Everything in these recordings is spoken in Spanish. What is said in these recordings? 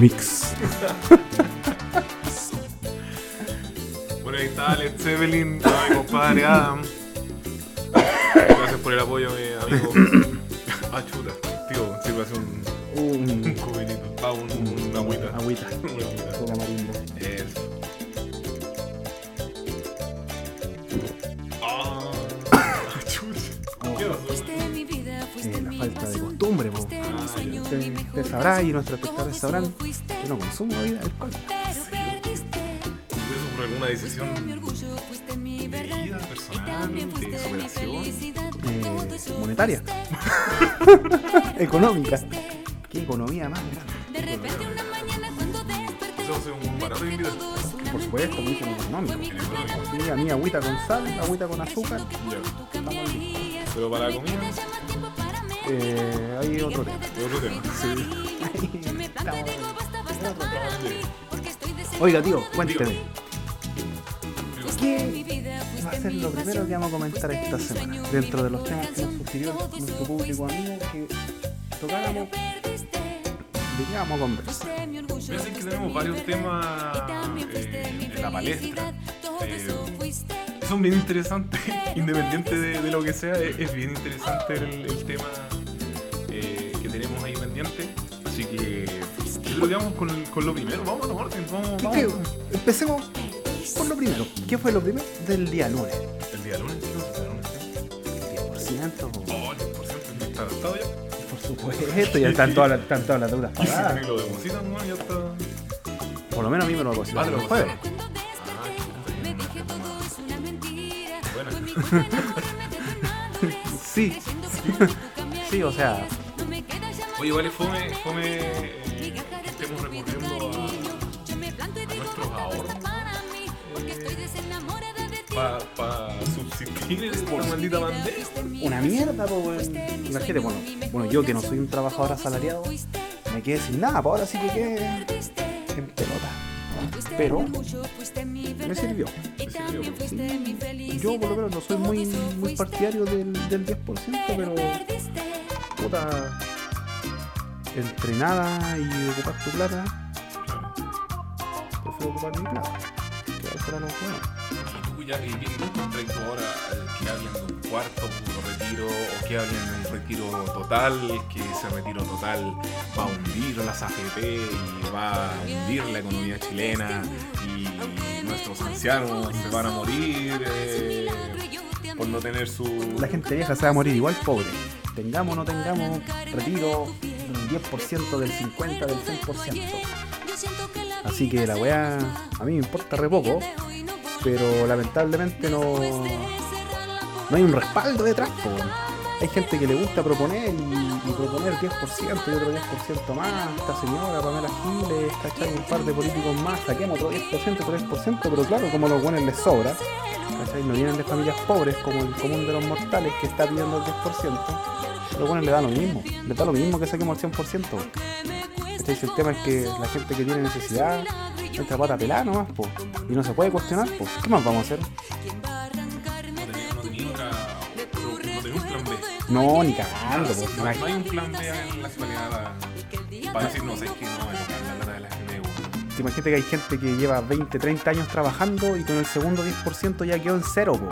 Megamix. Bueno, ahí está Alex a mi compadre Adam. Gracias por el apoyo, mi amigo. Sabrá y nuestros espectadores sabrán que no consumo bebida alcohol. ¿Eso por alguna decisión de vida personal, de superación? Eh, monetaria. Económica. ¿Qué economía más grande? Eso es un barato de invitación. Por supuesto, más económico. Sí, a mí agüita con sal, agüita con azúcar. Ya. Estamos listos. Pero para la comida, Eh, hay otro tema. es otro tema. Estamos- Oiga, tío, cuénteme. ¿Qué va a ser lo primero que vamos a comentar esta semana? Dentro de los temas que nos sugirió nuestro público amigo que tocáramos, ¿de qué vamos a conversar? Piensen que tenemos varios temas eh, en la palestra. Eh, son bien interesantes, independiente de, de lo que sea, es, es bien interesante el, el tema eh, que tenemos ahí pendiente. Así que yo creo que vamos con, con lo primero. Vamos a orden, vamos, ¿Qué- vamos. Empecemos por lo primero. ¿Qué fue lo primero del día lunes? El día lunes, ¿qué pasa el lunes? 10%. po. Oh, 10% está gastado ya. Por supuesto, ya están todas las, están todas las deudas pagadas. lo depositan, ¿no? Ya está. Por lo menos a mí me lo Ah, depositaron te lo el jueves. Ah, Bueno, Sí. Sí, o sea, Oye, vale, fome, fome una mierda, po, weón. Imagínate, bueno, bueno, yo que no soy un trabajador asalariado, me quedé sin nada, pues ahora sí que quedé en pelota. Pero me sirvió. Yo por lo menos no soy muy, muy partidario del, del 10%, pero puta, entre nada y ocupar tu plata, prefiero ocupar mi plata. Que tú ya encontré tú ahora que hablen de un cuarto retiro o que hablen de un retiro total, que ese retiro total va a hundir las AFP y va a hundir la economía chilena y nuestros ancianos se van a morir eh, por no tener su... La gente vieja se va a morir igual pobre. Tengamos o no tengamos retiro, un 10% del 50% del 100%. Así que la weá a mí me importa re poco, pero lamentablemente no, no hay un respaldo detrás. po. Hay gente que le gusta proponer y, y proponer 10% y otro 10% más. Esta señora Pamela Giles, ¿cachai? Un par de políticos más, saquemos otro 10%, otro 10%, pero claro, como los buenos les sobra, ¿cachai? No vienen de familias pobres como el común de los mortales que está pidiendo el 10%. Los buenos le da lo mismo, le da lo mismo que saquemos el 100%. ¿Cachai? Si el tema es que la gente que tiene necesidad entra pata pelada nomás, po, y no se puede cuestionar, po. ¿qué más vamos a hacer? No ni cagando, po. No, no hay un plan B en la actualidad para, para decir, no, sé que no, la de la gente. Imagínate que hay gente que lleva 20, 30 años trabajando y con el segundo 10% ya quedó en cero, po.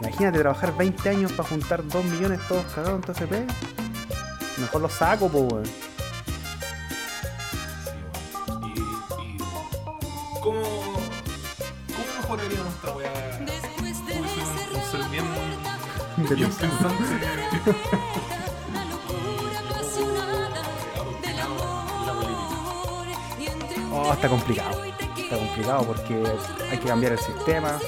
Imagínate trabajar 20 años para juntar 2 millones todos cagados en tu FP. Mejor los saco, po, weón. Oh, está complicado. Está complicado porque hay que cambiar el sistema,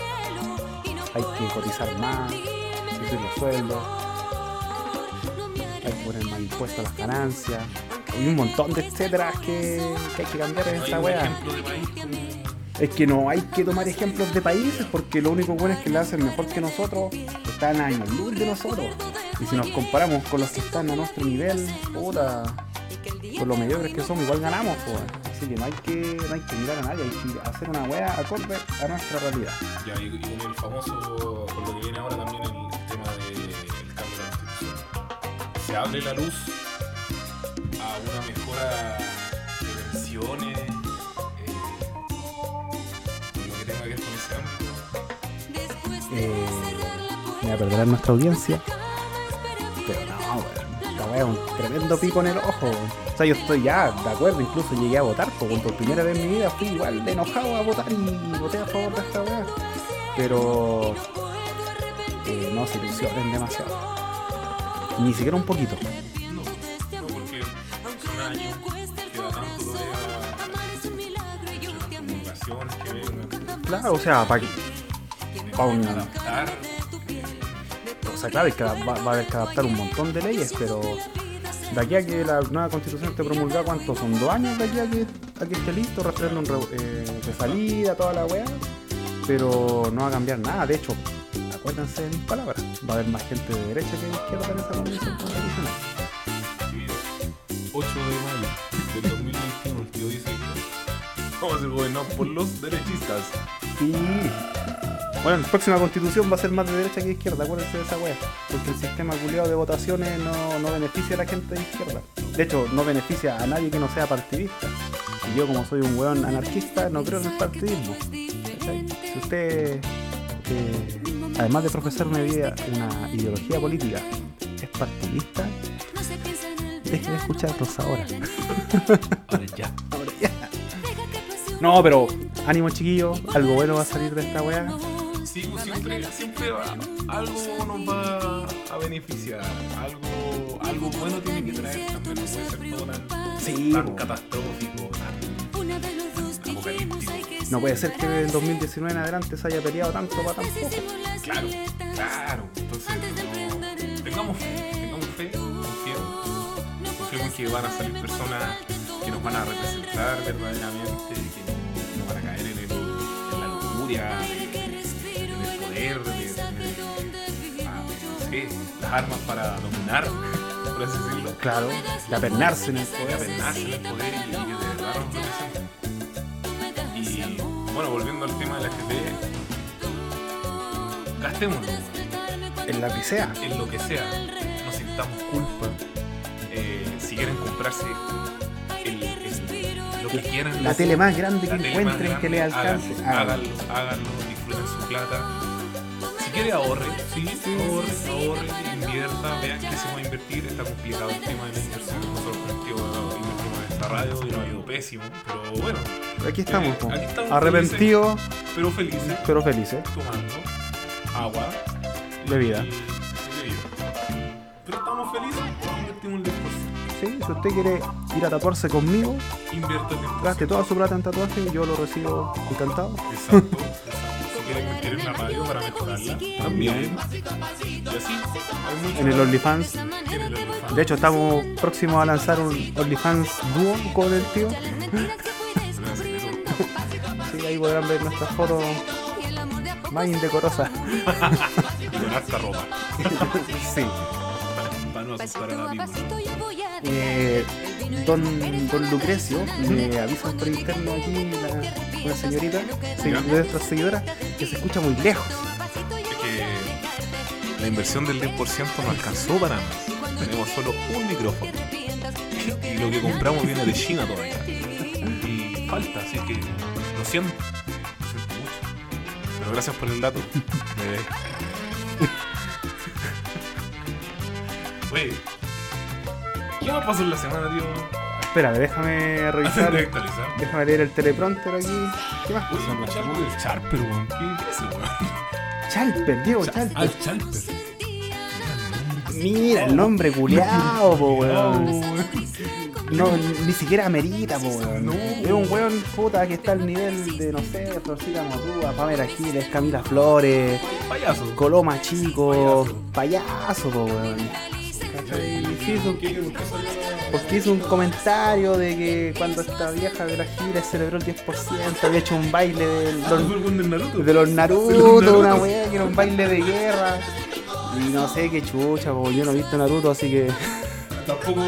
hay que cotizar más, subir los sueldos, hay que poner más impuestos a las ganancias. Hay un montón de etcétera que, que hay que cambiar en esta un wea. Es que no hay que tomar ejemplos de países porque lo único bueno es que lo hacen mejor que nosotros, están a años luz de nosotros. Y si nos comparamos con los que están a nuestro nivel, puta, con lo mediocres que somos, igual ganamos. Así que no hay que, no hay que mirar a nadie, hay que hacer una wea acorde a nuestra realidad. Ya, y, con el famoso, con lo que viene ahora también el, tema del cambio de la constitución. Se abre la luz a una mejora vacaciones, eh, Eh, me va a perder nuestra audiencia. Pero no, weón. La es un tremendo pico en el ojo. weón. O sea, yo estoy ya de acuerdo, incluso llegué a votar, porque por primera vez en mi vida fui igual de enojado a votar y voté a favor de esta weá. Pero eh, no se ilusionen demasiado. Ni siquiera un poquito. Vengan, Claro, o sea, para que. Un- adaptar. O sea, claro, hay que, va, va a haber que adaptar un montón de leyes, pero de aquí a que la nueva constitución esté promulgada, ¿cuántos son? ¿Dos años de aquí a que, a que esté listo? Referéndum re- eh, de salida, toda la weá. Pero no va a cambiar nada. De hecho, acuérdense de mis palabras. Va a haber más gente de derecha que de izquierda en esa convención constitucional. 8 de mayo del 2021, el tío dice que vamos a ser gobernados por los derechistas. Sí. Bueno, la próxima constitución va a ser más de derecha que de izquierda, acuérdense de esa wea. Porque el sistema culiado de votaciones no, no beneficia a la gente de izquierda. De hecho, no beneficia a nadie que no sea partidista. Y yo, como soy un weón anarquista, no creo en el partidismo. Si usted, eh, además de profesar una, idea- una ideología política, es partidista, deje de escucharnos ahora. Ahora ya. Ahora ya. No, pero ánimo chiquillos, algo bueno va a salir de esta wea. Sí, pues siempre, siempre va- algo nos va a beneficiar. Algo, algo bueno tiene que traer también. No puede ser todo tan, Sí, tan po. catastrófico, tan apocalíptico. No puede ser que del 2019 en adelante se haya peleado tanto para tan poco. Claro, claro. Entonces, no, tengamos fe, tengamos fe, confiemos. Confiemos que van a salir personas que nos van a representar verdaderamente, que no van a caer en, el, en la lujuria de de ah, no las armas para dominar, por así decirlo. Claro, de apernarse en el Poder poder. aprenderse en el poder y, y de verdad representen. Y bueno, volviendo al tema de la FP, gastémoslo En la que sea. en lo que sea, no sintamos culpa. Eh, si quieren comprarse el, el- lo que quieran, La tele más grande que encuentren que le grande, alcance. Háganlo. háganlo, háganlo, disfruten su plata. Quiere ahorre, sí, ahorre, ahorre, invierta, vean que se va a invertir, está complicado el tema de la inversión. Nosotros con el tío invertimos en esta radio y nos ha ido pésimo, pero bueno, Aquí estamos, Eh, aquí estamos arrepentidos, pero felices, pero felices. tomando agua, Bebida. y- y bebida. Pero estamos felices, invertimos el 10%. Sí, si usted quiere ir a tatuarse conmigo, Invierta el 10%. gaste toda su plata en tatuaje, yo lo recibo encantado. Exacto, para mejorarla, también. Y así, hay mucho En el OnlyFans. en el OnlyFans. De hecho, estamos próximos a lanzar un OnlyFans dúo con el tío. Pero. Sí, ahí podrán ver nuestras fotos más indecorosas. Y con harta ropa. sí. Para no asustar a la misma. Eh, don, don Lucrecio me avisan por interno aquí la, una señorita de nuestras seguidoras que se escucha muy lejos. Es que la inversión del 10% no alcanzó para nada. Tenemos solo un micrófono. Y lo que compramos viene de China todavía. Y falta, así que lo siento. Lo siento mucho. Pero gracias por el dato. Eh. Oye, ¿qué más pasó en la semana, tío? Espérame, déjame revisar. actualizar. Déjame leer el teleprompter aquí. ¿Qué más Uy, pasó? escuché algo del Charper, weón. ¿Qué, qué es weón? Chalper, Diego Chalper. Ah, Charper. Mira el nombre culiao, po, weón. No, ni siquiera amerita, po, weón. No. Es un weón puta que está al nivel de, no sé, Florcita Motúa, Pamela Giles, Camila Flores, Payaso. Coloma Chico, payaso, po, weón. ¿Cachai? Sí, hizo- ¿Qué? ¿Por qué salió la- porque hizo un comentario de que cuando esta vieja de las giras celebró el 10%, había hecho un baile de Ah, los, de los Naruto, una weá que era un baile de guerra. Y no sé qué chucha, po, yo no he visto Naruto, así que. Tampoco.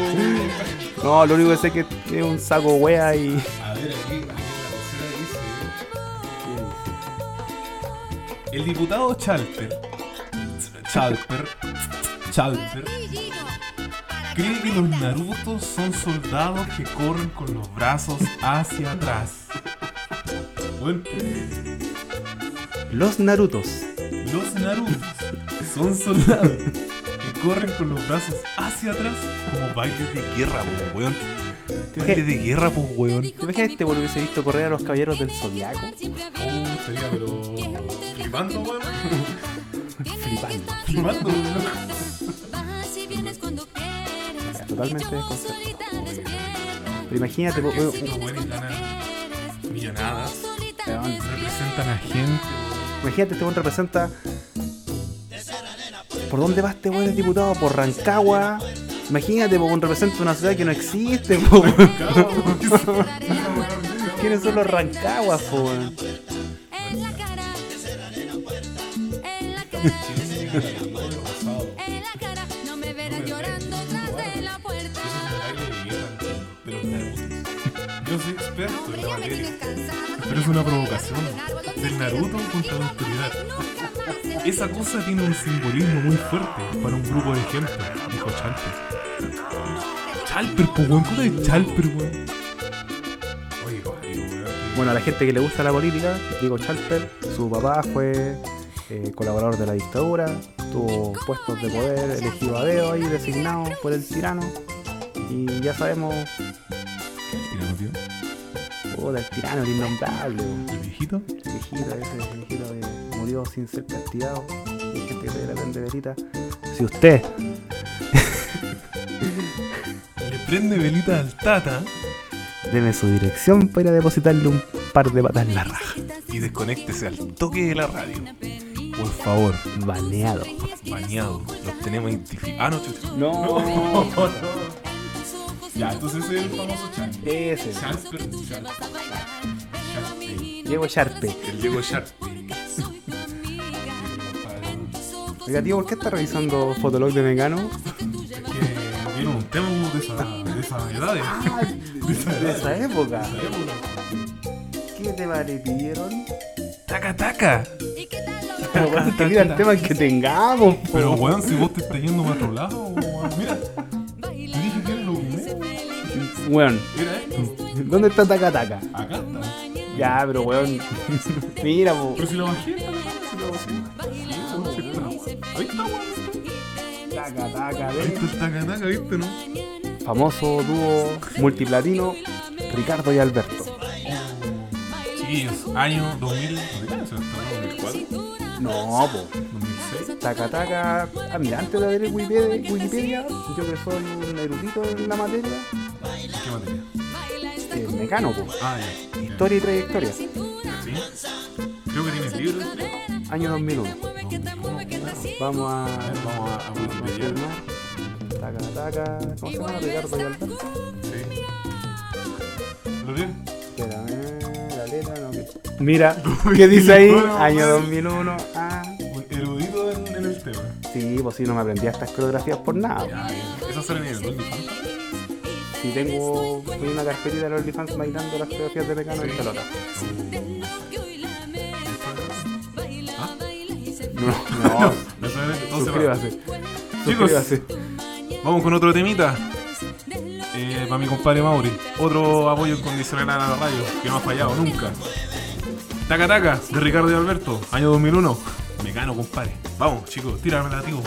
No, lo único que sé es que es un saco wea y. A ver, aquí, la. El diputado Chalper. Chalper. Chalper. Cree que los Narutos son soldados que corren con los brazos hacia atrás. Bueno, Los Narutos. los Narutos son soldados que corren con los brazos hacia atrás como bailes de guerra, weón. Bailes de guerra, pues, weón. ¿Te imaginas este por lo hubiese visto correr a los caballeros del Zodiaco? Oh, sería, pero. flipando, weón. Flipando. Flipando, weón. Totalmente desconcertado. Pero imagínate, po- millonadas, representan a gente. imagínate, este weón representa. ¿Por dónde va este weón el diputado? Por Rancagua. Imagínate, weón, representa una ciudad que no existe, weón. ¿Quiénes son los Rancaguas, weón? Hombre, ya me tienes cansada. Pero es una provocación del Naruto contra la autoridad. Esa cosa tiene un simbolismo muy fuerte para un grupo de gente, dijo Chalper. Chalper, po weón, ¿cómo es Chalper, weón? Oye, weón. Bueno, a la gente que le gusta la política, digo Chalper, su papá fue eh, colaborador de la dictadura, tuvo puestos de poder elegido a dedo ahí, designado por el tirano. Y ya sabemos. Oh, del tirano, el innombrable. ¿El viejito? el viejito, ese viejito que murió sin ser castigado. Y hay gente que le prende velita. Si usted Le prende velita al tata deme su dirección para ir a depositarle un par de patas en la raja. y desconéctese al toque de la radio. Por favor, Baneado. bañado. Los tenemos identificados. Ah, no, chucha. No, Ya, entonces es el famoso Chan. ese. Chalper, Chalper. Chalper. Diego Sharpe. El Diego Sharp. Oiga, tío, ¿por qué está revisando Fotolog de Mecano? Que vieron un tema de esa, de esa edad. De esa De esa época. esa época. ¿Qué tema le pidieron? Taca, taca. Pero weón, que mira el tema que tengamos, po. Pero weón, si vos te estás yendo para otro lado. Mira. Weón, Era esto. ¿dónde está Taca Taca? Acá está. Ya, pero weón. Mira, po. Pero si lo bajé, está acá, si lo bajé. Weón, sí está, weón. Ahí está, weón. Taca Taca, Ahí ¿ves? está taca, taca, ¿viste, no? Famoso dúo multiplatino, Ricardo y Alberto. Chiquillos, año 2000. ¿De qué año se está? ¿2004? No, po. ¿2006? Taca Taca. Ah, mira, antes de Wikipedia, Wikipedia, yo que soy un erudito en la materia, ¿Qué materia? eh, mecano. Ah, ya. Historia y trayectoria. ¿Sí? Creo que tienes libros. Año 2001. Vamos a. Vamos a, a Vamos a Wikipedia. firmar. Taca Taca. ¿Cómo se llama? Ricardo y Alberto. Sí. ¿Lo bien? Espérame, la letra no. que- Mira, ¿qué dice ahí? Año 2001. Ah, Un erudito en, en el tema. sí, pues sí, no me aprendí estas coreografías por nada. Ya. Esas salen en el. Si tengo una carpetita de los OnlyFans bailando las coreografías de Pecano en pelota. ¿Ah? No, no, No se va. suscríbase. Chicos. Suscríbase. Vamos con otro temita. Eh, para mi compadre Mauri. Otro apoyo incondicional a la radio que no ha fallado nunca. Taca Taca de Ricardo y Alberto, año 2001. Me gano, compadre. Vamos, chicos, tírame la tío.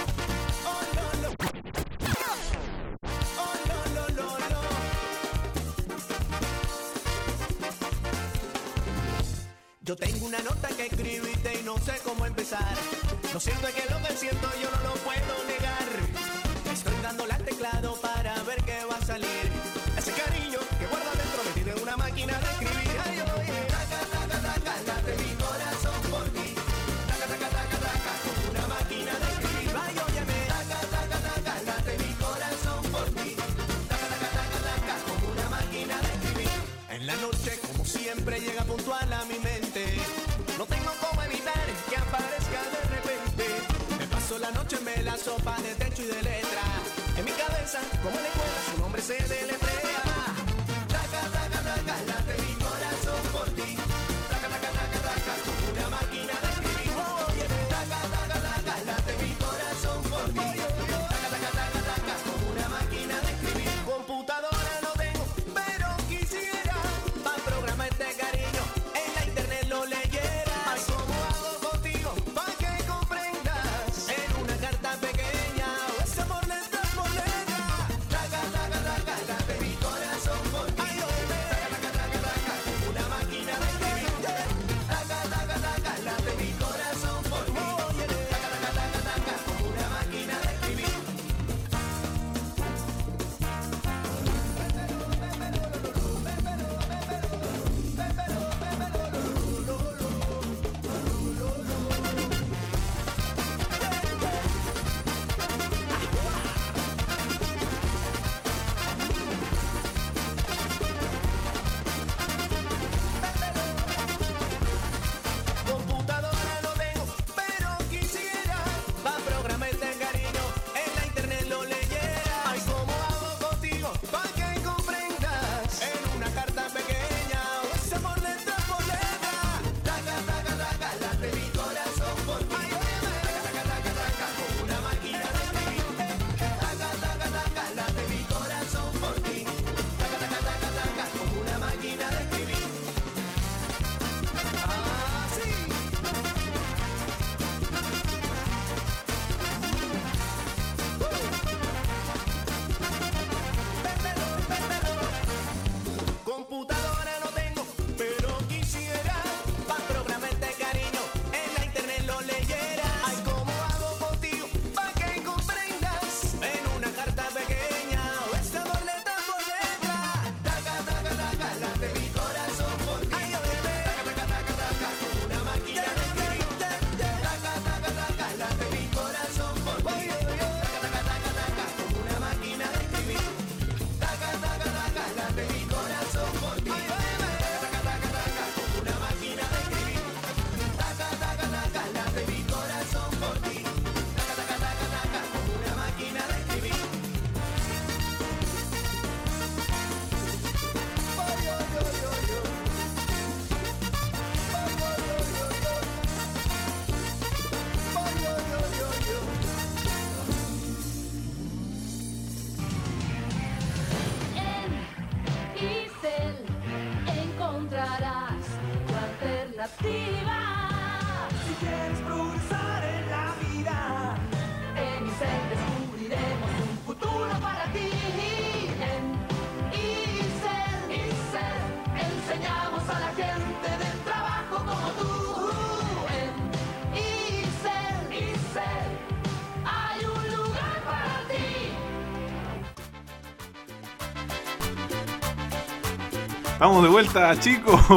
Estamos de vuelta, chicos.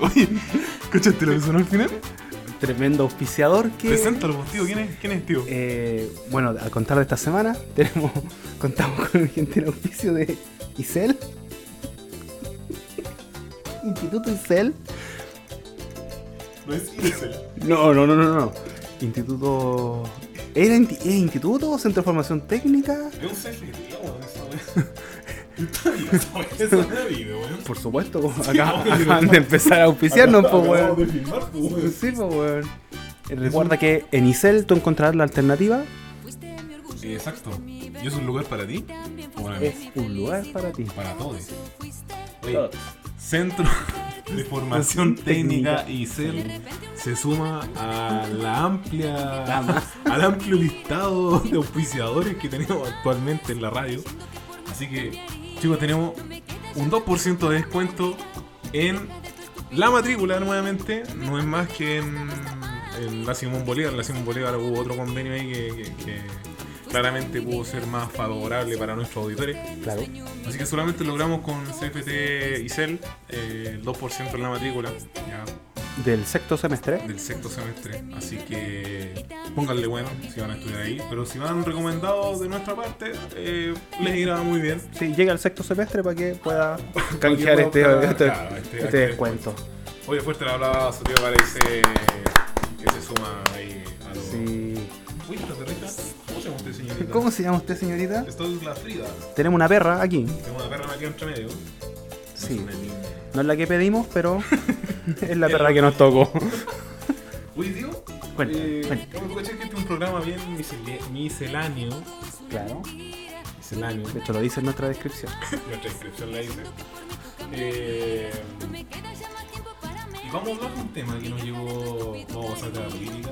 Oye, ¿escuchaste lo que sonó al final? Tremendo auspiciador que. Preséntalo, pues, tío. ¿Quién es, quién es tío? Eh, bueno, al contar de esta semana, tenemos, contamos con el gentil auspicio de Isel. Instituto Isel. No es Isel. No, no, no, no, no. Instituto. ¿Era ¿Es instituto o centro de formación técnica? Es un Eso weón. Por supuesto, acá, acaban de empezar a auspiciarnos, pues, Acabamos weón. de filmar, weón. Sí, pues, weón. Recuerda que en Isel tú encontrarás la alternativa. Exacto. ¿Y es un lugar para ti? Es un lugar para ti. Para todos. Oye, Centro de Formación Técnica ICEL se suma a la amplia al amplio listado de auspiciadores que tenemos actualmente en la radio. Así que, chicos, tenemos un 2% de descuento en la matrícula nuevamente. No es más que en, en la Simón Bolívar. En la Simón Bolívar hubo otro convenio ahí que, claramente pudo ser más favorable para nuestros auditores. Claro. Así que solamente logramos con CFT y CEL eh, el 2% en la matrícula ya, Del sexto semestre. del sexto semestre. Así que pónganle bueno si van a estudiar ahí. Pero si van recomendados de nuestra parte, eh, les irá muy bien. Sí, llega el sexto semestre para que pueda Para canjear este, este, claro, este- este este descuento. Oye, fuerte la hablaba a su tío parece que se suma ahí a los. Sí. Uy, señorita? ¿Cómo se llama usted, señorita? Esto es la Frida. Tenemos una perra aquí. Tengo una perra aquí entre medio. Sí. Una niña. No es la que pedimos, pero es la perra que nos tocó. Uy, tío. Cuenta, eh, cuenta. ¿cómo tú cachai que este es un programa bien misceláneo? Claro. Misceláneo. De hecho, lo dice en nuestra descripción. Nuestra descripción la dice. Eh, y vamos a hablar de un tema que nos llegó. Vamos a pasar de la política.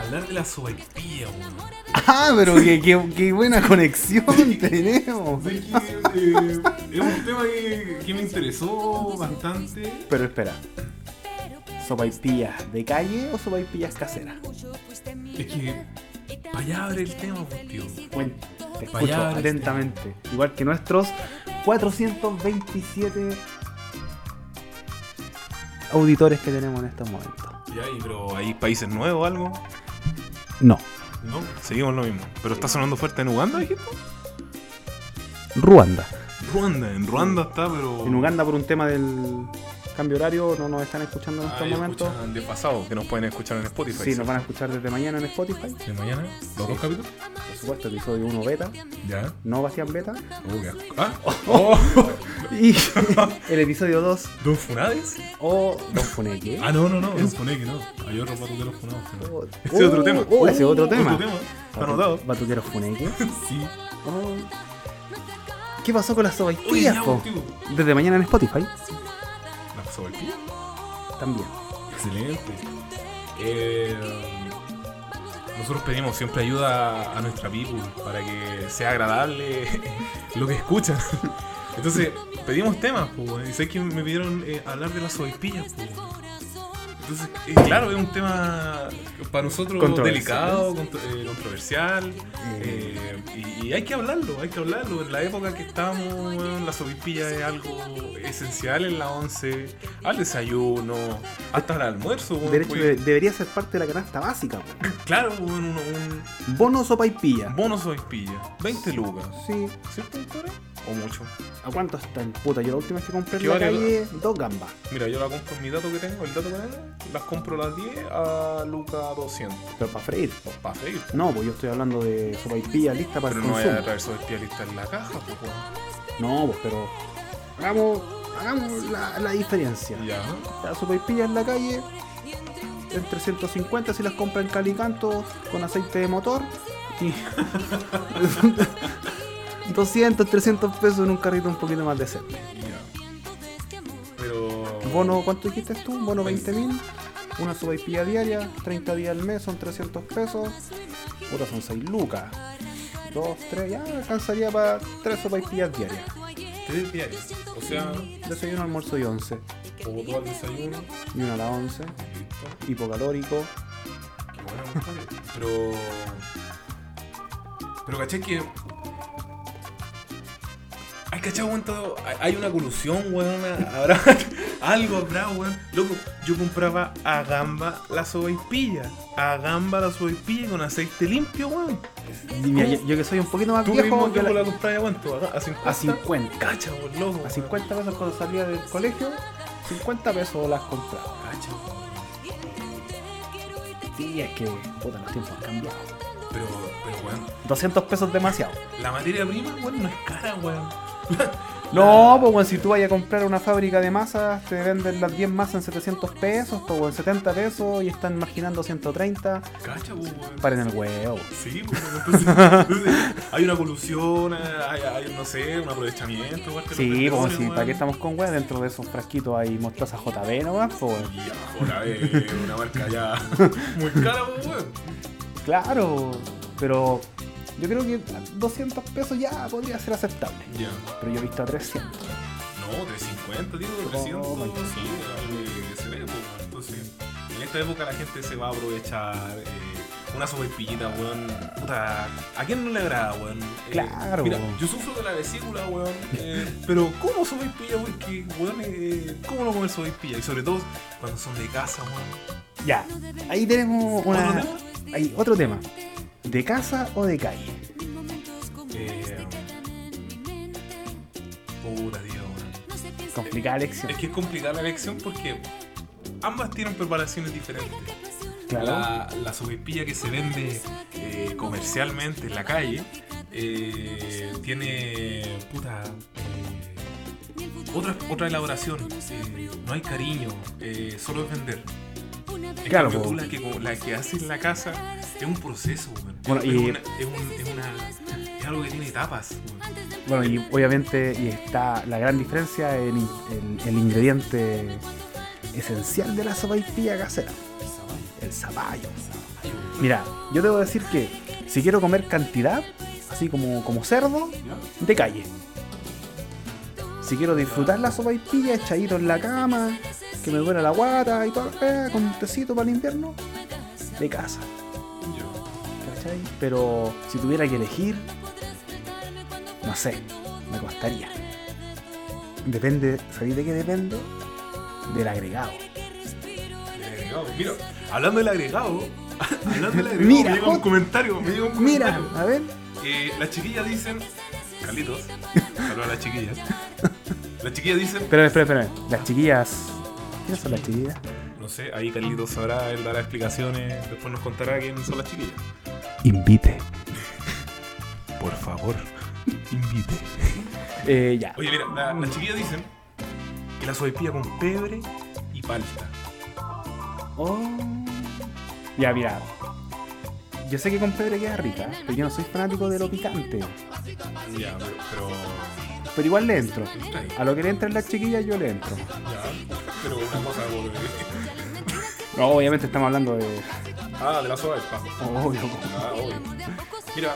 Hablar de la sopaipilla, weón. Ah, pero qué, qué- qué buena conexión tenemos. Sé que, eh, es un tema que, que me interesó bastante. Pero espera. ¿Sopaipillas de calle o sopaipillas caseras? Es que. Para allá abre el tema, pues, tío. Cuenta. Te escucho este atentamente. Igual que nuestros 427 auditores que tenemos en estos momentos. Ya, pero ¿hay países nuevos o algo? No. No, seguimos lo mismo. Pero está sonando fuerte en Uganda, dijiste. Ruanda. Ruanda, en Ruanda está, pero. En Uganda por un tema del cambio horario no nos están escuchando en Ah, estos ellos momentos. de pasado, que nos pueden escuchar en Spotify. Sí, nos van a escuchar desde mañana en Spotify. ¿De mañana? ¿Los dos capítulos? Por supuesto, episodio 1 beta, Ya. no Bastián beta. Oh, qué asco. Ah, oh, Y el episodio 2 ¿Don Funades? o Don Funeque. Ah, no, no, no, Don Funeque, no. Hay otros batuteros funados. Oh, Ese es otro tema. Oh, ese es otro Oh, tema. Otro tema. Está anotado. Batuteros Funeque. Sí. Oh. ¿Qué pasó con las tío. Desde mañana en Spotify ¿La sopaipilla? también. Excelente. Eh, nosotros pedimos siempre ayuda a nuestra people para que sea agradable lo que escuchan. Entonces, pedimos temas, pues, y sé que me pidieron eh, hablar de las sopaipillas, pues. Entonces, eh, claro, es un tema para nosotros Controversial. delicado, contro- eh, controversial, eh, y, y hay que hablarlo, hay que hablarlo. En la época que estamos, weón, la sopaipilla es algo esencial en la once, al desayuno, hasta el almuerzo. pues, de- debería ser parte de la canasta básica. po. Claro, weón, un, un Bono sopaipilla. bono sopaipilla, 20 lucas, Sí. ¿cierto, doctora? O mucho. ¿A cuánto está en puta? Yo la última vez que compré en ¿Qué la vale calle, dos gambas. Mira, yo la compro en mi dato que tengo, el dato que tengo, las compro las 10 a lucas 200. Pero para freír. Para freír. No, pues yo estoy hablando de sopaipilla lista para Pero el no voy consumo. a traer sopaipilla lista en la caja, pues. No, pues pero hagamos, hagamos la, la diferencia. Ya. La sopaipilla en la calle en 350 si las compra en Calicanto con aceite de motor y 200, 300 pesos en un carrito un poquito más decente. Ya. Pero. Bono, ¿cuánto dijiste tú? Bono 20 mil. Una sopaipilla diaria, 30 días al mes son 300 pesos. Puta, son 6 lucas. 2, 3, ya alcanzaría para 3 sopaipillas diarias. Tres diarios. O sea, Desayuno, almuerzo y 11. como todo al desayuno. Y una a la 11. Listo. Hipocalórico. Qué bueno. Pero. Pero caché que. Hay cachado, weón, todo- hay- Hay una colusión, weón. Habrá algo habrá, weón. Loco, yo compraba a gamba la sobaipilla. A gamba la sobaipilla con aceite limpio, weón. Y mira, yo, yo que soy un poquito más Tú viejo, mismo yo la- la comprabas a cuánto? ¿A- ¿A 50? a 50. Cacha, weón, loco. A weón. 50 pesos cuando salía del colegio, 50 pesos las compraba. Cacha. Sí, es que, puta, los tiempos han cambiado. Pero, pero, weón. 200 pesos demasiado. La materia prima, weón, no es cara, weón. No, pues bueno, si tú vayas a comprar una fábrica de masas, te venden las 10 masas en 700 pesos, pues en 70 pesos y están marginando 130. Cacha, weón. Paren el huevo. Sí, pues, entonces, entonces, hay una colusión, hay, hay, no sé, un aprovechamiento. igual que Sí, pues sí, weón. ¿para qué estamos con weá? Dentro de esos frasquitos hay mostaza JB nomás, pues. Ya, joder, eh, una marca ya muy cara, pues, weón. Claro, pero yo creo que 200 pesos ya podría ser aceptable. Ya. Pero yo he visto a 300. No, 350, digo, 300, Oh, my sí, algo que se ve, pues. Entonces, en esta época la gente se va a aprovechar. eh, una sopaipillita, weón. Puta, ¿a quién no le agrada, weón? Eh, Claro. Mira, yo sufro de la vesícula, weón. eh, pero, ¿cómo sopaipilla, weón? Que, weón, eh, ¿cómo no comer sopaipilla? Y sobre todo cuando son de casa, weón. Ya, ahí tenemos ¿Otro una. tema? Hay otro tema. ¿De casa o de calle? Eh, puta, tío, weón. Complicada elección. Es que es complicada la elección porque ambas tienen preparaciones diferentes. Claro. La, la sopaipilla que se vende eh, comercialmente en la calle eh, tiene puta eh, otra, otra elaboración. no hay cariño, solo es vender. Claro, tú la que, la que haces en la casa es un proceso, weón. Bueno, es, y- una- es un- es una- es algo que tiene etapas. weón. Bueno, y obviamente y está la gran diferencia en el, el- el ingrediente esencial de la sopaipilla casera. El zapallo. Mira, yo debo decir que si quiero comer cantidad, así como, como cerdo, de calle. Si quiero disfrutar la sopaipilla echadito en la cama, que me duele la guata y todo, eh, con un tecito para el invierno, de casa. ¿cachai? Pero si tuviera que elegir, no sé, me costaría. Depende, ¿sabéis de qué depende? Del agregado. El agregado. Mira, hablando del agregado, hablando del agregado, Mira, me llega un comentario, me llega un Mira, comentario. a ver. Eh, las chiquillas dicen, Carlitos, saludos a las chiquillas. Las chiquillas dicen, Espera, espera, espera. Las chiquillas. ¿Quiénes son las chiquillas? no sé, ahí Carlitos sabrá, él dará explicaciones, después nos contará quién son las chiquillas. Invite. Por favor, invite. Eh, ya. Oye, mira, la- las chiquillas dicen que la sopaipilla con pebre y palta. Oh. Ya, mira. Yo sé que con pebre queda rica, pero yo no soy fanático de lo picante. Ya, pero, pero Pero igual le entro. A lo que le entran las chiquillas, yo le entro. Ya, pero una cosa. No, obviamente estamos hablando de. Ah, de la sopa. Obvio. Ah, obvio. Mira,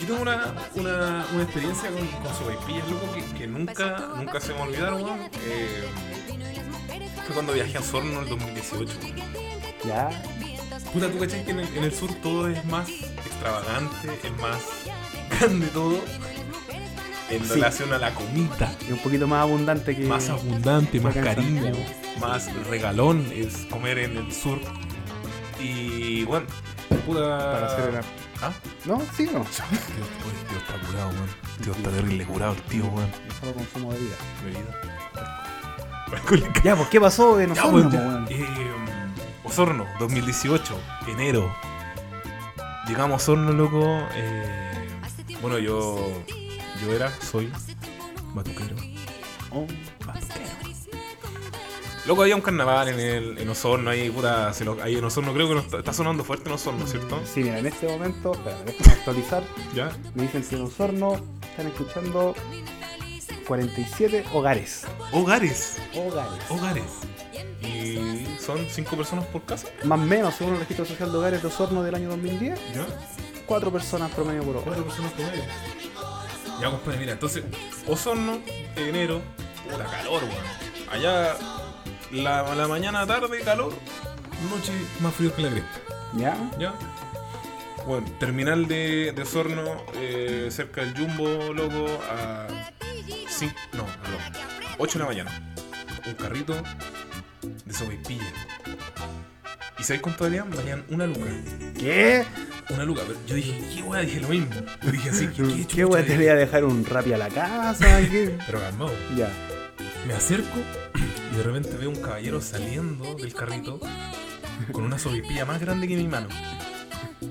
yo tengo una, una, una experiencia con, con sopaipillas, loco, que, que nunca, nunca se me olvidaron, weón. Eh, fue cuando viajé a Sorno en el 2018. weón. Ya. Puta, tú cachai que en el, en el sur todo es más extravagante, es más grande todo. En Sí. relación a la comida. Es un poquito más abundante que. Más abundante, más cariño, más regalón es comer en el sur. Y bueno, puta. Para hacer el- ¿Ah? ¿No? ¿Sí no? Dios, oye, tío está curado, weón. Tío está terrible curado el tío, weón. Yo solo consumo bebida. Bebida. Ya, pues, ¿qué pasó Ya, Osorno, weón, ya. po, weón? Eh, Osorno, 2018, enero. Llegamos a Osorno, loco. eh, bueno, yo. Yo era, soy. Batuquero. Oh. Batuquero. Loco, había un carnaval en, el, en Osorno, ahí, puta. Se lo, ahí en Osorno, creo que no está, está sonando fuerte en Osorno, ¿cierto? Sí, mira, en este momento, espera, déjame actualizar. Ya. Me dicen que en Osorno están escuchando 47 hogares. Hogares. Hogares. Hogares. Son cinco personas por casa. Más o menos, según el registro social de hogares de Osorno del año 2010, Ya. cuatro personas promedio por hogar. Cuatro personas por medio. Ya, compadre, mira, entonces, Osorno, enero, puta calor, weón. Allá, la, la mañana, tarde, calor, noche más frío que la cresta. ¿Ya? ¿Ya? Bueno, terminal de, de Osorno, eh, cerca del Jumbo, loco, a 5, no, perdón, 8 de la mañana. Un carrito de sopaipilla. ¿Y sabéis cuánto valían? Valían una luca. ¿Qué? Una luca. Pero yo dije, ¿qué weá? Dije lo mismo. Yo dije así, ¿qué, qué, ¿Qué chucha? weá te voy a dejar un rapi a la casa? ¿Qué? Pero calmado. Ya. Me acerco y de repente veo un caballero saliendo del carrito con una sopaipilla más grande que mi mano.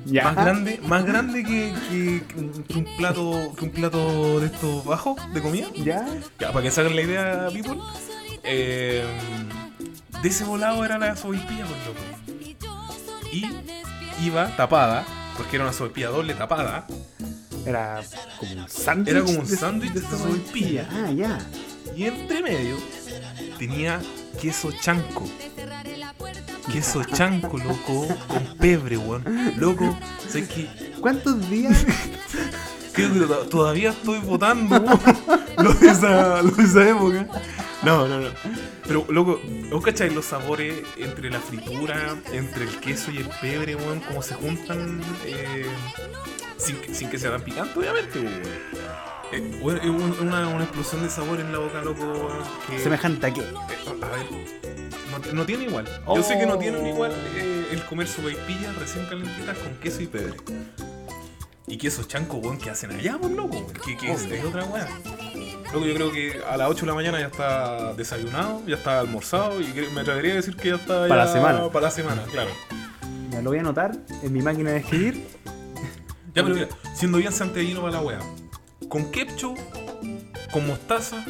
Ya. Más grande, más grande que, que- que un plato que un plato de estos bajos de comida. ¿Ya? Ya, para que hagan la idea, people. eh, de ese volado era la sopaipilla, pues loco. Y iba tapada, porque era una sopaipilla doble tapada. Era como un sándwich. Era como un de- de sopaipilla. Ah, ya. Y entre medio tenía queso chanco. Queso chanco, loco, con pebre, weón. Loco, ¿sabes qué? ¿Cuántos días? Creo que to- todavía estoy votando lo de, esa, lo de esa época. No, no, no. Pero, loco, ¿vos cacháis los sabores entre la fritura, entre el queso y el pebre, weón? Cómo se juntan eh, sin, que- sin que sea tan picante, obviamente, weón. Eh, weón, es un- una, una explosión de sabor en la boca, loco, weón. que- ¿Semejante a qué? eh, a ver, no, no tiene igual. Yo sé que no tiene un igual el comer sopaipillas recién calentitas con queso y pebre. Y queso chanco, weón, que hacen allá, pues loco, weón, que, que es, es otra weá. Luego yo creo que a las 8 de la mañana ya está desayunado, ya está almorzado y que- me atrevería a decir que ya está Para ya la semana. Para la semana, claro. Ya lo voy a anotar en mi máquina de escribir. Ya, pero mira, siendo bien santellino para la weá. Con ketchup, con mostaza,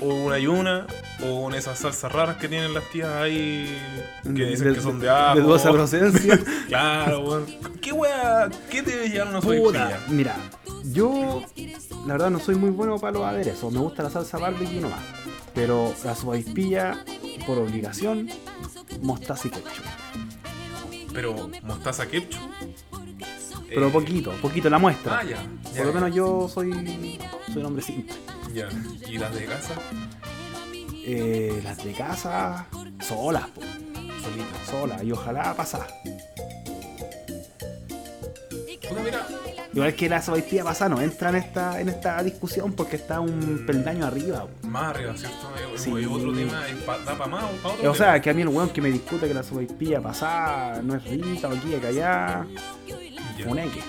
o una yuna, o con esas salsas raras que tienen las tías ahí, que dicen que son de ajo. De dudosa procedencia. Claro, weón. ¿Qué weá? ¿Qué te debe llevar una Puta, mira, yo la verdad no soy muy bueno para los aderezos. Me gusta la salsa barbecue nomás. Pero la sopaipilla, por obligación, mostaza y ketchup. Pero mostaza ketchup. Pero eh, poquito, poquito la muestra. Ah, ya. Por lo menos yo soy, soy un hombre simple. Ya. ¿Y las de casa? Eh, las de casa, solas, po, solitas, solas. Y ojalá pasar. Mira. Igual que la sopaipilla pasada no entra en esta, en esta discusión porque está un peldaño arriba. Más arriba, ¿cierto? Sí. es otro tema. pa- da para más o para otro O sea, que a mí el weón que me discute que la sopaipilla pasada no es rica o aquí, que allá, tema. Funeque.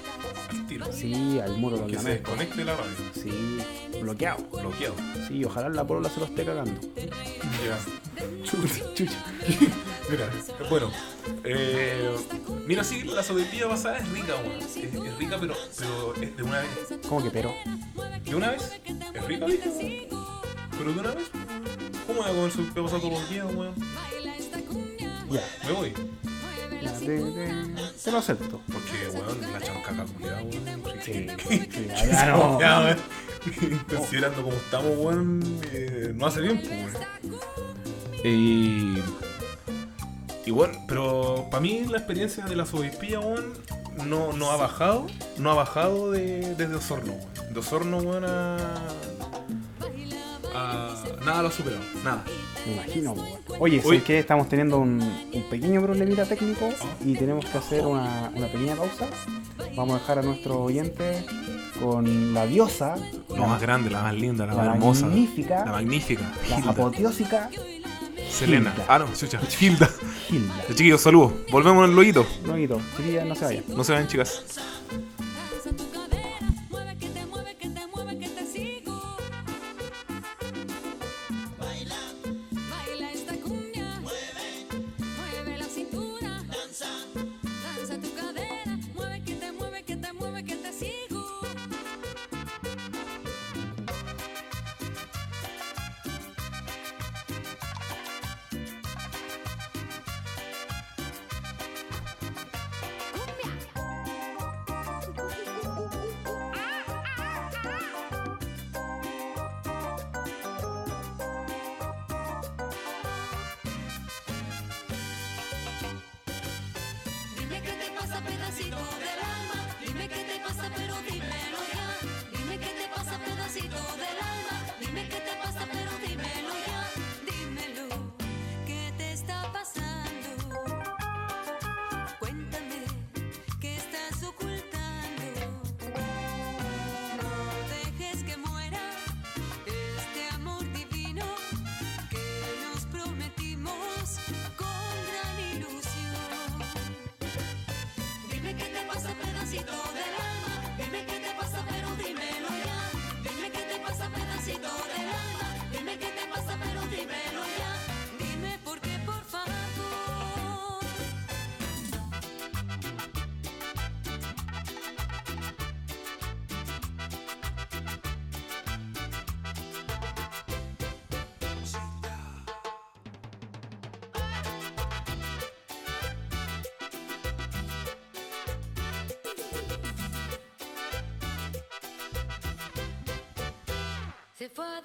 Al tiro. Sí, al muro lo Que se lamento. desconecte la radio. Sí, bloqueado. Bloqueado. Sí, ojalá la polola se lo esté cagando. Ya. Chucha, chucha. Mira, bueno. Eh, mira, sí, la sopaipilla pasada es rica, weón. Es, es rica, pero, pero es de una vez. ¿Cómo que pero? ¿De una vez? ¿Es rica, dije? ¿Pero de una vez? ¿Cómo voy a comer sopaipilla pasada todos los días, weón? Ya, Me voy. Te, lo acepto. Porque, weón, la chancaca culiada, weón. Sí, Sí. no. Ya. Considerando como estamos, weón, eh, no hace bien, weón. Y. Y bueno, pero para mí la experiencia de la sopaipilla, weón, no, no ha bajado. No ha bajado de, desde Osorno, weón. De Osorno, weón, a. a- Nada lo ha superado, nada. Me imagino. Oye, sé que estamos teniendo un, un pequeño problemita técnico y tenemos que hacer una, una pequeña pausa. Vamos a dejar a nuestros oyentes con la diosa, La más grande, la más linda, la, la más hermosa. magnífica, La magnífica. la Hilda. apoteósica Selena. Hilda. Ah, no, chucha. Hilda. Hilda. Chiquillos, saludos. Volvemos al loguito. Luego, chiquillas, no se vayan. No se vayan, chicas. Fue a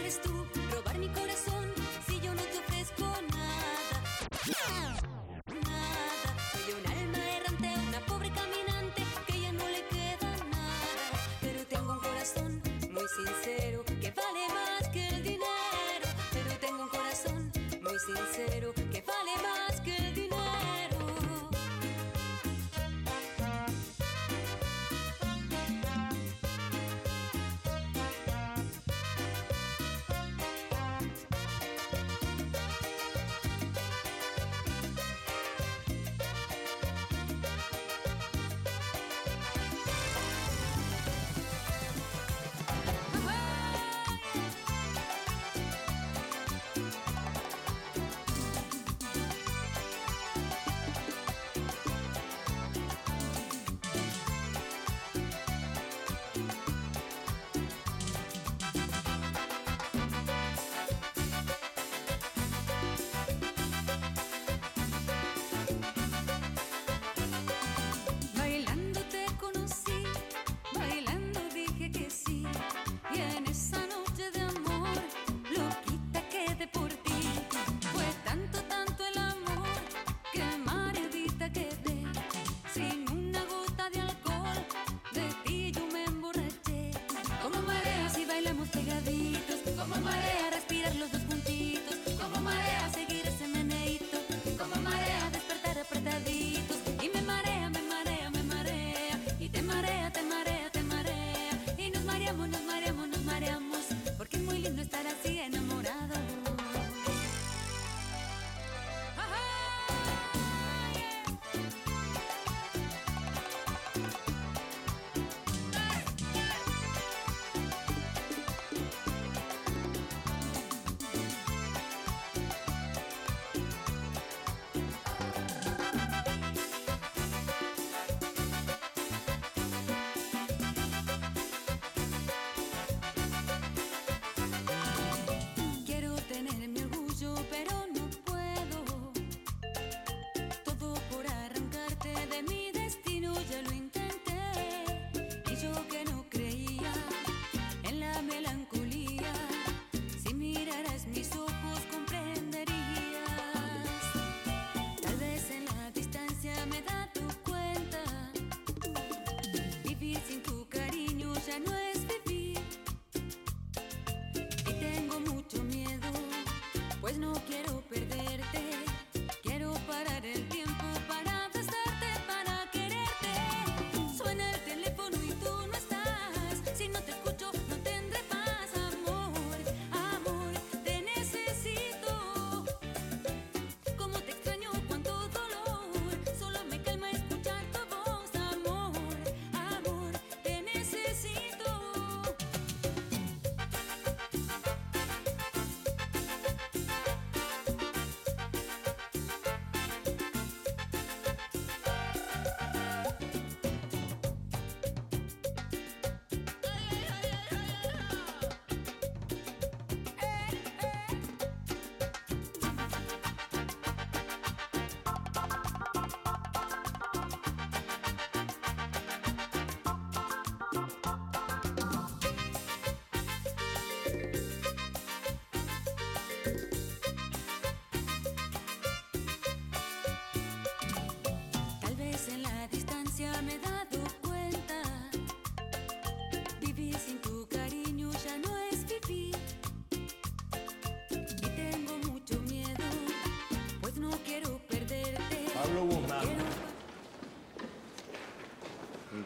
¿Cómo quieres tú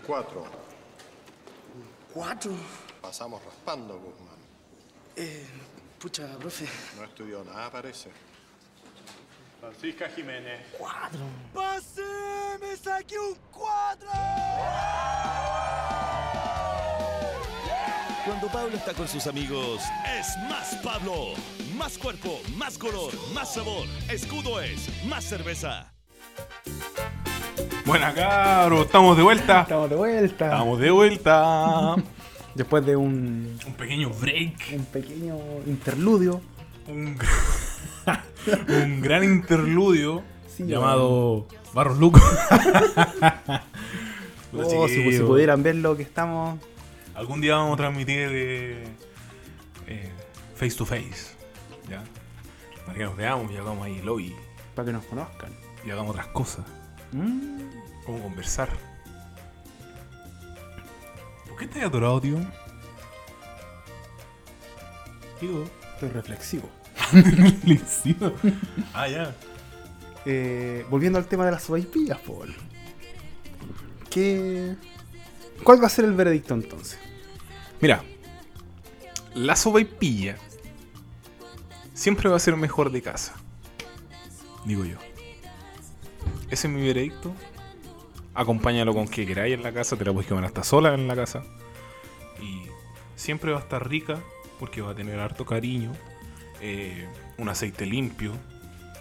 Un 4. Cuatro. Pasamos raspando, Guzmán. Eh, pucha, profe. No estudió nada, parece. Francisca Jiménez. Cuatro. ¡Pase! ¡Me saqué un cuadro! Cuando Pablo está con sus amigos, es más Pablo. Más cuerpo, más color, más sabor. Escudo es más cerveza. Buena cabros, estamos de vuelta. Estamos de vuelta. Estamos de vuelta. Después de un, Un pequeño break. un pequeño interludio. Un, un gran interludio Sí, llamado Barros Luco. Oh, si, si pudieran ver lo que estamos. Algún día vamos a transmitir eh, eh, face to face. ¿Ya? Para que nos veamos y hagamos ahí lobby Para que nos conozcan. y hagamos otras cosas. Mm, Como conversar. ¿Por qué estás atorado, tío? Digo, estoy reflexivo. Licito. Ah, ya. Eh, volviendo al tema de las sopaipillas, por. ¿Qué. ¿Cuál va a ser el veredicto entonces? Mira, la sopaipilla siempre va a ser mejor de casa. Digo yo. Ese es mi veredicto. Acompáñalo con que queráis en la casa, te la puedes comer hasta sola en la casa. Y siempre va a estar rica porque va a tener harto cariño. eh, un aceite limpio.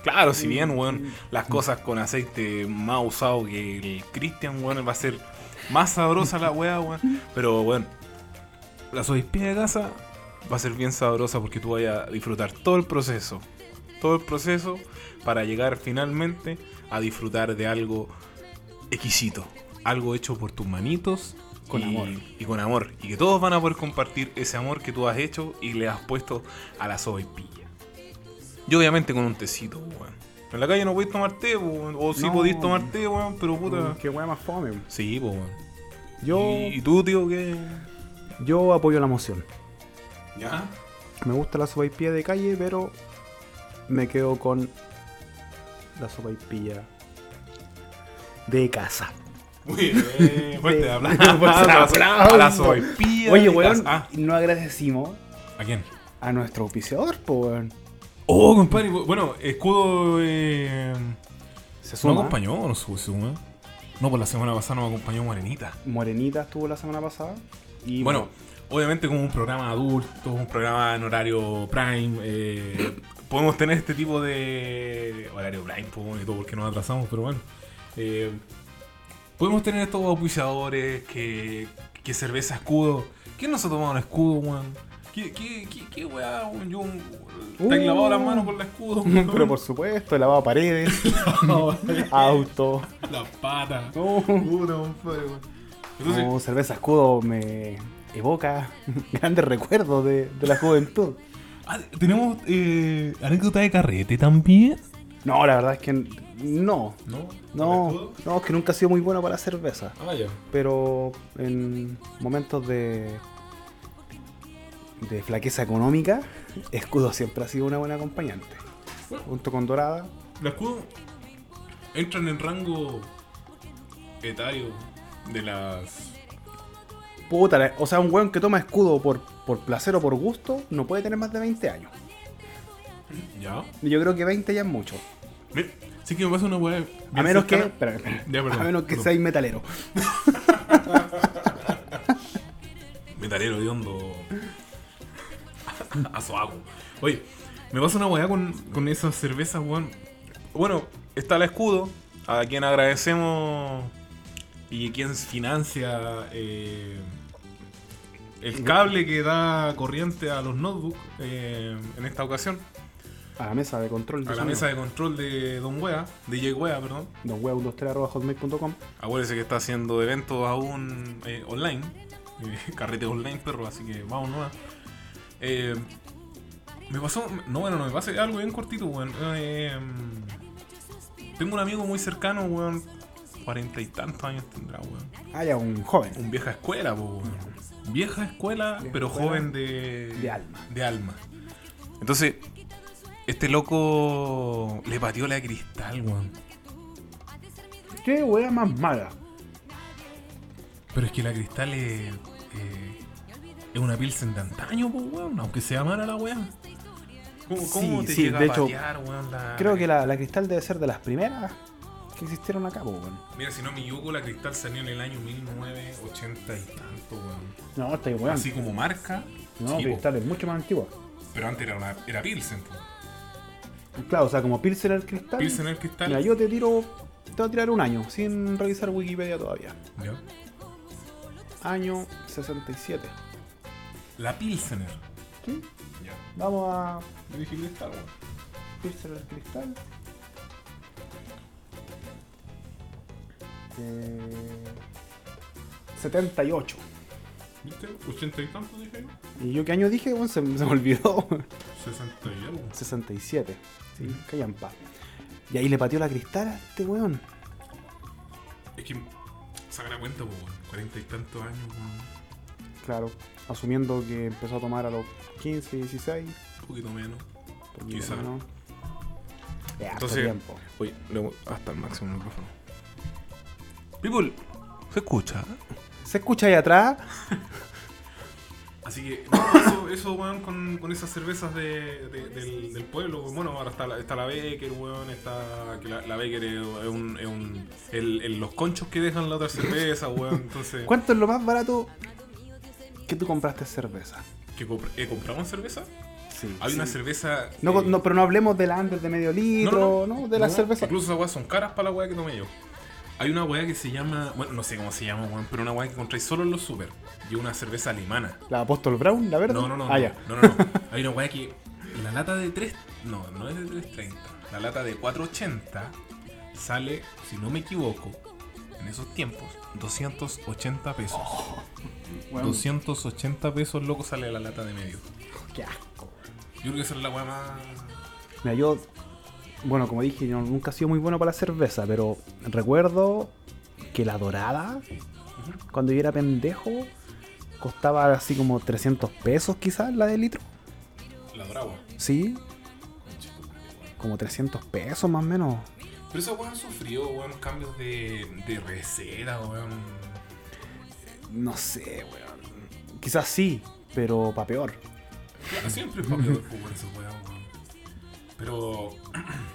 Claro, si bien, weón, las cosas con aceite más usado que el Christian, weón, va a ser más sabrosa la weá, weón. Pero, weón, la sopaipilla de casa va a ser bien sabrosa porque tú vayas a disfrutar todo el proceso. Todo el proceso para llegar finalmente a disfrutar de algo exquisito. Algo hecho por tus manitos. Con y- amor. Y con amor. Y que todos van a poder compartir ese amor que tú has hecho y le has puesto a la sopaipilla. Y obviamente con un tecito, weón. En la calle no podéis tomar té, weón. O sí No. podéis tomar té, weón, pero puta. Mm, Qué weá más fome. weón. Sí, weón. Yo, ¿Y, y tú, tío, qué? yo apoyo la moción. ¿Ya? Me gusta la sopaipilla de calle, pero me quedo con la sopaipilla de casa. Muy bien. Fuerte Sí. aplauso. Fuerte aplauso. A la. Oye, de weón, casa. Ah, no agradecimos ¿a quién? a nuestro auspiciador, po, weón. Oh, compadre. Bueno, Escudo eh, Se ¿no suma. acompañó o no se suma? No, por la semana pasada nos acompañó Morenita. Morenita estuvo la semana pasada. Y Bueno, obviamente como un programa adulto, un programa en horario prime, eh, podemos tener este tipo de horario pues, y todo porque nos atrasamos, pero bueno. eh, podemos tener estos auspiciadores, que, que cerveza escudo. ¿Quién nos ha tomado un escudo, weón? ¿Qué, qué, qué, qué weá, weón? Yo, ¿Te Uh. lavado las manos con la escudo? Pero por supuesto, he lavado paredes, auto. Las patas. No, Puta, weón. Entonces, no, cerveza escudo me evoca grandes recuerdos de, de la juventud. Ah, tenemos eh, anécdota de carrete también. No, la verdad es que no. ¿No? ¿El No, es que nunca he sido muy bueno para la cerveza. Ah, ya. Pero en momentos de de flaqueza económica, escudo siempre ha sido una buena acompañante. Junto con dorada, ¿El escudo entran en rango etario de las. Puta, o sea, un weón que toma escudo por, por placer o por gusto no puede tener más de 20 años. Ya. Yo creo que 20 ya es mucho. Mira, sí que me pasa una weá. A menos que, espera, espera. Ya, perdón, a menos que seáis metalero. Metalero de hondo. a su agua. Oye, me pasa una weá con, con esas cervezas, weón. Bueno, está el escudo, a quien agradecemos y quien financia eh, el cable que da corriente a los notebooks eh, en esta ocasión. A la mesa de control de A la mesa de control de Don Wea, DJ Wea, perdón. donweb23.hotmail.com Acuérdense que está haciendo eventos aún eh, online. eh, carrete online, perro, así que vamos nomás. Eh, me pasó. No, bueno, no me pasa algo bien cortito, weón. Eh, tengo un amigo muy cercano, weón. Cuarenta y tantos años tendrá, weón. Ah, ya, un joven. Un vieja escuela, weón. Vieja escuela, Vieja pero escuela joven de. de alma. De alma. Entonces, este loco le pateó la cristal, weón. ¿Qué wea más mala? Pero es que la cristal es. eh, es una pilsen de antaño, pues, weón. Aunque sea mala la weá. ¿Cómo, cómo Sí, te sí, llega de a hecho, patear, weón, la- Creo que la, la cristal debe ser de las primeras que existieron acá, po, weón. Mira, si no me equivoco, la cristal salió en el año 1980 y tanto, weón. No, está weón. Así como marca. No, sí, po. cristal es mucho más antigua. Pero antes era, una, era pilsen, po. Claro, o sea, como Pilsener cristal. Pilsener cristal. Mira, yo te tiro. Te voy a tirar un año, sin revisar Wikipedia todavía. Ya. Año 67. La pilsener. ¿Sí? Ya. Vamos a Yo dije cristal, weón. Pilsener cristal. Eh, 78. ¿Viste? ¿80 y tanto dije? ¿Y yo qué año dije? Bueno, se, se me olvidó. 60 y algo. 67. Sí, callampa. Y ahí le pateó la cristal a este weón. Es que. Saca la cuenta, po, weón. 40 y tantos años, weón. Claro, asumiendo que empezó a tomar a los 15, 16. Un poquito menos. poquito Quizá. menos. Es harto Entonces, tiempo. oye, luego hasta el máximo el micrófono. People, ¿se escucha? ¿Se escucha ahí atrás? Así que, no, eso, eso weón, con, con esas cervezas de, de- del, del pueblo. Bueno, ahora está la, está la Becker, weón, está. Que la, la Becker es, es un. Es un el, el- los conchos que dejan la otra cerveza, weón. Entonces. ¿Cuánto es lo más barato que tú compraste cerveza? ¿Que compr- eh, ¿Compramos cerveza? Sí. Hay una cerveza. No, eh, no, pero no hablemos de la antes de medio litro, ¿no? De la no, cerveza. Incluso esas weas son caras para la wea que tomé yo. Hay una wea que se llama. Bueno, no sé cómo se llama, weón, pero una wea que encontráis solo en los super. Y una cerveza alemana. La Apóstol Brown, la verde. No, no, no. Ah, no, ya. no, no, no. Hay una weá que. La lata de 3. No, no es de 330. La lata de 480 sale, si no me equivoco, en esos tiempos, 280 pesos. Weón, 280 pesos, loco, sale la lata de medio. qué asco. Yo creo que esa es la weá más. Mira, yo, bueno, como dije, yo nunca he sido muy bueno para la cerveza, pero recuerdo que la dorada, cuando yo era pendejo, costaba así como 300 pesos quizás la de litro. La doragua. Sí, como 300 pesos más o menos. Pero esa weá sufrió, weón, cambios de, de receta, weón. No sé, weón. Quizás sí, pero para peor. Claro, siempre es para peor, por esa weón. Pero.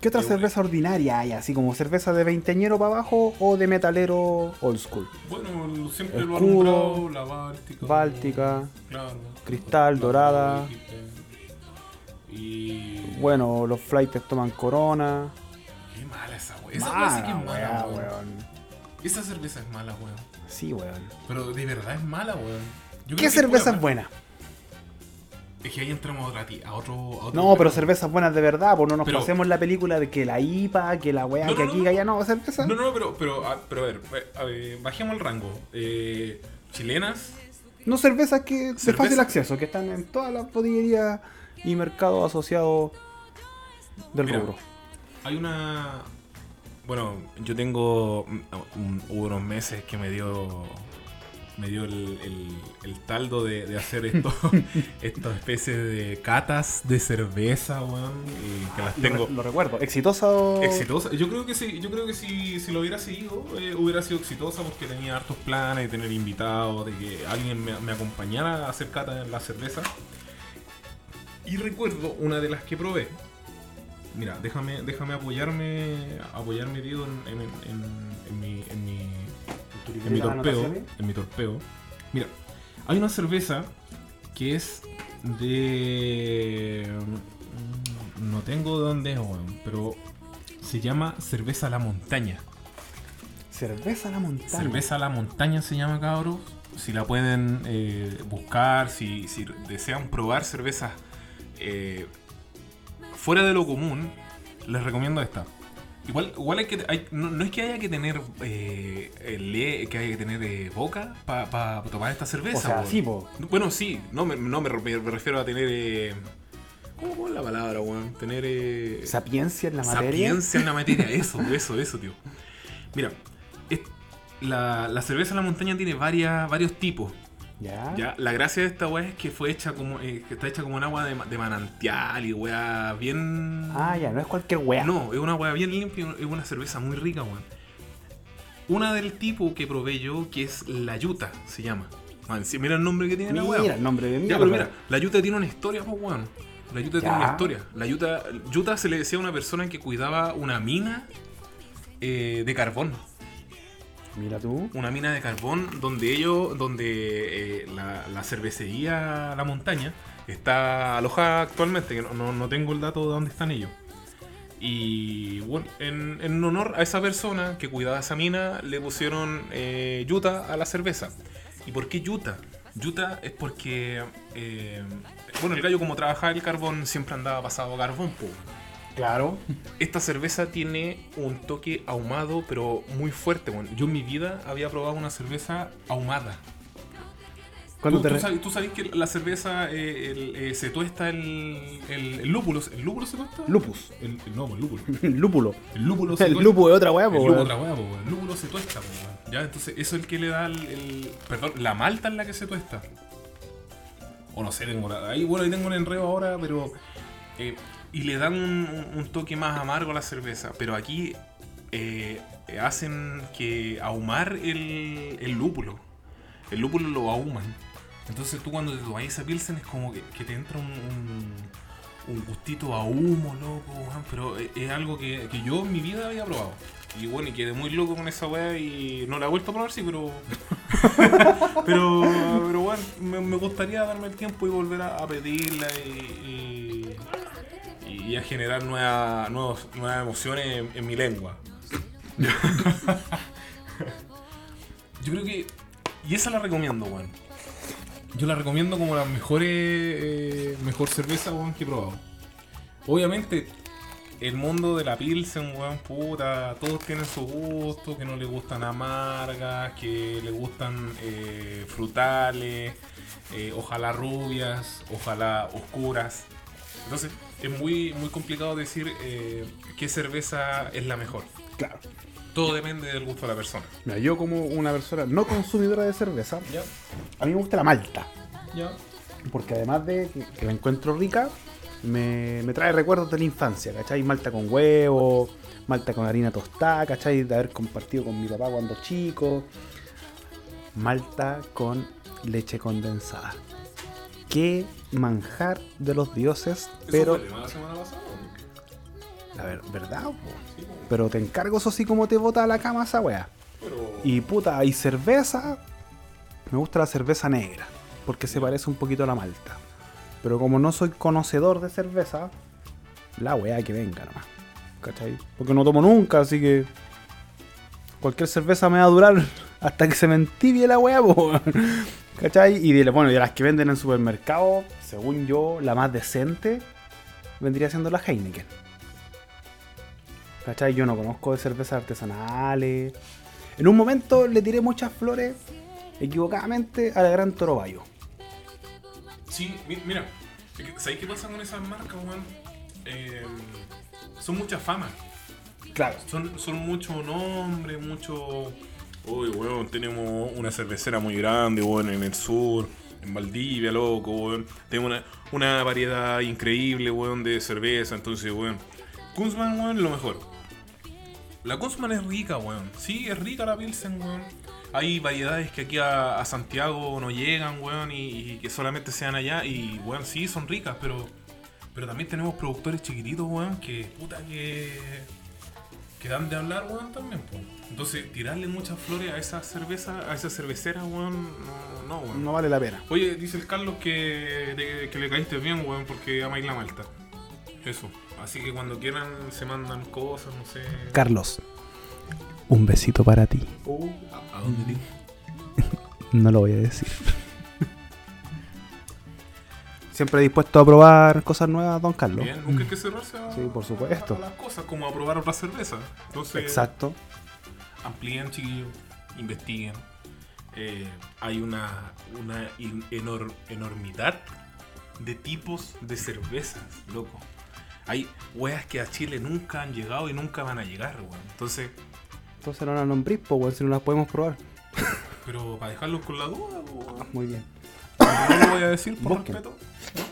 ¿Qué otra cerveza ordinaria hay? Así como cerveza de veinteñero para abajo o de metalero old school. Bueno, lo- siempre lo Escudo, alumbrado, la Báltica. Báltica, Claro. Cristal, La- dorada. Y. Bueno, los flights toman corona. Qué mala esa weá. Esa weá sí que es Mala, mala, weón. weón. Esa cerveza es mala, weón. Sí, weón. Pero de verdad es mala, weón. Yo ¿Qué cerveza es buena? Es que ahí entramos a, otra ti- a otro. a otro No, pero cervezas buenas de verdad, pues no nos Pero- pasemos la película de que la IPA, que la weá, No, que aquí, no. allá, no, cerveza. No, no, pero, pero, a, pero a ver, eh, a ver, bajemos el rango. Eh, chilenas, No cervezas que de Cerveza. fácil acceso, que están en todas las botillerías y mercados asociados del Mira, rubro. Hay una. Bueno, yo tengo mm, hubo unos meses que me dio. Me dio el, el- el taldo de, de hacer esto, esta especie de catas de cerveza, weón. y que las Lo, tengo lo recuerdo. Exitoso. exitosa. Yo creo que sí, yo creo que si, si lo hubiera seguido, eh, hubiera sido exitosa porque tenía hartos planes de tener invitados, de que alguien me, me acompañara a hacer cata en la cerveza. Y recuerdo una de las que probé. Mira, déjame, déjame apoyarme, apoyarme Diego, en, en, en- en mi, en mi, en mi ¿Las torpeo. En mi torpeo. Mira, hay una cerveza que es de. mm, No tengo de dónde es, pero se llama cerveza a la montaña. Cerveza a la montaña. Cerveza a la montaña se llama, cabros. Si la pueden eh, buscar, si, si desean probar cervezas eh, fuera de lo común, les recomiendo esta. Igual, igual hay que, hay- no, no es que haya que tener eh, le- que haya que tener eh, boca para tomar esta cerveza. O sea, sí. Bueno, sí, no, me, no me, re- me refiero a tener. eh, ¿Cómo es la palabra, weón? Tener. eh, Sapiencia en la materia. Sapiencia en la materia, eso, eso, eso, tío. Mira, es- la, la cerveza en la montaña tiene varias, varios tipos. Ya. Ya, la gracia de esta weá es que fue hecha como. eh, que está hecha como un agua de, ma- de manantial y weá bien. Ah, ya, no es cualquier wea. No, es una weá bien limpia, es una cerveza muy rica, weón. Una del tipo que probé yo, que es la Yuta, se llama. Man, si mira el nombre que tiene la weá. Mira el nombre de Ya, mierda. pero mira, la Yuta tiene una historia, pues, weón. La Yuta tiene Ya. una historia. La Yuta, Yuta se le decía a una persona que cuidaba una mina eh, de carbón. Mira tú. Una mina de carbón donde ellos, donde eh, la, la cervecería La Montaña está alojada actualmente, que no, no- no tengo el dato de dónde están ellos. Y bueno, en, en honor a esa persona que cuidaba esa mina, le pusieron eh, Yuta a la cerveza. ¿Y por qué Yuta? Yuta es porque, eh, bueno, el gallo como trabajaba el carbón siempre andaba pasado a carbón, po. Claro. Esta cerveza tiene un toque ahumado, pero muy fuerte. Bueno, yo en mi vida había probado una cerveza ahumada. Cuando ¿Tú, te tú sabes, tú sabes que la cerveza eh, el- eh, se tuesta el, el, el lúpulo. ¿El lúpulo se tuesta? Lupus. El, el- no, el lúpulo. Lúpulo. El lúpulo se El tuesta. lúpulo es otra wea, El po, lúpulo otra hueá. El lúpulo se tuesta, po, weón. Ya, entonces eso es el que le da el, el- Perdón, la malta es la que se tuesta. O no sé, tengo ahí, bueno, ahí tengo el enredo ahora, pero. eh, y le dan un, toque más amargo a la cerveza. Pero aquí eh, hacen que ahumar el, el lúpulo. El lúpulo lo ahuman. Entonces tú cuando te tomas esa pilsen es como que, te entra un, un, un gustito a humo, loco, pero es, es algo que, que yo en mi vida había probado. Y bueno, y quedé muy loco con esa weá y no la he vuelto a probar, sí, pero... pero, pero bueno, me, gustaría darme el tiempo y volver a, pedirla y, y a generar nueva- nuevos- nuevas emociones en, en mi lengua. Yo creo que... Y esa la recomiendo, weón. Yo la recomiendo como la mejores, eh, mejor cerveza, weón, que he probado. Obviamente, el mundo de la Pilsen, weón, puta, todos tienen su gusto, que no les gustan amargas, que les gustan eh, frutales, eh, ojalá rubias, ojalá oscuras. Entonces, es muy, muy complicado decir eh, qué cerveza es la mejor. Claro. Todo depende del gusto de la persona. Mira, yo como una persona no consumidora de cerveza, a mí me gusta la malta. ¿Ya? Porque además de que, que la encuentro rica, me, me trae recuerdos de la infancia, ¿cachai? Malta con huevo, malta con harina tostada, ¿cachai? De haber compartido con mi papá cuando chico. Malta con leche condensada. Qué manjar de los dioses, pero... ¿Eso fue la semana pasada? o no? A ver, ¿verdad? po? Sí, po. Pero te encargo eso sí como te bota a la cama esa. Pero... Y puta, hay cerveza. Me gusta la cerveza negra. Porque se parece un poquito a la malta. Pero como no soy conocedor de cerveza, la wea que venga nomás. ¿Cachai? Porque no tomo nunca, así que. Cualquier cerveza me va a durar hasta que se me entibie la po. ¿Cachai? Y de, bueno, de las que venden en supermercado, según yo, la más decente vendría siendo la Heineken. ¿Cachai? Yo no conozco de cervezas artesanales. En un momento le tiré muchas flores equivocadamente a la Gran Toro Bayo. Sí, mi- mira, ¿sabéis qué pasa con esas marcas, weón? Eh, son mucha fama. Claro. Son, son mucho nombre, mucho. Uy, weón, tenemos una cervecera muy grande, weón, en el sur, en Valdivia, loco, weón. Tenemos una, una variedad increíble, weón, de cerveza. Entonces, weón, Kunzman, weón, lo mejor. La Kunzman es rica, weón. Sí, es rica la Pilsen, weón. Hay variedades que aquí a, Santiago no llegan, weón, y, y que solamente sean allá. Y, weón, sí, son ricas, pero. Pero también tenemos productores chiquititos, weón, que puta que que dan de hablar, weón, también, pues. Entonces, tirarle muchas flores a esa cerveza, a esa cervecera, weón, no, no, weón. No vale la pena. Oye, dice el Carlos que, de- que le caíste bien, weón, porque amáis la malta. Eso. Así que cuando quieran se mandan cosas, no sé. Carlos, un besito para ti. ¿A, a dónde? No lo voy a decir. Siempre dispuesto a probar cosas nuevas, don Carlos. Bien, nunca hay que cerrarse a, Sí, por supuesto. a las cosas, como a probar otra cerveza. Entonces, Exacto. Amplíen, chiquillos, investiguen. Eh, hay una, una enor- enormidad de tipos de cervezas, loco. Hay weas que a Chile nunca han llegado y nunca van a llegar, weón. Entonces, Entonces no las nombrís, pues, weón, si no las podemos probar. pero para dejarlos con la duda, weón. Muy bien. no lo voy a decir por Busquen. respeto. ¿no?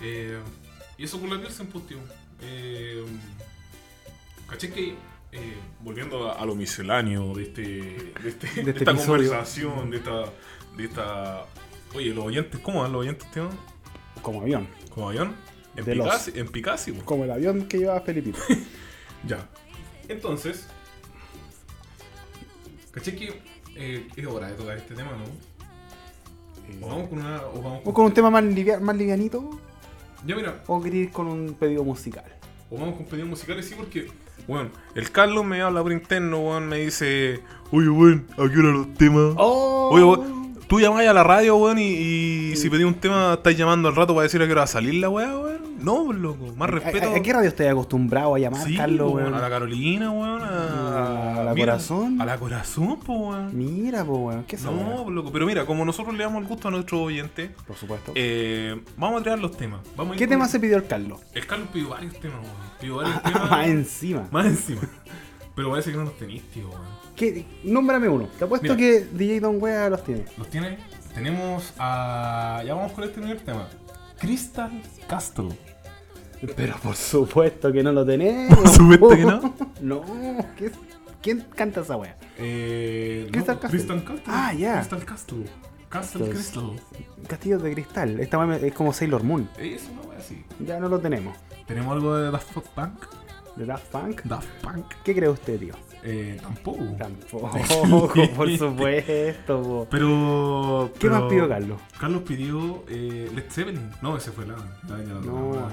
Eh, y eso con la Pilsen, pues, tío. Eh, caché que, eh, volviendo a, a lo misceláneo de, este, de, este- de este esta episodio. conversación, de esta, de esta... Oye, los oyentes, ¿cómo van los oyentes, tío? Como avión. ¿Como avión? En los- Picassi, en Picassi, pues. Como el avión que lleva Felipito. Ya. Entonces, caché que eh, es hora de tocar este tema, ¿no? O vamos con una... O vamos ¿O con un tema más, livia- más livianito? Ya mira, ¿O queréis ir con un pedido musical? O vamos con pedidos musicales, sí, porque, bueno, el Carlos me habla por interno, weón, me dice, oye, weón, ¿a qué hora los temas? ¡Oh! Oye, weón, tú llamás a la radio, weón, y, y si pedí un tema, estáis llamando al rato para decir a qué hora va a salir la weá, weón. No, loco, más respeto. ¿A, a qué radio estáis acostumbrado a llamar, Sí, Carlos, weón, weón? a la Carolina, weón, a, ¿A la Corazón? A la corazón, pues, weón. Mira, pues, weón, ¿qué No, sabes? pues, loco, pero mira, como nosotros le damos el gusto a nuestros oyentes, Por supuesto. eh, vamos a traer los temas. Vamos ¿Qué con- tema se pidió el Carlos? El Carlos pidió varios temas, weón. Pidió varios temas. Más encima. Más encima. Pero parece que no los tenéis, tío, weón. ¿Qué? Nómbrame uno. Te apuesto Mira. que DJ Don Wea los tiene. ¿Los tiene? Tenemos a. Ya vamos con este primer tema. Crystal Castle. Pero por supuesto que no lo tenemos. Por supuesto que no. no. ¿qué- ¿Quién canta esa wea? Eh, Crystal no, Castle. Crystal Castle. Ah, ya. Crystal Castle. Castle Crystal. Castillos de cristal. Esta wea es como Sailor Moon. Eso no voy así. Ya no lo tenemos. ¿Tenemos algo de Daft Punk? ¿De Daft Punk? Daft Punk. ¿Qué cree usted, tío? Eh, tampoco. Tampoco, por supuesto. po. Pero. ¿Qué más pidió Carlos? Carlos pidió eh, Led Zeppelin. No, ese fue la. la, la- la- No.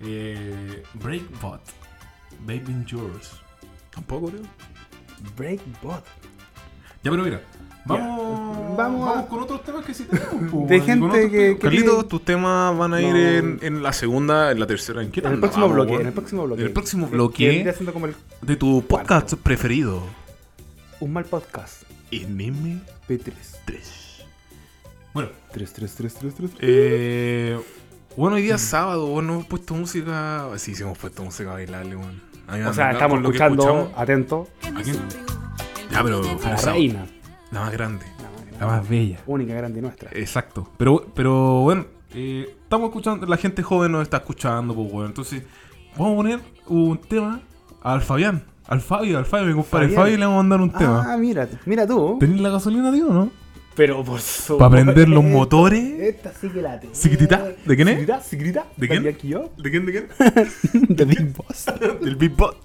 Eh, Breakbot. Baby Yours. Tampoco, creo. Breakbot. Ya, pero mira. Vamos, Vamos con otros temas que sí tenemos. po, De gente que- Carlitos, tus temas van a ir No. en, en la segunda, en la tercera. ¿En qué En el próximo vamos, bloque, en el próximo bloque. En el próximo Que- que bloque el, de tu podcast preferido. un mal podcast. En M3. P3. Bueno, 3, 3, 3, 3, 3. eh, bueno, hoy Mm. día es sábado, bueno, hemos puesto música. Sí, sí, hemos puesto música bailable, weón. O sea, estamos escuchando, atento, ¿A quién? Ya, pero. a la reina. La más grande. La La más bella. única grande nuestra. Exacto. Pero, pero bueno, eh, estamos escuchando, la gente joven nos está escuchando, pues bueno. Entonces, vamos a poner un tema al Fabián. Al Fabio, al Fabio, mi compadre. Fabián. Fabio le vamos a mandar un tema. Ah, mira, mira tú. ¿Tenés la gasolina, tío, no? Pero por supuesto. ¿Para prender los motores? Esta sí que la tengo. ¿Siquitita? ¿De quién es? ¿Siquitita? ¿Siquitita? ¿De quién? aquí yo? ¿De quién, de quién? De Big Boss. Del Big Bot.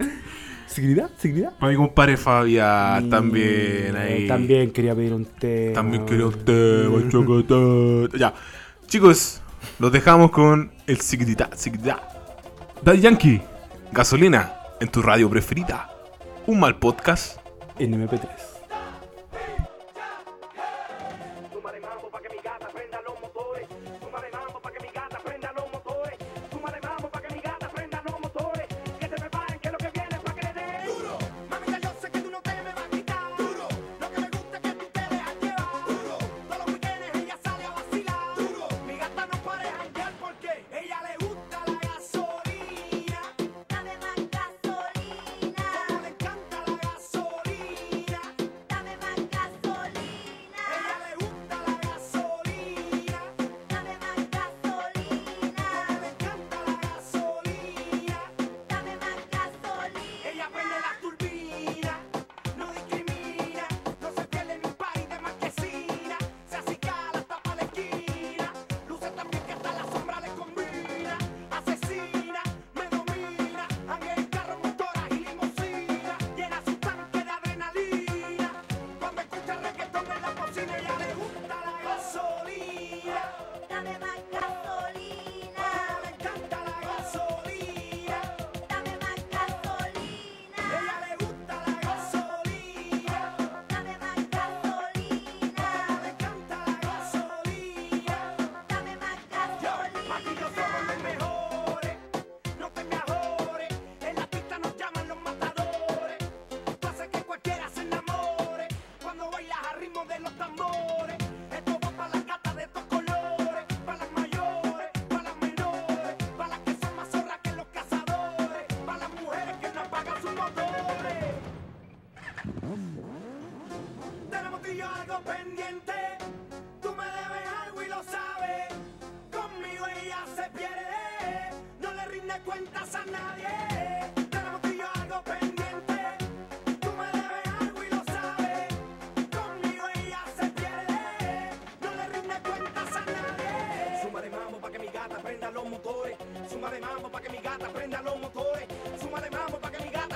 ¿Siquitita? ¿Siquitita? Para mi compadre Fabián, también Mm, ahí. También quería pedir un tema. También quería un chocolate. Ya. Chicos, los dejamos con el Siquitita, Siquitita. Daddy Yankee, gasolina en tu radio preferida. Un mal podcast. En MP3. los motores. Suma de mambo para que mi gata prenda los motores. Suma de mambo para que mi gata.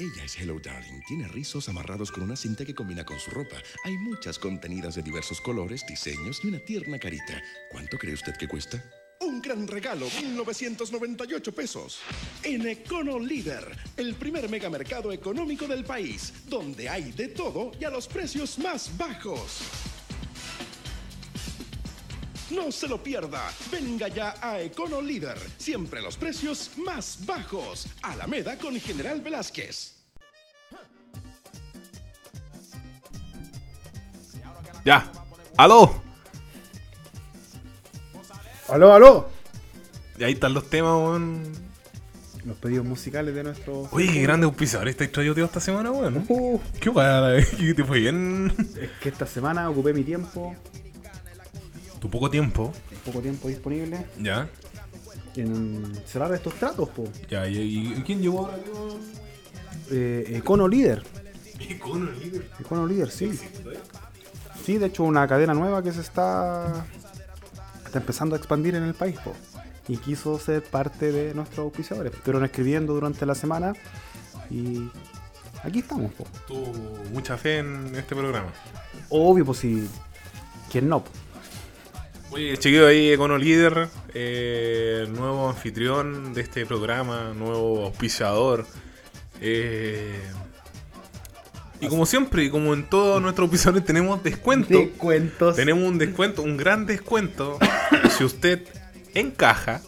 Ella es Hello Darling. Tiene rizos amarrados con una cinta que combina con su ropa. Hay muchas contenidas de diversos colores, diseños y una tierna carita. ¿Cuánto cree usted que cuesta? Un gran regalo, 1998 pesos. En Econo Líder, el primer megamercado económico del país, donde hay de todo y a los precios más bajos. No se lo pierda. Venga ya a Econo Líder. Siempre los precios más bajos. Alameda con General Velázquez. Ya. ¡Aló! ¡Aló, aló! Y ahí están los temas, weón. Los pedidos musicales de nuestro. Oye, qué grande auspiciador estáis traído tío esta semana, weón. Uh, Qué guay, te fue bien. es que esta semana ocupé mi tiempo, Tu poco tiempo. poco tiempo disponible, Ya. en cerrar estos tratos, po. Ya, ¿y, y quién llegó ahora? Eh, Econo Líder. Icono líder. Econo Líder, sí. Sí, de hecho, una cadena nueva que se está, está empezando a expandir en el país, po. Y quiso ser parte de nuestros auspiciadores. Estuvieron escribiendo durante la semana y aquí estamos, po. Tuvo mucha fe en este programa. Obvio, pues si. ¿Quién no? po? Oye, chiquillo ahí, Econo Líder, eh, nuevo anfitrión de este programa, nuevo auspiciador. eh, y como siempre, y como en todos nuestros auspiciadores, tenemos descuento. De cuentos. Tenemos un descuento, un gran descuento. si usted encaja,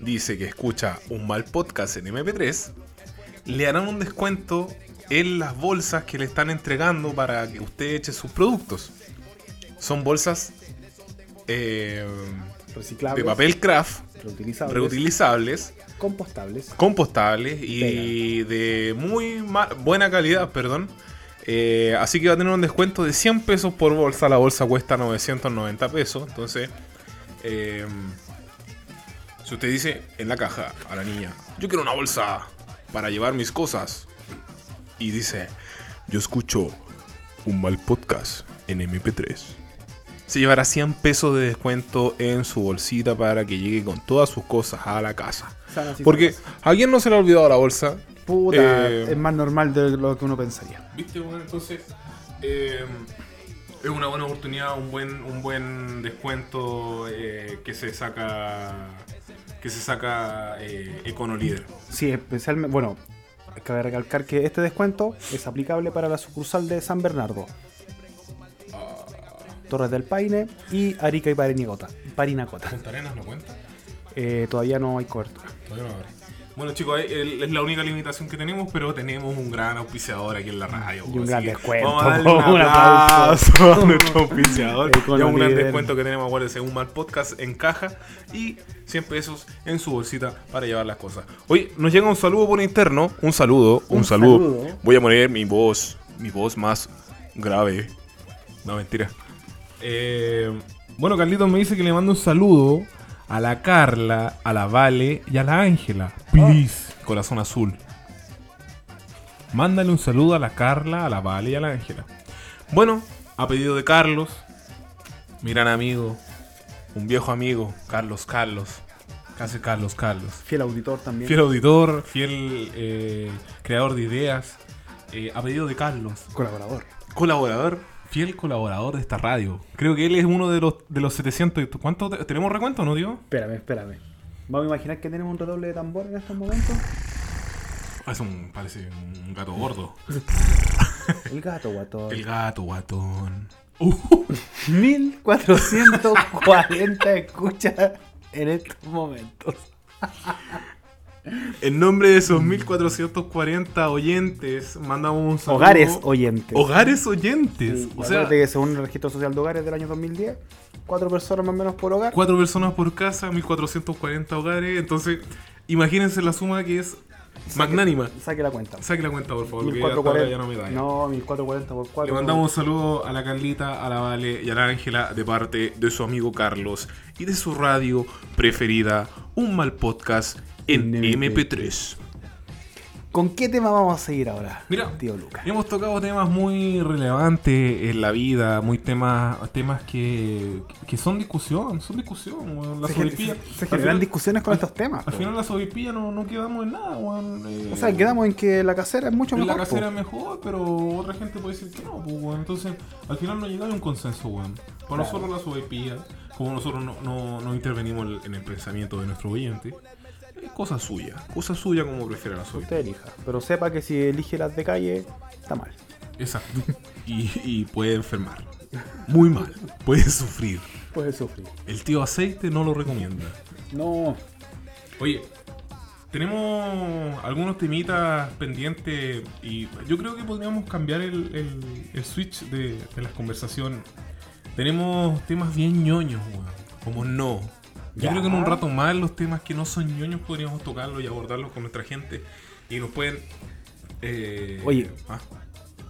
dice que escucha un mal podcast en MP3, le harán un descuento en las bolsas que le están entregando para que usted eche sus productos. Son bolsas eh, Reciclables. de papel craft, Reutilizables. reutilizables, compostables. compostables y de muy buena calidad, perdón. Eh, así que va a tener un descuento de 100 pesos por bolsa. La bolsa cuesta 990 pesos. Entonces, eh, si usted dice en la caja a la niña, yo quiero una bolsa para llevar mis cosas. Y dice, yo escucho un mal podcast en MP3. Se llevará 100 pesos de descuento en su bolsita para que llegue con todas sus cosas a la casa. Porque a quién no se le ha olvidado la bolsa. Puta, Eh, es más normal de lo que uno pensaría. ¿Viste? Bueno, entonces eh, es una buena oportunidad, un buen, un buen descuento eh, que se saca que se saca eh, Econo Líder. Sí, especialmente. Bueno, cabe recalcar que este descuento es aplicable para la sucursal de San Bernardo, Torres del Paine y Arica y Parinacota. Parinacota. ¿Punta Arenas no cuenta? Eh, todavía no hay cobertura. Todavía no abre. Bueno chicos, es la única limitación que tenemos, pero tenemos un gran auspiciador aquí en la radio. Y un gran descuento. Vamos a darle un Un aplauso aplauso. a nuestro auspiciador. Un gran descuento que tenemos, acuérdense, un mal podcast en caja y 100 pesos en su bolsita para llevar las cosas. Oye, nos llega un saludo por interno, un saludo, un, Un saludo. saludo. Voy a poner mi voz, mi voz más grave. No, mentira. Eh, bueno, Carlitos me dice que le mando un saludo a la Carla, a la Vale y a la Ángela. Please, corazón azul. Mándale un saludo a la Carla, a la Vale y a la Ángela. Bueno, a pedido de Carlos, mi gran amigo, un viejo amigo, Carlos Carlos. Casi Carlos Carlos. Fiel auditor también. Fiel auditor, fiel eh, creador de ideas. eh, a pedido de Carlos. Colaborador. Colaborador, fiel colaborador de esta radio. Creo que él es uno de los, de los 700. y- ¿Cuánto te- tenemos recuento, no, tío? Espérame, espérame. Vamos a imaginar que tenemos un redoble de tambor en estos momentos. Ah, Es un, parece un gato gordo. El gato, guatón. El gato, guatón. 1440 escuchas en estos momentos. En nombre de esos 1440 oyentes, mandamos un saludo. Hogares oyentes. Hogares oyentes. Sí, o sea, acuérdate que según el registro social de hogares del año 2010, cuatro personas más o menos por hogar. cuatro personas por casa, 1440 hogares. Entonces, imagínense la suma que es magnánima. Saque la cuenta. Saque la cuenta, por favor, que hasta ahora ya no me da. No, 1440 por 4. Le mandamos un saludo a la Carlita, a la Vale y a la Ángela de parte de su amigo Carlos y de su radio preferida, Un Mal Podcast en MP3. ¿Con qué tema vamos a seguir ahora? Mira, tío Lucas. Hemos tocado temas muy relevantes en la vida, muy temas temas que, que son discusión, son discusión. La Se, gen- sobrepilla- se al generan final- discusiones con estos temas. Al final la sobrepilla no, no quedamos en nada, weón. eh, O sea, quedamos en que la casera es mucho mejor. la casera es mejor, pero otra gente puede decir que no, pues, weón. Entonces, al final no llegamos a un consenso, weón. Para Claro. nosotros la sobrepilla, como nosotros no, no, no intervenimos en el pensamiento de nuestro oyente, es cosa suya. Cosa suya como prefiera la sobrepilla. Usted elija. Pero sepa que si elige las de calle, está mal. Exacto. Y, y puede enfermar. Muy mal. Puede sufrir. Puede sufrir. El tío aceite no lo recomienda. No. Oye, tenemos algunos temitas pendientes y yo creo que podríamos cambiar el, el- el switch de, de las conversaciones. Tenemos temas bien ñoños, weón. Como no. Yo Ya. creo que en un rato más los temas que no son ñoños podríamos tocarlos y abordarlos con nuestra gente. Y nos pueden... eh, Oye. ah.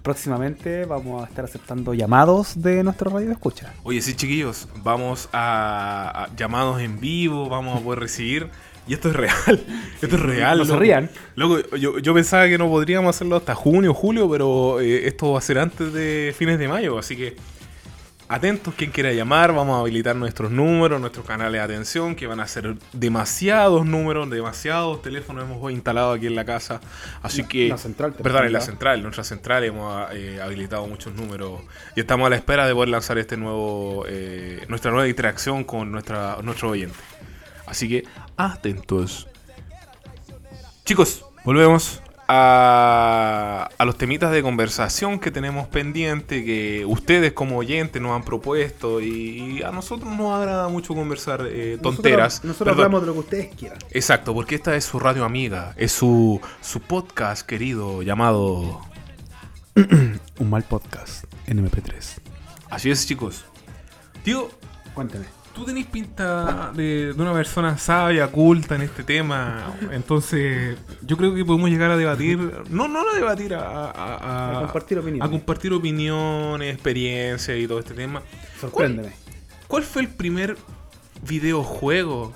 Próximamente vamos a estar aceptando llamados de nuestro radio de escucha. Oye, sí, chiquillos, vamos a, a llamados en vivo, vamos a poder recibir. Y esto es real. Esto es real. No se loco. rían. Loco, yo, yo pensaba que no podríamos hacerlo hasta junio julio, pero eh, esto va a ser antes de fines de mayo. Así que atentos, quien quiera llamar, vamos a habilitar nuestros números, nuestros canales de atención, que van a ser demasiados números, demasiados teléfonos hemos instalado aquí en la casa. Así que... la central Perdón, en la telefónica. central, en nuestra central hemos eh, habilitado muchos números y estamos a la espera de poder lanzar este nuevo, eh, nuestra nueva interacción con nuestra, nuestro oyente. Así que atentos. Chicos, volvemos a, a los temitas de conversación que tenemos pendiente, que ustedes como oyentes nos han propuesto y, y a nosotros nos agrada mucho conversar eh, tonteras. Nosotros, hablamos de lo que ustedes quieran. Exacto, porque esta es su radio amiga, es su, su podcast querido llamado... Un mal podcast en MP3. Así es, chicos. Tío, Cuénteme. Tú tenés pinta de, de una persona sabia, culta en este tema. Entonces, yo creo que podemos llegar a debatir. No, no a debatir, a, a- a- A compartir opiniones. a compartir opiniones, experiencias y todo este tema. Sorpréndeme. ¿Cuál fue el primer videojuego?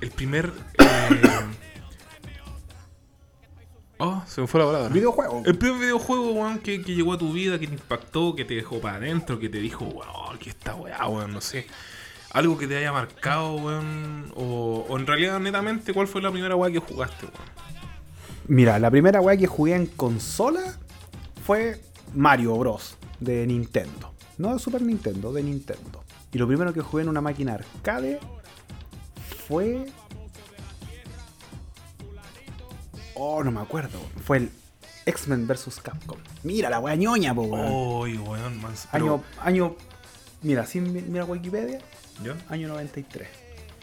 El primer. eh, Oh, se me fue la palabra. Videojuego. El primer videojuego, weón, que, que llegó a tu vida, que te impactó, que te dejó para adentro, que te dijo, wow, que esta weá, weón, no sé. Algo que te haya marcado, weón. O, o en realidad, netamente, ¿cuál fue la primera weá que jugaste, weón? Mira, la primera weá que jugué en consola fue Mario Bros. de Nintendo. No de Super Nintendo, de Nintendo. Y lo primero que jugué en una máquina arcade fue. Oh, no me acuerdo. Fue el X-Men vs Capcom. Mira la weá ñoña, po, weón. Weón. Año, año. Mira, sin mi- mira Wikipedia, ¿Ya? año 93.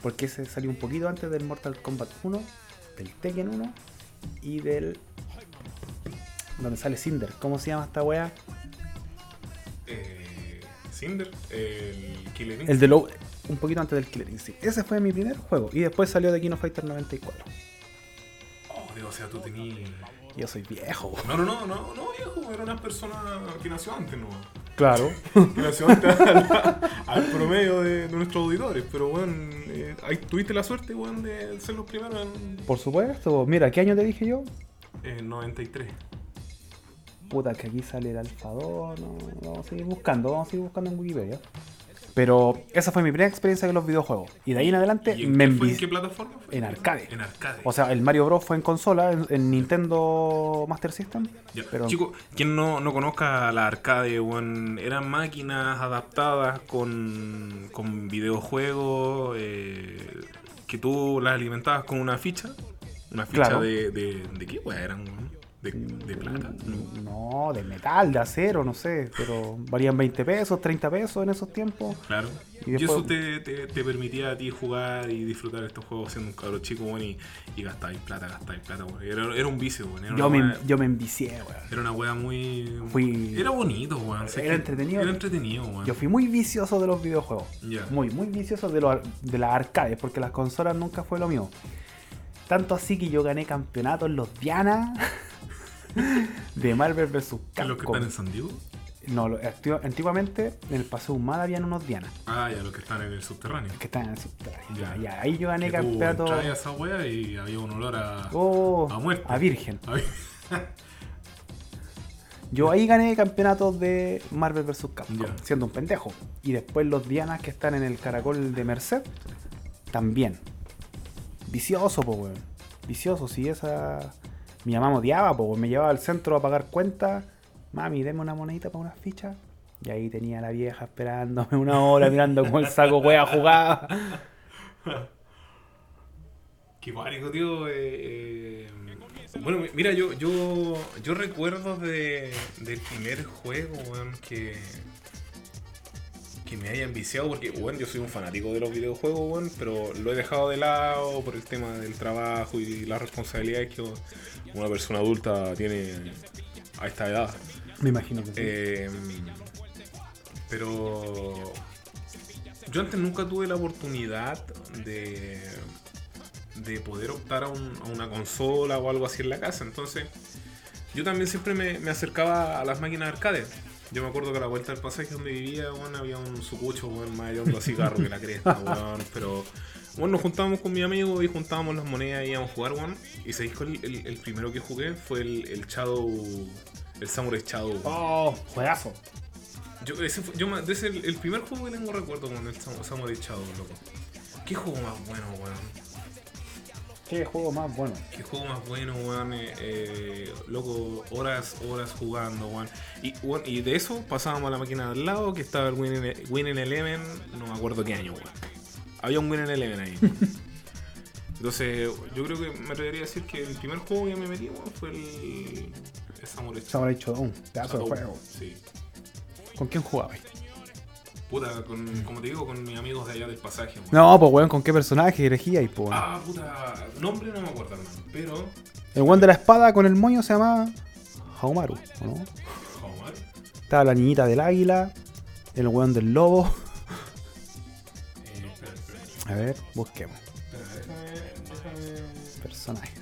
Porque ese salió un poquito antes del Mortal Kombat 1, del Tekken 1 y del. Donde sale Cinder. ¿Cómo se llama esta weá? Eh, Cinder, el Killer Instinct. El de lo, un poquito antes del Killer Instinct. Ese fue mi primer juego. Y después salió de Kino Fighter 94. Oh, Dios, o sea, tú tenías. Yo soy viejo. No, no, no, no, no, viejo, era una persona que nació antes, ¿no? Claro. Que al, promedio de, de nuestros auditores. Pero, weón, eh, ahí tuviste la suerte, weón, de ser los primeros en Por supuesto. Mira, ¿qué año te dije yo? en 93. Puta, que aquí sale el Alfa 2. No, vamos a seguir buscando, vamos a seguir buscando en Wikipedia. Pero esa fue mi primera experiencia con los videojuegos. Y de ahí en adelante ¿Y en, me envici- en qué plataforma fue? En arcade. En arcade. O sea, el Mario Bros. fue en consola, en, en Nintendo Master System. Pero Chicos, quien no, no conozca la arcade, weón, eran máquinas adaptadas con, con videojuegos eh, que tú las alimentabas con una ficha. Una ficha Claro. de, de, de qué, weón, eran? De, de plata. no, de metal, de acero, no sé. Pero valían 20 pesos, 30 pesos en esos tiempos. Claro. Y eso te, te, te permitía a ti jugar y disfrutar estos juegos siendo un cabro chico, weón, y, y gastabais plata, gastabais plata, weón. Era, era un vicio. Era, Yo me, wea- yo me envicié, weón. era una wea muy. Fui- Era bonito, weón. Era entretenido. Era entretenido, weón. Yo fui muy vicioso de los videojuegos. Muy, muy vicioso de, los de las arcades, porque las consolas nunca fue lo mío. Tanto así que yo gané campeonatos en los Diana de Marvel vs. ¿Qué es lo que Capcom. están en San Diego? No, lo- antiguamente en el Paseo Humada habían unos Diana Ah, ya, los que están en el subterráneo. que estaban en el subterráneo. Ya. Ya, ya, ahí yo gané campeonato. a esa wea y había un olor a. Oh, a muerte. a virgen. A Yo ahí gané campeonatos de Marvel vs. Capcom, Ya. siendo un pendejo. Y después los Dianas que están en el caracol de Merced, también. Vicioso, po, weón. Vicioso, si esa. Mi mamá me odiaba, weón. Me llevaba al centro a pagar cuentas. Mami, deme una monedita para unas fichas. Y ahí tenía a la vieja esperándome una hora mirando cómo el saco wea jugaba. Qué pánico, tío. eh, eh, Bueno, mi- mira, yo, yo, yo recuerdo de, del primer juego, weón, que, que me haya enviciado, porque, bueno, yo soy un fanático de los videojuegos, bueno, pero lo he dejado de lado por el tema del trabajo y las responsabilidades que una persona adulta tiene a esta edad. Me imagino que sí. Eh, pero yo antes nunca tuve la oportunidad de, de poder optar a, un- a una consola o algo así en la casa. Entonces, yo también siempre me, me acercaba a las máquinas arcade. Yo me acuerdo que a la vuelta del pasaje donde vivía, bueno, había un sucucho, bueno, más de otro cigarro que la cresta. Pero, bueno, nos juntábamos con mi amigo y juntábamos las monedas y íbamos a jugar, weón. Y se dijo el, el- el primero que jugué fue el, el Shadow, el Samurai Shadow. weón. Oh, juegazo. Yo, ese fue, yo de ese, el, el primer juego que tengo recuerdo con el Sam- Samurai Shadow, loco. ¿Qué juego más bueno, weón? Qué juego más bueno. ¿Qué juego más bueno, weón? Eh, eh, loco, horas, horas jugando, weón. Y, weón, y de eso pasábamos a la máquina del lado, que estaba el Winning, Winning Eleven, no me acuerdo qué año, weón. Había un Winning Eleven ahí. Entonces, yo creo que me atrevería a decir que el primer juego que me metí, fue el, el Samurai Shadow. Samurai Shodown, pedazo de juego. Sí. ¿Con quién jugabas? Puta, con, como te digo, con mis amigos de allá del pasaje, weón. No, pues weón, ¿con qué personaje elegías? Pues, weón? Ah, puta, nombre no me acuerdo, hermano. Pero, El weón de la espada con el moño se llamaba Haumaru, ¿o ¿no? Omar, Estaba la niñita del águila, el weón del lobo. A ver, busquemos. espera, déjame, déjame, Personajes.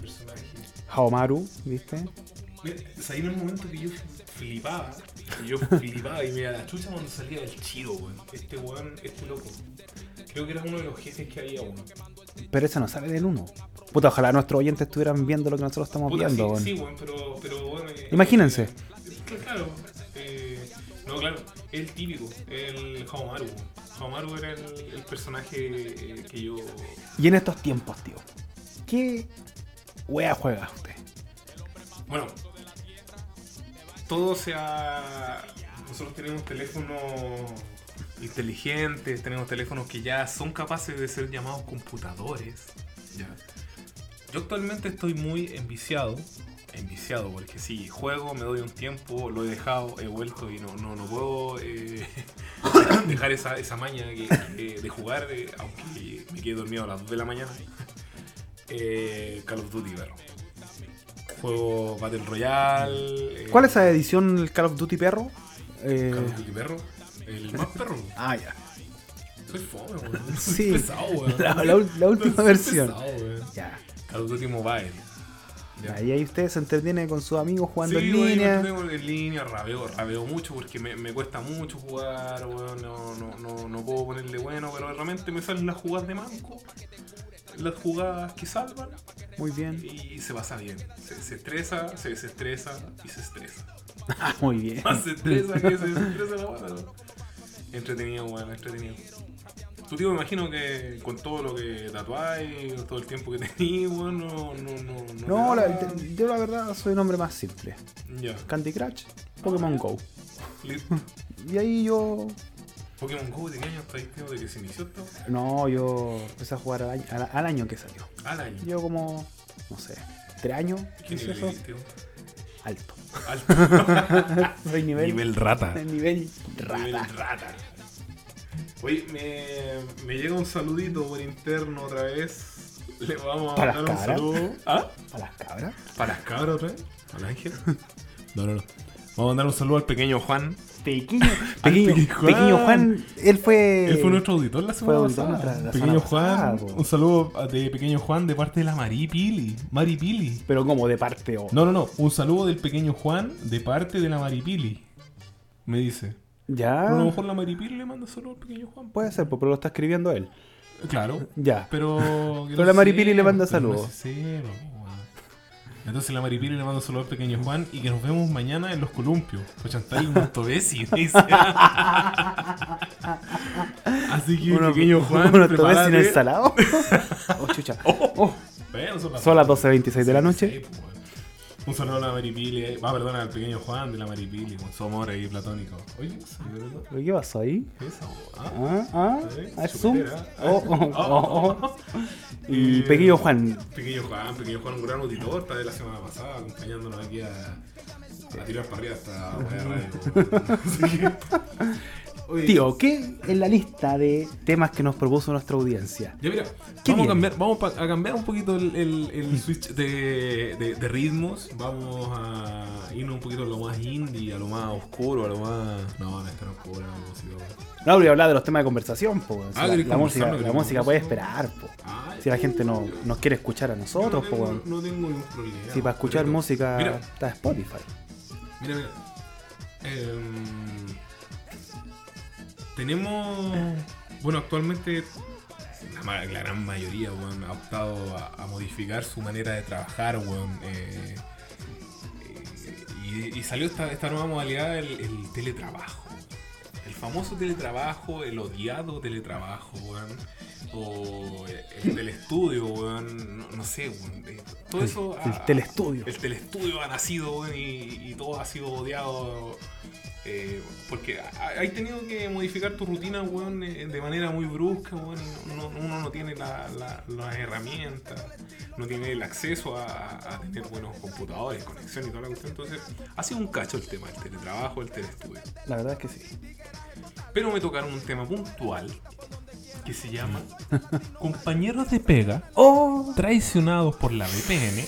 personaje. Haomaru, ¿viste? Mira, salí en el momento que yo flipaba, yo flipaba y me da la chucha cuando salía el chiro, weón. Este weón, este loco. Creo que era uno de los jefes que había, weón. Pero ese no sale del 1. Puta, ojalá nuestros oyentes estuvieran viendo lo que nosotros estamos Puta, viendo, sí, weón. sí, weón, pero, pero weón. eh, Imagínense. eh, claro, no, claro, el típico, el Haomaru. weón. Haomaru era el, el personaje eh, que yo. Y en estos tiempos, tío, ¿qué wea juega usted? Bueno, todo se ha. Nosotros tenemos teléfonos inteligentes, tenemos teléfonos que ya son capaces de ser llamados computadores. Ya. Yo actualmente estoy muy enviciado. Enviciado, porque si juego, me doy un tiempo, lo he dejado, he vuelto y no, no, no puedo eh, dejar esa, esa maña que- que- de jugar, eh, aunque me quede dormido a las 2 de la mañana. Eh, Call of Duty, perro. Juego Battle Royale. ¿Cuál es esa edición del Call of Duty perro? Call of Duty perro. El más perro. ah, ya. Soy fome, weón. Sí, pesado, weón. la, la la última Soy versión. pesado. Ya. Call of Duty Mobile. Ya. Ahí, ahí usted se entretiene con sus amigos jugando Sí, en weón, línea. tengo en línea, rabeo, rabeo mucho porque me, me cuesta mucho jugar, weón, no, no, no, no puedo ponerle bueno, pero realmente me salen las jugadas de manco, las jugadas que salvan Muy bien. y se pasa bien. Se, se estresa, se desestresa y se estresa. Muy bien. Más se estresa que se desestresa la ¿no? Entretenido, weón, entretenido. Tú, tío, me imagino que con todo lo que tatuáis, todo el tiempo que tenías, weón, no, no, no, no. No, te la- da- yo la verdad soy un hombre más simple. Ya. Candy Crush, Pokémon Go. Y ahí yo. Pokémon Go, ¿de qué año estáis, tío? ¿De que se inició esto? No, yo empecé a jugar al año, al- al año que salió. Al año. Yo como, no sé, tres años. ¿Qué hice nivel eso. eres, tío? Alto. Alto. Soy nivel, Nivel rata. Nivel Nivel rata. Oye, me, me llega un saludito por interno otra vez. Le vamos a ¿Para mandar un saludo. ¿Ah? ¿Para las cabras? ¿Para las cabras otra vez? ¿Al ángel? No, no, no. Vamos a mandar un saludo al pequeño Juan. Pequeño, pequeño, pequeño Juan. pequeño Juan, él fue. Él fue nuestro auditor la semana pasada. pequeño semana Juan. pasada, un saludo de pequeño Juan de parte de la Mari Pili. Mari Pili. Pero como de parte o. No, no, no. Un saludo del pequeño Juan de parte de la Maripili. Me dice. Ya. Pero a lo mejor la Maripili le manda saludo al pequeño Juan. Puede ser, pero lo está escribiendo él. Claro. Ya. Pero. Pero la Maripili le manda saludos. weón. Entonces la Maripili le manda saludo al pequeño Juan y que nos vemos mañana en los columpios. Pochantay Montovesi, dice. Así que Uno- pequeño Juan. sin prepárate. el salado. oh, chucha. Oh, Bueno, son las son las 12.26 de la noche. Sí, pues, weón. Un saludo a la Maripili. eh. Va, perdón, al pequeño Juan de la Maripili, con su amor ahí platónico. Oye, ¿qué salió de ¿Pero ¿Qué pasó ahí? ¿Qué es eso? Ah, Ah, ah, ah, zoom. Oh, oh, oh. Y pequeño Juan, Pequeño Juan, pequeño Juan, un gran auditor, está de la semana pasada acompañándonos aquí a, a tirar para arriba hasta Oye. Tío, ¿qué es la lista de temas que nos propuso nuestra audiencia? Ya mira, ¿Qué vamos, a cambiar, vamos pa- a cambiar un poquito el, el- el switch de, de- de ritmos. Vamos a irnos un poquito a lo más indie, a lo más oscuro, a lo más. No, no es tan oscuro, no, música. No, voy a hablar de los temas de conversación, po. Ah, la, ¿querés la música, la música puede esperar, po. Ah, Si la gente no nos quiere escuchar a nosotros, no po, tengo, weón. no tengo ningún problema. Si para escuchar Pero- música Mira, está Spotify. mira, mira. Em, tenemos. Bueno, actualmente la, gran mayoría, ha optado a, a modificar su manera de trabajar, weón. eh, eh, y, y salió esta, esta nueva modalidad, el, el teletrabajo. El famoso teletrabajo, el odiado teletrabajo, weón. O el telestudio, weón. No, no sé, weón. eh, Todo El- eso. el ha- telestudio. El telestudio ha nacido, weón, y, y todo ha sido odiado. eh, porque ha- hay tenido que modificar tu rutina, weón, eh, de manera muy brusca, weón. y no- uno no tiene la- la- las herramientas, no tiene el acceso a, a tener buenos computadores, conexión y toda la cuestión. Entonces, ha sido un cacho el tema, el teletrabajo, el telestudio. La verdad es que sí. Pero me tocaron un tema puntual que se llama Compañeros de pega traicionados por la VPN.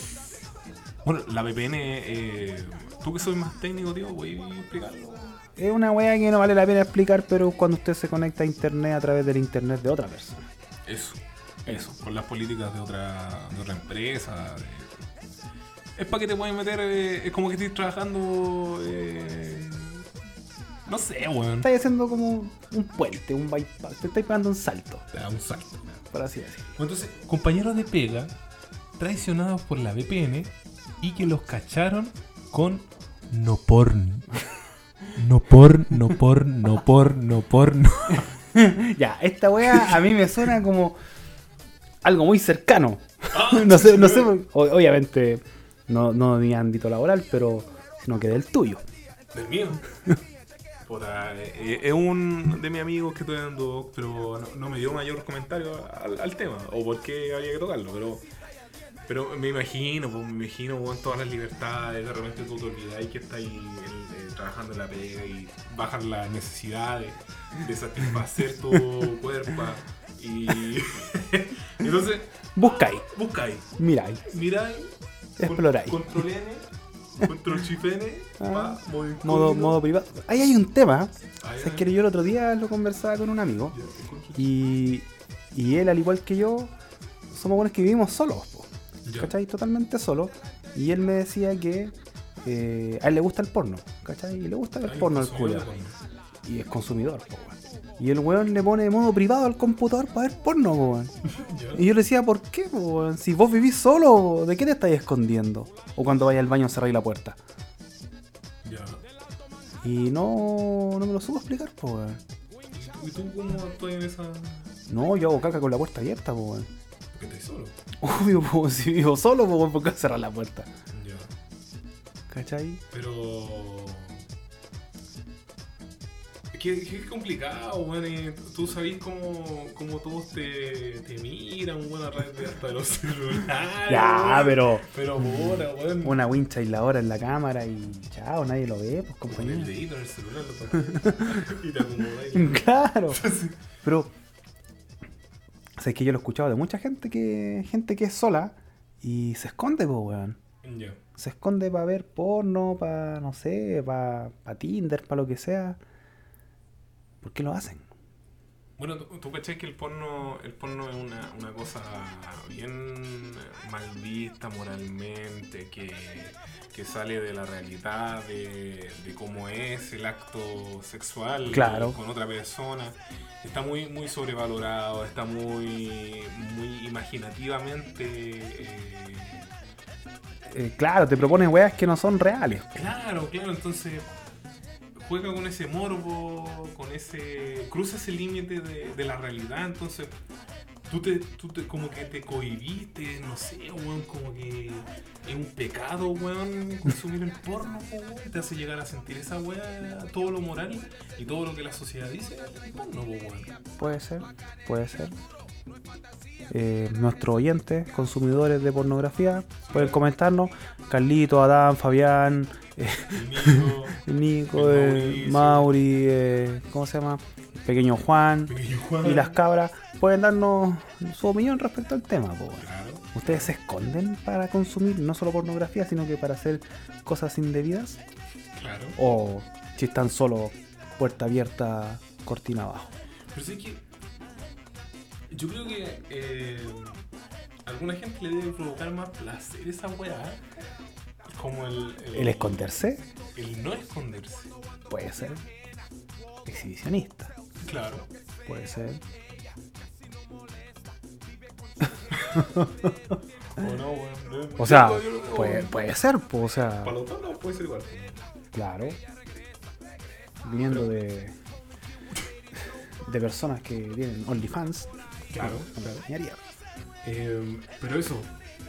Bueno, la VPN, eh, tú que soy más técnico, tío, voy a explicarlo. Es una weá que no vale la pena explicar, pero cuando usted se conecta a internet a través del internet de otra persona. Eso, eso, con las políticas de otra, de otra empresa. de- Es para que te puedas meter, eh, es como que estés trabajando. eh, no sé, weón. Estáis haciendo como un puente, un bypass. Te estáis pegando un salto, un salto. por así decirlo. Entonces, compañeros de pega traicionados por la VPN y que los cacharon con no porn. No porn, no porn, no porn, no porn. Ya, esta weá a mí me suena como algo muy cercano. Ah, no sé, no sé, obviamente no, no de mi ámbito laboral, pero sino que del tuyo. Del mío. Puta, eh, es un de mis amigos que estoy dando, pero no, no me dio mayor comentario al, al tema, o por qué había que tocarlo, pero pero me imagino, pues, me imagino con todas las libertades, de repente tú te olvidas que estás ahí eh, trabajando en la pega y bajan las necesidades de satisfacer tu cuerpo y entonces Buscáis, buscáis, miráis, miráis, Exploráis. control N, control shift N, Ah, modo modo, incógnito. modo privado. Ahí hay un tema. Es hay- que yo el otro día lo conversaba con un amigo y, y él, al igual que yo, somos buenos que vivimos solos, po, Ya. ¿cachai? Totalmente solos. Y él me decía que eh, a él le gusta el porno, ¿cachai? Y le gusta el porno al culo. Y es consumidor, po. Y el weón le pone modo privado al computador para ver porno, po, weón. Y yo le decía, ¿por qué, weón? Si vos vivís solo, ¿de qué te estáis escondiendo? O cuando vayas al baño cerráis la puerta. Ya. Y no, no me lo supo explicar, po, weón. ¿Y tú cómo actúas en esa.? No, yo hago caca con la puerta abierta, po, weón. Porque estás solo. Obvio, po, si vivo solo, po, weón, ¿por qué cerrar la puerta? Ya. ¿Cachai? Pero. Es que, que es complicado, weón. y Tú sabés cómo, cómo todos te, te miran, weón, a través de hasta los celulares. Ya, pero- Pero, puta, weón. Una wincha aisladora en la cámara y chao, nadie lo ve, pues Con el compañero. dedito en el celular, lo Y te acomodáis. Claro. Pero, sabes que yo lo he escuchado de mucha gente que gente que es sola y se esconde, pues, weón. Ya. Se esconde para ver porno, para, no sé, para Tinder, para lo que sea. ¿Por qué lo hacen? Bueno, tú, cachai que el porno, el porno es una, una cosa bien mal vista moralmente, que, que sale de la realidad de, de cómo es el acto sexual Claro. con otra persona. Está muy, muy sobrevalorado, está muy, muy imaginativamente. eh, Eh, claro, te proponen weas que no son reales. Claro, claro, entonces juega con ese morbo, con ese. cruza ese límite de, la realidad, entonces tú te, tú te como que te cohibiste, no sé, weón, como que es un pecado, weón, consumir el porno, po, weón, te hace llegar a sentir esa weá, todo lo moral y todo lo que la sociedad dice, porno, po, weón. Puede ser, puede ser. Eh, nuestros oyentes, consumidores de pornografía, pueden comentarnos. Carlito, Adán, Fabián, El Nico, el El Mauricio. Mauri, eh, ¿cómo se llama? Pequeño Juan. Pequeño Juan. Y las cabras pueden darnos su opinión respecto al tema. po. Claro. ¿Ustedes se esconden para consumir no solo pornografía, sino que para hacer cosas indebidas? Claro. ¿O si están solo puerta abierta, cortina abajo? Pero sí que. Yo creo que. Eh, a alguna gente le debe provocar más placer esa weá. Como el. ¿El esconderse? El no esconderse. Puede ser. Exhibicionista. Claro. Puede ser. O no, weón. O sea, puede, puede ser, o sea, Para los dos puede ser igual. claro. Viniendo de. de personas que tienen OnlyFans. Claro, claro. Eh, pero eso,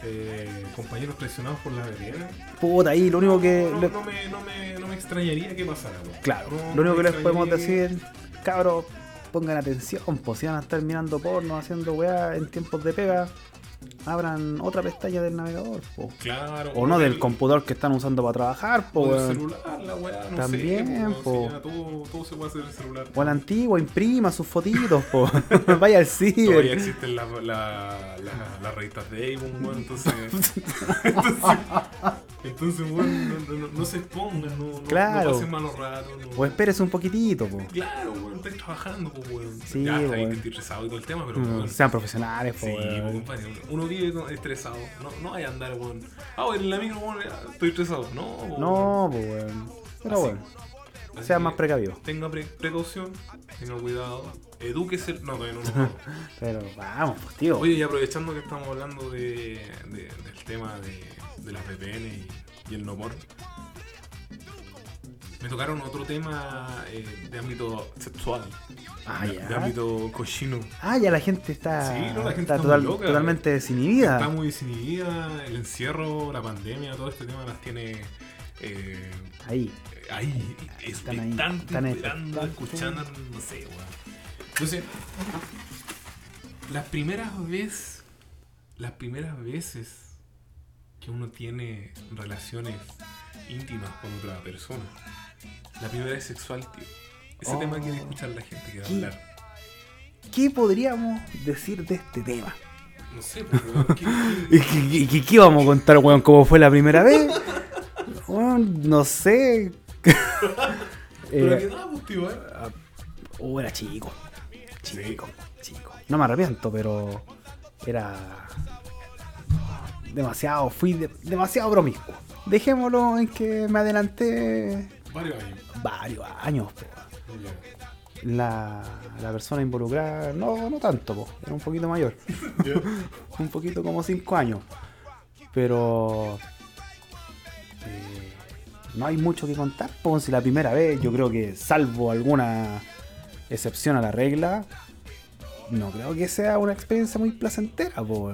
eh, compañeros presionados por la vereda. Puta, ahí lo único que. No, le- no me, no, me, no me extrañaría que pasara. weón. Claro, lo único que les podemos decir, cabros, pongan atención, pues si van a estar mirando porno, haciendo weá en tiempos de pega, abran otra pestaña del navegador, po. Claro. O no del el- computador que están usando para trabajar, po, O del celular, la weá, no También, sé. po. si todo, todo se puede hacer en el celular. O la antigua, imprima sus fotitos, po. Vaya al Todavía ciber. existen las la, la, las revistas de Avon, weón, entonces. entonces, entonces weón, no, no, no, no se expongan, no, no, Claro. no pasen malos ratos. No. O espérese un poquitito, po. Claro, weón, estáis trabajando, pues, weón. Sí, ya está ahí estresado y todo el tema, pero, Mm. Sean profesionales, po. Sí, pues, compadre, uno vive estresado. No, no a andar, weón. Ah, en la micro, weón, estoy estresado. No, weón. No, pues weón. Pero bueno, que más precavidos. Tenga pre- precaución, tenga cuidado, edúquese. No, todavía no vamos. Pero vamos, pues tío. Oye, y aprovechando que estamos hablando de, de- del tema de, de las VPN y, y el no porn, me tocaron otro tema eh, de ámbito sexual, Ah, de, ya. de ámbito cochino. Ah, ya la gente está, Sí, no, la gente está está total- loca. totalmente desinhibida. Está muy desinhibida, el encierro, la pandemia, todo este tema las tiene eh, Ahí. ahí, Están ahí, están esperando, escuchando, no sé, weón. Entonces, las primeras veces, las primeras veces que uno tiene relaciones íntimas con otra persona, la primera vez sexual, tío. Ese Oh. tema quiere escuchar la gente, quiere ¿Qué? hablar. ¿Qué podríamos decir de este tema? No sé, pues, ¿qué- ¿Y qué, qué- qué vamos a contar, weón? ¿Cómo fue la primera vez? Weón, no sé. Pero Eh, pues, tío, eh? oh, era chico. Chico, chico. No me arrepiento, pero era demasiado, fui de- demasiado promiscuo. Dejémoslo en que me adelanté Varios años. varios años. po. La, la persona involucrada, no, no tanto, po, era un poquito mayor. Un poquito como 5 años. Pero eh, no hay mucho que contar. po, si la primera vez, yo creo que salvo alguna excepción a la regla, no creo que sea una experiencia muy placentera. po.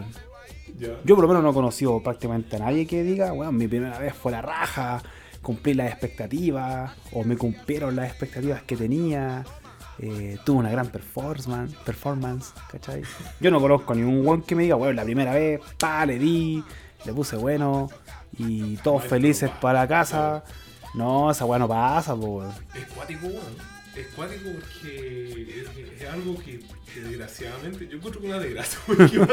Yo por lo menos no he conocido prácticamente a nadie que diga, bueno, mi primera vez fue la raja, cumplí las expectativas, o me cumplieron las expectativas que tenía, eh, tuve una gran performance, performance, ¿cachai? Yo no conozco ni un weón que me diga, bueno, la primera vez, pa, le di, le puse bueno, y todos felices pa, para la casa. No, esa weá no pasa, po, weón. Es cuático, weón. Es cuático porque es, es algo que, que desgraciadamente. Yo encuentro que una desgracia. Que más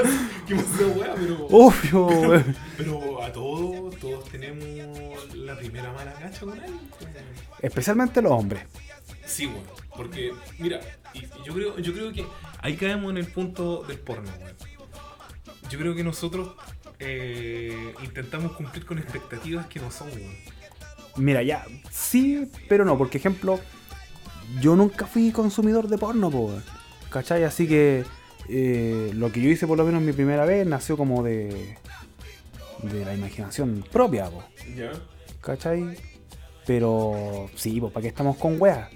que más esa weá, pero. Obvio, weón. Pero a todos, todos tenemos la primera mala cacha con alguien. weón. Especialmente los hombres. Sí, weón. Porque, mira, y, y yo, creo, yo creo que ahí caemos en el punto del porno, weón. Yo creo que nosotros eh, intentamos cumplir con expectativas que no son, weón. Mira, ya, sí, pero no, porque ejemplo, yo nunca fui consumidor de porno, po. ¿cachai? Así que eh, lo que yo hice por lo menos mi primera vez nació como de, de la imaginación propia, po. ¿cachai? Pero sí, pues, ¿para qué estamos con weas?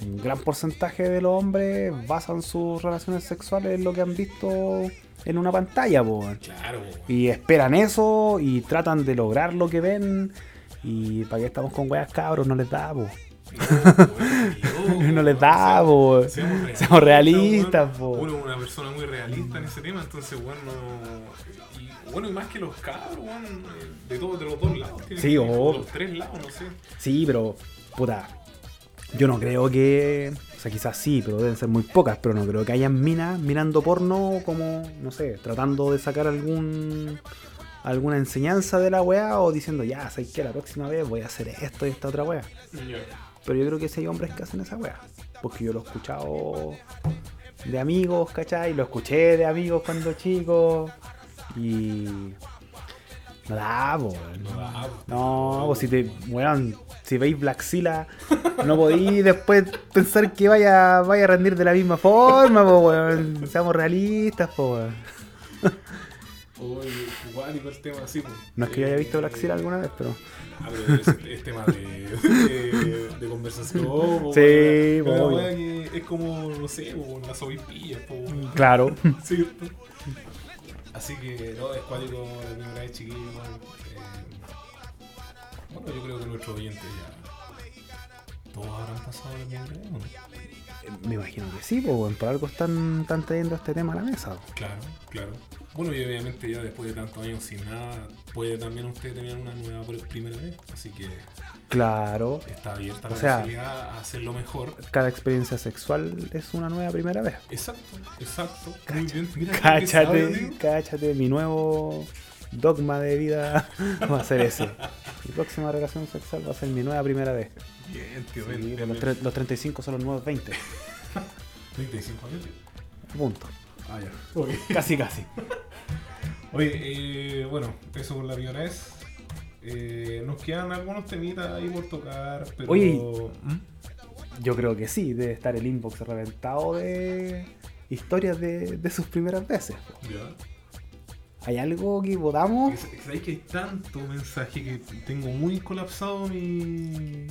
Un gran porcentaje de los hombres basan sus relaciones sexuales en lo que han visto en una pantalla, po. Claro, weón. Y esperan eso y tratan de lograr lo que ven. Y para qué estamos con weas cabros, no les da, po. No les da. Seamos realistas, weón. Uno es una persona muy realista en ese tema, entonces, bueno, no... y, bueno, y más que los cabros, weón, eh, de, todos de los dos lados. Sí, obvio. Los tres lados, no sé. Sí, pero puta, yo no creo que, o sea, quizás sí, pero deben ser muy pocas, pero no creo que hayan minas mirando porno como, no sé, tratando de sacar algún alguna enseñanza de la weá o diciendo, ya, sé que la próxima vez voy a hacer esto y esta otra weá. Pero yo creo que sí hay hombres que hacen esa weá. Porque yo lo he escuchado de amigos, ¿cachai? Lo escuché de amigos cuando chico. Y. No da, po. No po. No, si te. Weón, si veis Blackzilla, no podéis después pensar que vaya, vaya a rendir de la misma forma, po, weón. Seamos realistas, po, weón. Oye, cuático el tema así. pues. No es que yo haya visto Blackzilla alguna vez, pero. Ah, pero es, es tema de, de, de conversación. po, Sí, po, que es como, no sé, obispillas, po. Claro. ¿Cierto? Así que, no, es cuático la primera vez, chiquillos. Eh, bueno, yo creo que nuestros oyentes ya. Todos habrán pasado la primera vez. Me imagino que sí, pues. Por algo están, están trayendo este tema a la mesa. Claro, claro. Bueno, y obviamente ya después de tantos años sin nada, puede también usted tener una nueva pr- primera vez. Así que Claro. está abierta O la sea- posibilidad a hacerlo mejor. Cada experiencia sexual es una nueva primera vez. Exacto, exacto. Muy bien. Mira, sabe, Cáchate, cáchate, mi nuevo dogma de vida va a ser ese. Mi próxima relación sexual va a ser mi nueva primera vez. Bien, tío, Sí, bien, bien, los, bien. los 35 son los nuevos 20. 35 años. Punto. Ah, ya. Ok. Casi, casi. Oye, eh, bueno, eso por la primera vez. Eh, nos quedan algunos temitas ahí por tocar, pero. Oye, ¿Mm? Yo creo que sí, debe estar el inbox reventado de historias de, de sus primeras veces. Ya. ¿Hay algo que es- Sabéis que hay tanto mensaje que tengo muy colapsado mi,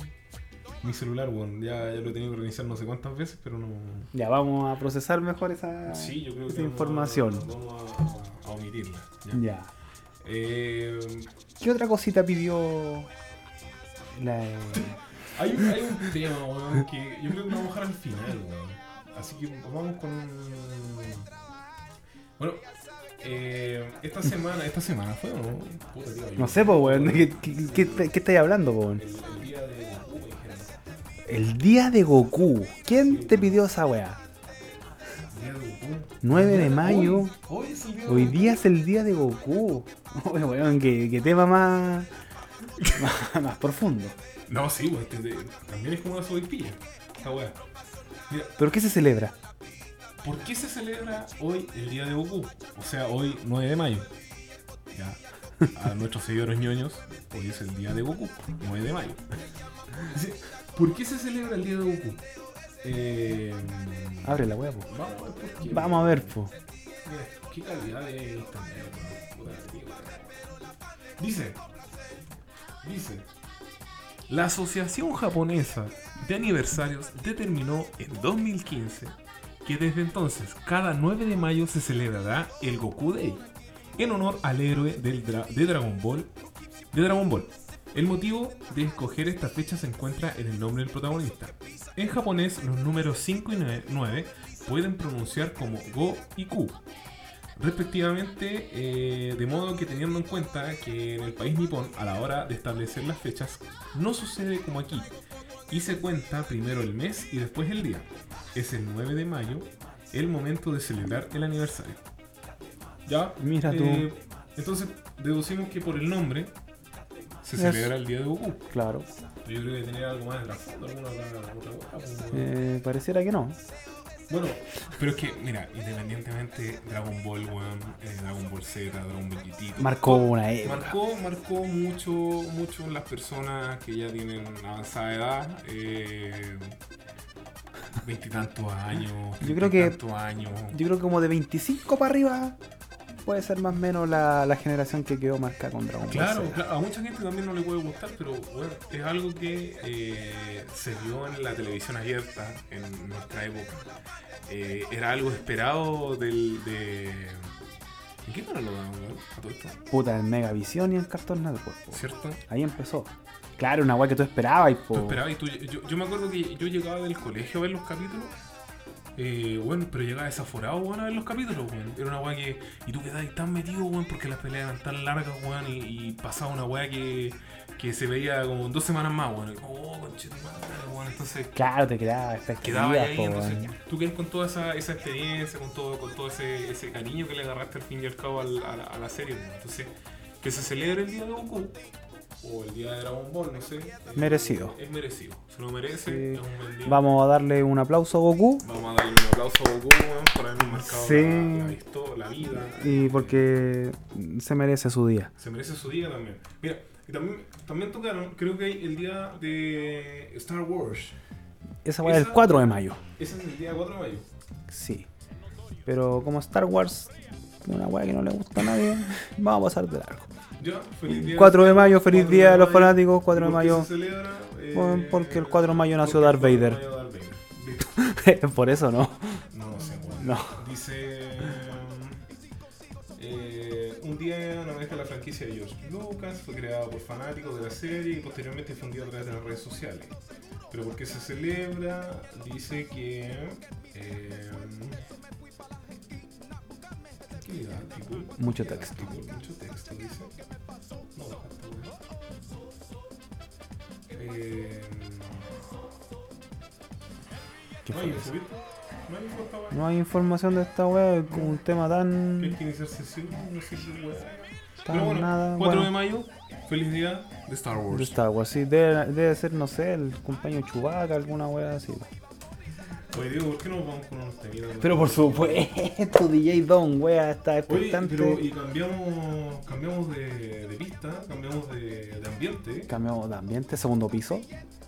mi celular, weón. Ya, ya lo he tenido que reiniciar no sé cuántas veces, pero no. Ya vamos a procesar mejor esa, Sí, yo creo que esa vamos a- información. Vamos a, a omitirla. ¿ya? Ya. Eh, ¿Qué otra cosita pidió la... hay, un- hay un tema, weón, que yo creo que lo vamos a dejar al final, weón. Así que vamos con. Bueno, eh, esta semana, esta semana fue, ¿o ¿no? Puta, tío, No sé, pues, weón. ¿Qué, qué, qué- qué estáis hablando, po, weón? El, el día de Goku, me dijeron. El día de Goku. ¿Quién te pidió esa weá? El día de Goku. 9 de mayo. Hoy, día es el día de Goku. Oye, weón, qué, qué tema más, más, más profundo. No, sí, pues, este, también es como una sobrepilla. Esta weá. Mira, ¿Pero qué se celebra? ¿por qué se celebra hoy el día de Goku? O sea, hoy 9 de mayo. Ya. A nuestros seguidores ñoños, hoy es el día de Goku, 9 de mayo. ¿Por qué se celebra el día de Goku? Eh, Abre la po. Vamos a ver por qué. Vamos a ver, po. Mira, qué calidad de internet. Dice, dice, la Asociación Japonesa de Aniversarios determinó en 2015 que desde entonces cada 9 de mayo se celebrará el Goku Day en honor al héroe del dra- de Dragon Ball. De Dragon Ball. El motivo de escoger esta fecha se encuentra en el nombre del protagonista. En japonés, los números 5 y 9 pueden pronunciar como Go y Ku, respectivamente, eh, de modo que teniendo en cuenta que en el país nipón a la hora de establecer las fechas no sucede como aquí y se cuenta primero el mes y después el día. Es el 9 de mayo el momento de celebrar el aniversario. Ya, Mira tú. eh, entonces deducimos que por el nombre se celebra el día de Goku. Claro. Yo creo que tenía algo más de trasfondo, alguna otra, Eh, pareciera que no. bueno, pero es que, mira, independientemente Dragon Ball, weón, eh, Dragon Ball Z, Dragon Ball GT, Marcó una época. marcó, marcó mucho, mucho las personas que ya tienen avanzada edad, eh, veintitantos años, Yo creo que- años. Yo creo que como de 25 para arriba puede ser más o menos la, la generación que quedó marcada con Dragon Ball Claro, a mucha gente también no le puede gustar, pero bueno, es algo que eh, se vio en la televisión abierta en nuestra época. Eh, era algo esperado del, de... ¿En qué canal lo daban, weón? A todo esto, Puta, en Megavisión y en Cartoon Network. po. ¿cierto? Ahí empezó. Claro, una weá que tú esperabas y po. Tú esperabas y tú- yo, yo me acuerdo que yo llegaba del colegio a ver los capítulos Eh, bueno, pero llegaba desaforado, weón, a ver los capítulos, weón. Era una weá que. Y tú quedabas tan metido, weón, porque las peleas eran tan largas, weón, y, y pasaba una weá que, que se veía como en dos semanas más, weón. Oh, conchetumadre, weón. Entonces, Claro, te quedaba quedaba ahí, po, entonces weón. tú quedas con toda esa, esa experiencia, con todo, con todo ese, ese cariño que le agarraste al fin y al cabo al- a, la, a la serie. weón. Entonces, que se celebre el día de Goku, o el día de Dragon Ball, no sé. Merecido. Es merecido, se lo merece, Sí. es un buen día. Vamos a darle un aplauso a Goku. Vamos a darle un aplauso a Goku por habernos marcado Sí. la, la, histo- la vida. Y porque se merece su día. Se merece su día también. Mira, y también, también tocaron, creo que hay el día de Star Wars. Esa es el Esa- 4 de mayo. Ese es el día 4 de mayo. Sí. Pero como Star Wars, una weá que no le gusta a nadie, vamos a pasar de largo. Ya, feliz día. 4 de mayo, feliz 4 día de los mayo. fanáticos, 4 de ¿Por qué mayo. se celebra? Eh, Bueno, porque el 4 de mayo nació porque Darth 4 de Vader. mayo Darth Vader. Listo. Por eso no. No sé, weón. No. Dice. eh, un día navegaste la franquicia de George Lucas, fue creada por fanáticos de la serie y posteriormente difundido a través de las redes sociales. Pero ¿por qué se celebra? Dice que. eh, Mucho texto. Mucho texto, dice. No. Eh, ¿Qué no hay eso? info, No hay info esta weá. No hay información de esta es como un tema hay tan. que iniciar sesión, no sé tan bueno, nada. 4 de mayo, feliz día de Star Wars. de Star Wars, sí, debe, debe ser, no sé, el compañero Chubaca, alguna weá así. Oye, Diego, ¿por qué no vamos con unos temitas? Pero por supuesto, DJ Don, weá, está Oye, expectante. pero y cambiamos, cambiamos de, de pista, cambiamos de, de ambiente. Cambiamos de ambiente, segundo piso.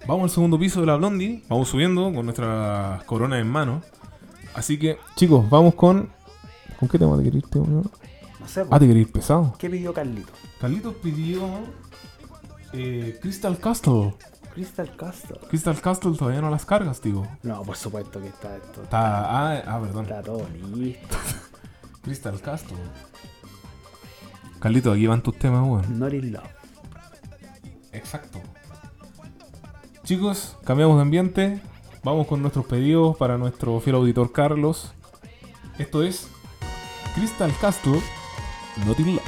Vamos al segundo piso de la Blondie, vamos subiendo con nuestras coronas en mano. Así que, chicos, vamos con. ¿Con qué tema te querés ir, tío? No sé, Ah, te querés ir pesado. ¿qué pidió Carlito? Carlitos pidió. eh, Crystal Castle. Crystal Castle. Crystal Castle todavía no las cargas, tío. No, por supuesto que está esto. Está. Ah, ah, perdón. Está todo listo. Crystal Castle. Carlito, aquí van tus temas, weón. Not in love. Exacto. Chicos, cambiamos de ambiente. Vamos con nuestros pedidos para nuestro fiel auditor Carlos. Esto es Crystal Castle, Not in Love.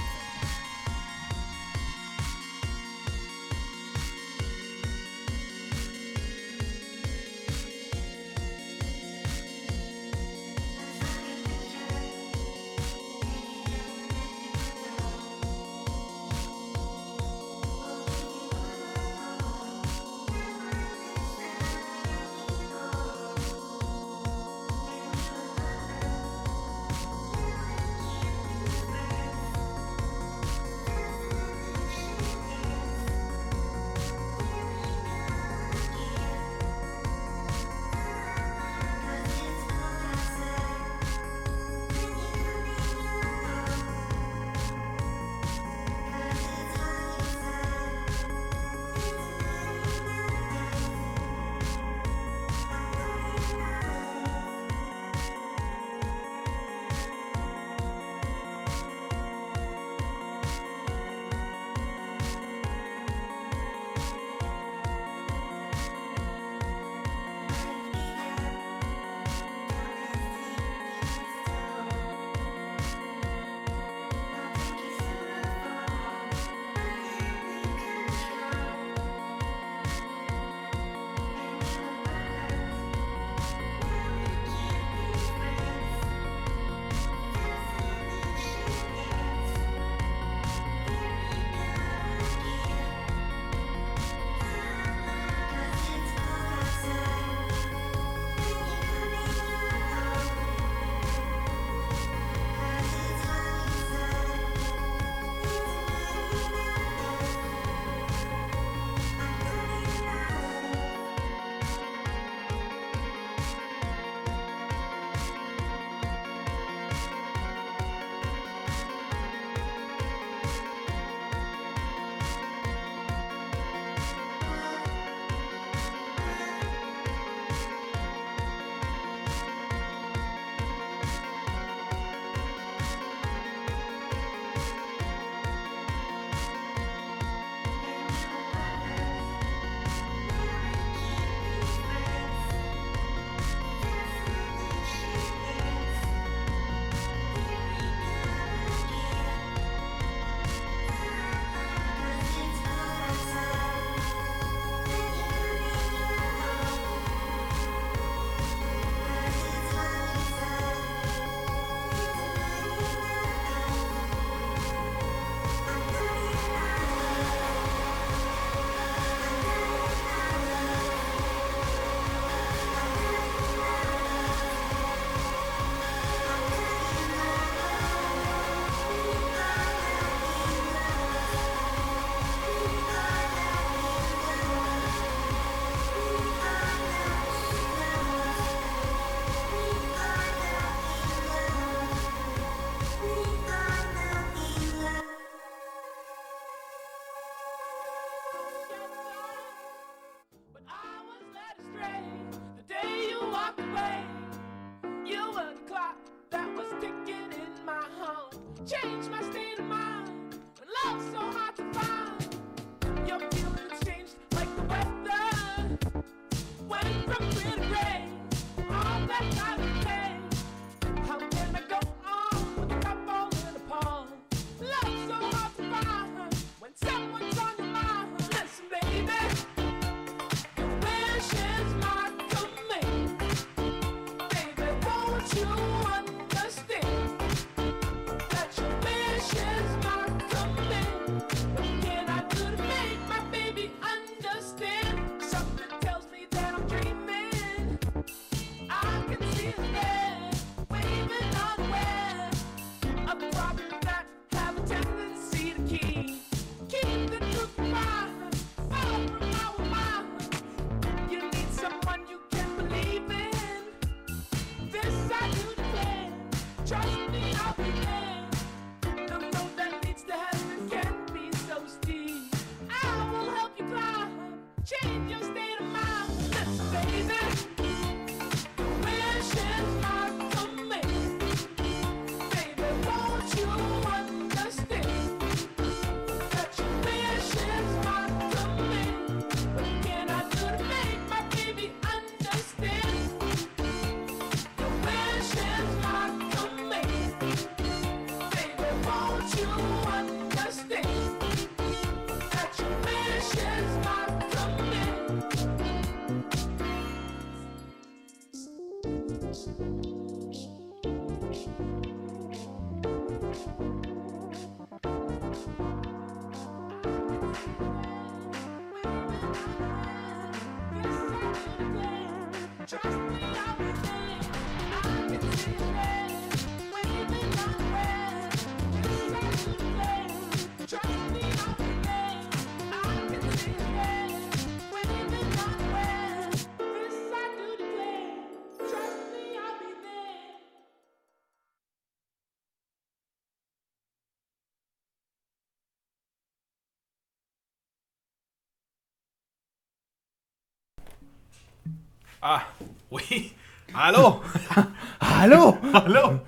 Ah, uy. ¡Aló! ¡Aló! ¡Aló!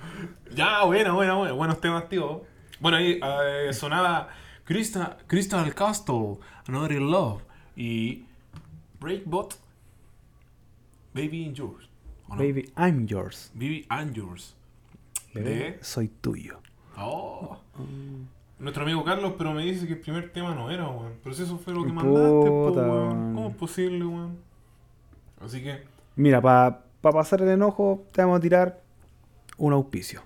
Ya, bueno, bueno, bueno. Buenos temas, tío. Bueno, ahí eh, sonaba Crystal, Crystal Castle, Another in Love y Breakbot, Baby in Yours. Baby, I'm yours. Baby and Yours. Bebé, De- soy tuyo. Oh. Nuestro amigo Carlos, pero me dice que el primer tema no era, weón. Pero si eso fue lo que Puta, mandaste, po, weón. ¿Cómo es posible, weón? Así que, Mira, para pasar el enojo, te vamos a tirar un auspicio.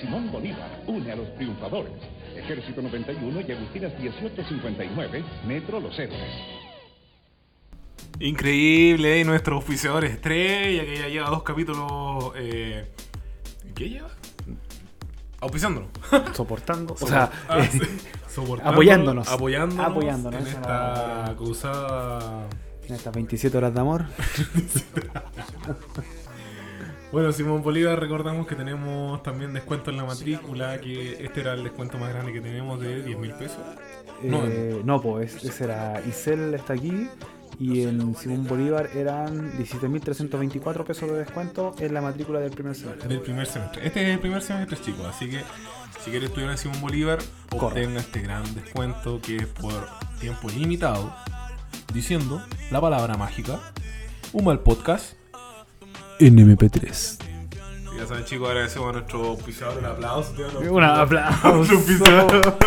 Simón Bolívar une a los triunfadores. Ejército 91 y Agustinas 1859, Metro Los Héroes. increíble, ¿eh? nuestro oficiador estrella que ya lleva dos capítulos. Eh, ¿Qué lleva? Auspiciándolo. Soportando. O sea, ah, eh, sí. Soportándonos, apoyándonos. Apoyándonos. Apoyándonos, En esta cruzada. en estas 27 horas de amor. Bueno, Simón Bolívar, recordamos que tenemos también descuento en la matrícula, que este era el descuento más grande que tenemos de 10 mil pesos. No, Eh, no, pues ese era Isel está aquí y en Simón Bolívar eran 17.324 pesos de descuento en la matrícula del primer semestre. del primer semestre. Este es el primer semestre, chicos, así que si quieres estudiar en Simón Bolívar, obtenga este gran descuento que es por tiempo limitado, diciendo la palabra mágica, un mal podcast. En MP3. Ya saben, chicos, agradecemos a nuestro auspiciador. Un aplauso. tío, Un aplauso. nuestro auspiciador.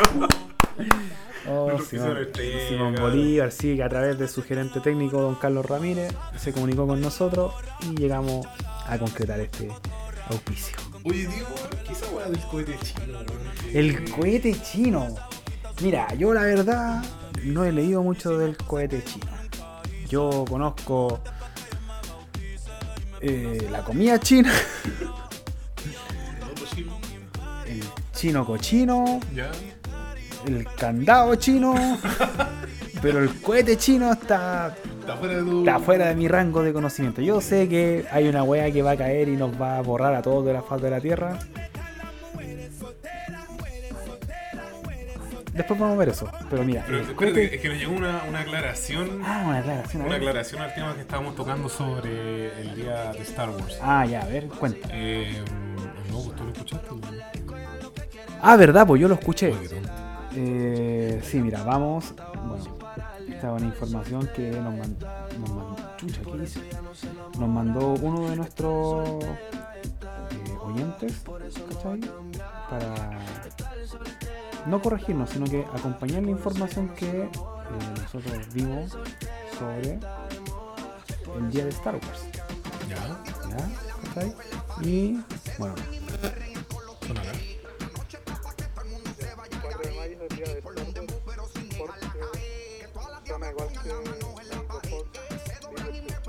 Oh, Simón, Simón. Bolívar, sí, que a través de su gerente técnico, don Carlos Ramírez, se comunicó con nosotros y llegamos a concretar este auspicio. Oye, Diego, ¿qué es esa del cohete chino? El cohete chino. Mira, yo la verdad no he leído mucho del cohete chino. Yo conozco eh, la comida china, el chino cochino, el candado chino, pero el cohete chino está, Está fuera de tu. está fuera de mi rango de conocimiento. Yo sé que hay una wea que va a caer y nos va a borrar a todos de la faz de la tierra. Después vamos a ver eso. Pero mira, Pero el espérate, es que nos llegó una, una aclaración. Ah, una aclaración. Una aclaración al tema que estábamos tocando sobre el día de Star Wars. Ah, ya, a ver, cuenta. Eh, no, tú lo escuchaste. Ah, verdad, pues yo lo escuché. Eh, sí, mira, vamos. Bueno, esta es una información que nos mandó. Nos mandó, chucha, ¿qué dice? Nos mandó uno de nuestros eh, oyentes, ¿cachai? Para no corregirnos, sino que acompañar la información que eh, nosotros vimos sobre el día de Star Wars. Ya. ¿Ya? Y bueno, Sonará. 4 de mayo es el día de Star Wars porque se llama igual que la Fox, el 4 de mayo.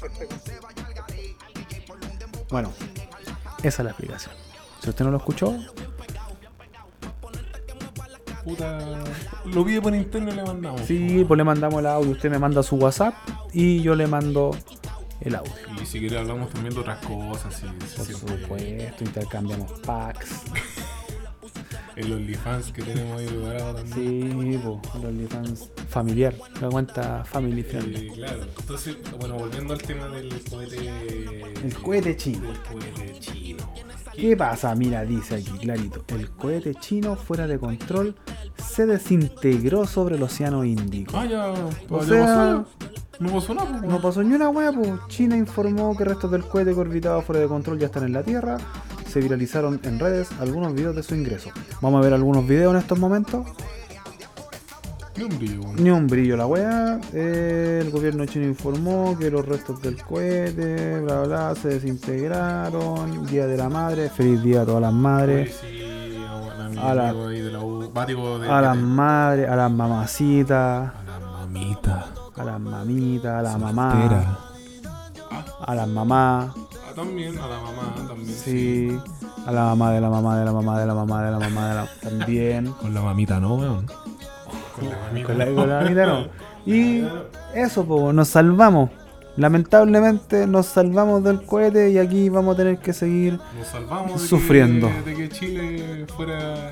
Perfecto. Bueno, esa es la explicación. Si usted no lo escuchó, Puta. Lo pide por interno y le mandamos. sí, pues le mandamos el audio. Usted me manda su WhatsApp y yo le mando el audio. Y si quiere hablamos también de otras cosas. Por supuesto, intercambiamos packs. el OnlyFans que tenemos ahí preparado también. Sí, pues, el OnlyFans familiar. La cuenta family friendly. Eh, claro. Entonces, bueno, volviendo al tema del cohete. El cohete chino. El cohete chino. ¿Qué pasa? Mira, dice aquí clarito. El cohete chino fuera de control se desintegró sobre el océano Índico. Ah, ya. O sea, pasó. No pasó nada. pues, No pasó ni una hueá, pues. China informó que restos del cohete que orbitaba fuera de control ya están en la Tierra. Se viralizaron en redes algunos videos de su ingreso. Vamos a ver algunos videos en estos momentos. Ni un brillo, weón. Ni un brillo la weá. Eh, el gobierno chino informó que los restos del cohete, bla bla, se desintegraron. Día de la madre. Feliz día a todas las madres. A las madres, a las mamacitas, a la mamita. a las mamitas, a la Soltera. mamá, a las mamás. Ah, también, a la mamá también. Sí, a la mamá de la mamá de la mamá de la mamá de la mamá de la también. Con la mamita no, weón. Con la mamita. Con la, con la mamita no. Y eso, pues, nos salvamos. Lamentablemente nos salvamos del cohete y aquí vamos a tener que seguir Nos salvamos de sufriendo. Que, de que Chile fuera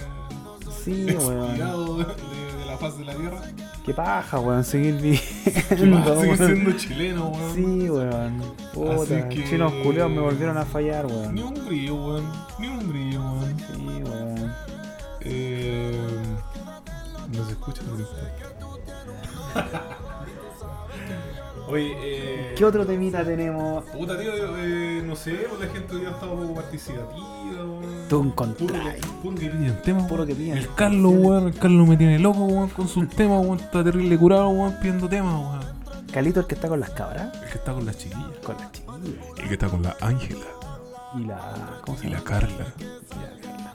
Sí, weón. expirado de, de- la faz de la tierra. Qué paja, weón, seguir viviendo. seguir siendo chileno, weón. Sí, weón. Puta, que- chinos culeos me volvieron a fallar, weón. Ni un brillo, weón. Ni un brillo, weón. Sí, weón. Eh, no se escucha, no se escucha. Oye, eh. ¿Qué otro temita tenemos? Puta, tío, eh, no sé, pues la gente ya estaba un poco participativa, weón. Tú Puro, encontrás. puro que piden temas, Puro que piden. El Carlos, weón, el Carlos me tiene loco, weón, con sus temas, weón. Está terrible curado, weón, pidiendo temas, weón. Calito el que está con las cabras. El que está con las chiquillas. Con las chiquillas. El que está con la Ángela. Y la. ¿Cómo se Y llama? la Carla. Y la Carla.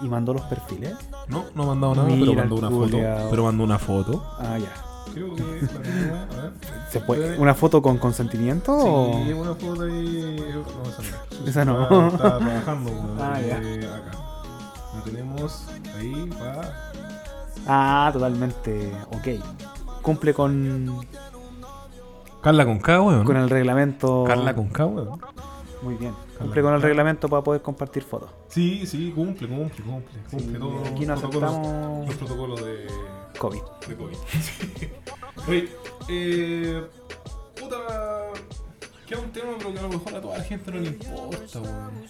Y la mandó los perfiles. No, no ha mandado nada, pero Mira mandó el una foto. culiao. Pero mandó una foto. Ah, ya. Creo que la tengo, a ver. ¿Se puede? ¿Una foto con consentimiento? o- Sí, una foto ahí. No, esa no. Esa no. Estaba, estaba trabajando, weón, Ah, ya. eh, acá. Lo tenemos ahí para. Ah, totalmente. Ok. Cumple con, Carla con K, weón. con el reglamento. Carla con K, weón. Muy bien. Cumple con el reglamento para poder compartir fotos. Sí, sí, cumple, cumple, cumple. Cumple Sí, todos aquí no aceptamos- Los protocolos de. COVID. de COVID. Sí. Oye, eh. Puta. Queda un tema, pero que a lo mejor a toda la gente no le importa, weón.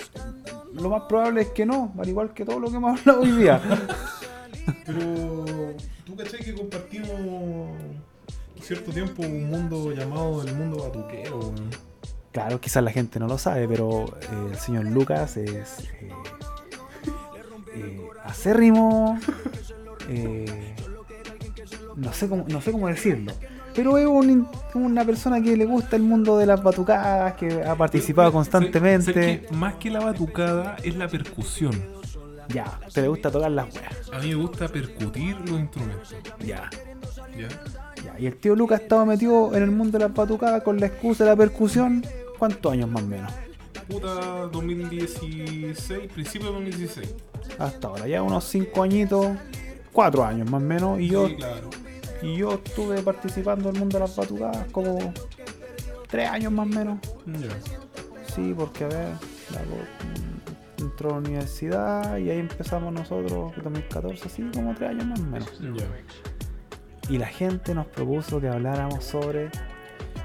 Lo más probable es que no, al igual que todo lo que hemos hablado hoy día. Pero. ¿Tú cachai que compartimos cierto tiempo un mundo llamado el mundo batuquero, weón? Claro, quizás la gente no lo sabe, pero eh, el señor Lucas es eh, eh, acérrimo. no, sé cómo, no sé cómo decirlo. Pero es un una persona que le gusta el mundo de las batucadas, que ha participado Sé- sé constantemente. que más que la batucada es la percusión. Ya, ¿te le gusta tocar las weas? A mí me gusta percutir los instrumentos. Ya. ¿Ya? Ya, Y el tío Lucas estaba metido en el mundo de las batucadas con la excusa de la percusión. ¿Cuántos años más o menos? Puta 2016, principio de 2016. Hasta ahora, ya unos 5 añitos, 4 años más o menos. Y yo, Sí, claro. y yo estuve participando en el mundo de las batucadas como 3 años más o menos. Ya. Sí, porque a ver, la mm, entró a la universidad y ahí empezamos nosotros, 2014, sí, como 3 años más o menos. Y la gente nos propuso que habláramos sobre.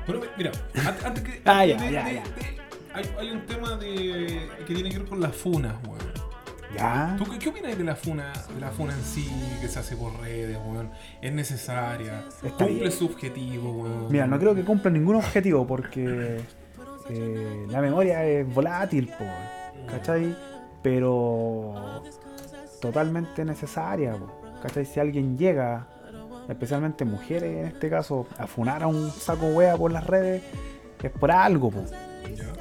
Bueno, mira, an- antes que. Ah, ya, de- ya, de- ya. de- hay, hay un tema de, que tiene que ver con las funas, weón. Ya. ¿Tú qué, qué opinas de la funa, de la funa en sí, que se hace por redes, weón? ¿Es necesaria? Está ¿Cumple bien. su objetivo, weón? Mira, no creo que cumpla ningún objetivo porque eh, la memoria es volátil, po, ¿cachai? Pero totalmente necesaria, po, ¿cachai? Si alguien llega, especialmente mujeres en este caso, a funar a un saco wea por las redes, es por algo, po,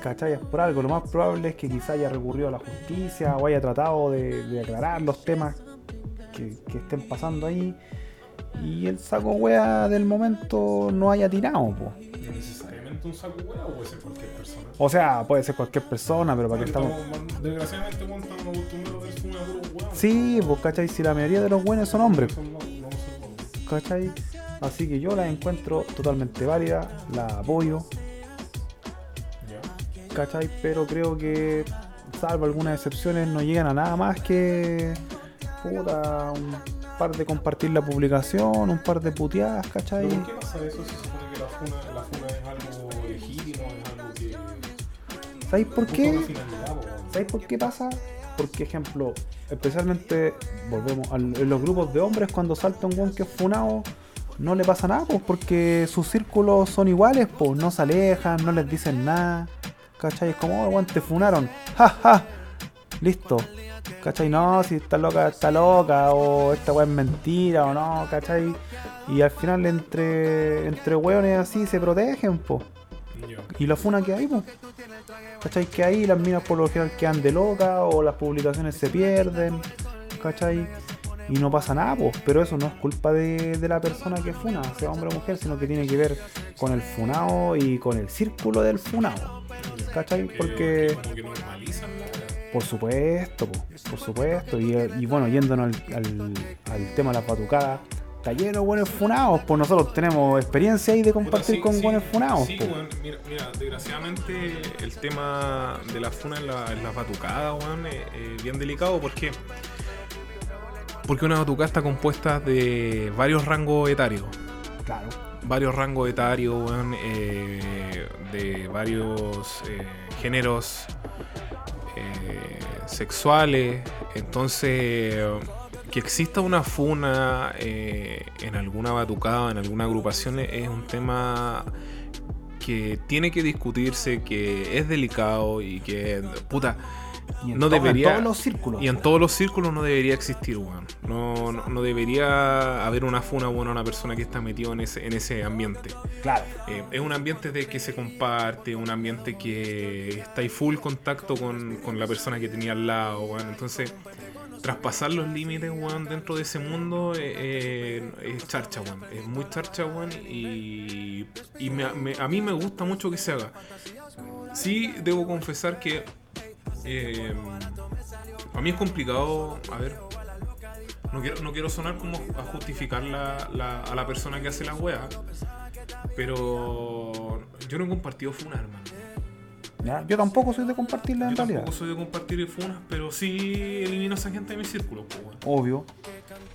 ¿cachai? Es por algo. Lo más probable es que quizá haya recurrido a la justicia o haya tratado de, de aclarar los temas que, que estén pasando ahí y el saco wea del momento no haya tirado, po. No necesariamente un saco o puede ser cualquier persona. O sea, puede ser cualquier persona, pero para que estamos. Desgraciadamente, estamos acostumbrados a ver puro weón. Sí, pues cachai, si la mayoría de los buenos son hombres, Son- cachai. Así que yo la encuentro totalmente válida, la apoyo, cachai, pero creo que, salvo algunas excepciones, no llegan a nada más que. Puta, un par de compartir la publicación, un par de puteadas, cachai. ¿Pero por qué pasa eso? Se supone que la funa, la funa es algo legítimo, es algo que. ¿Sabéis por qué? ¿Sabéis por qué pasa? Porque, ejemplo, especialmente, volvemos en los grupos de hombres, cuando salta un guan que es funado, no le pasa nada, pues, porque sus círculos son iguales, pues, no se alejan, no les dicen nada, ¿cachai? Es como, oh, te funaron, ja, ja, listo, ¿cachai? No, si está loca, está loca, o esta weá es mentira, o no, ¿cachai? Y al final, entre, entre weones así, se protegen, pues. Y la funa que hay, pues. ¿Cachai? Que ahí las minas por lo general quedan de loca o las publicaciones se pierden. ¿Cachai? Y no pasa nada, pues. Pero eso no es culpa de, de la persona que funa, sea hombre o mujer, sino que tiene que ver con el funado y con el círculo del funado. ¿Cachai? Porque, la por supuesto, po, por supuesto. Y, y bueno, yéndonos al, al- al tema de las batucadas, está lleno buenos funados, pues nosotros tenemos experiencia ahí de compartir Puta, con buenos sí, funados. Sí, po. weón, mira, mira, desgraciadamente el tema de la funa en, la, en las batucadas, weón, es es bien delicado porque. Porque una batucada está compuesta de varios rangos etarios. Claro. Varios rangos etarios, weón, eh, de varios eh, géneros eh, sexuales. Entonces, que exista una funa eh, en alguna batucada, en alguna agrupación, es un tema que tiene que discutirse, que es delicado y que, puta, Y en no to- en debería. todos los círculos, Y en todos los círculos no debería existir, weón. No, no, no debería haber una funa buena a una persona que está metido en ese, en ese ambiente. Claro. Eh, es un ambiente de que se comparte, un ambiente que está en full contacto con, con la persona que tenía al lado, weón. Entonces, traspasar los límites, weón, dentro de ese mundo eh, eh, es charcha, weón. Es muy charcha, weón. Y, y me- a mí me gusta mucho que se haga. Sí, debo confesar que eh, a mí es complicado, a ver, no quiero, no quiero sonar como a justificar la- la- a la persona que hace la wea, pero yo no he compartido funas, hermano. ¿Ya? Yo tampoco soy de compartirla en Yo realidad. tampoco soy de compartir funas, pero sí elimino a esa gente de mi círculo, weón. Obvio.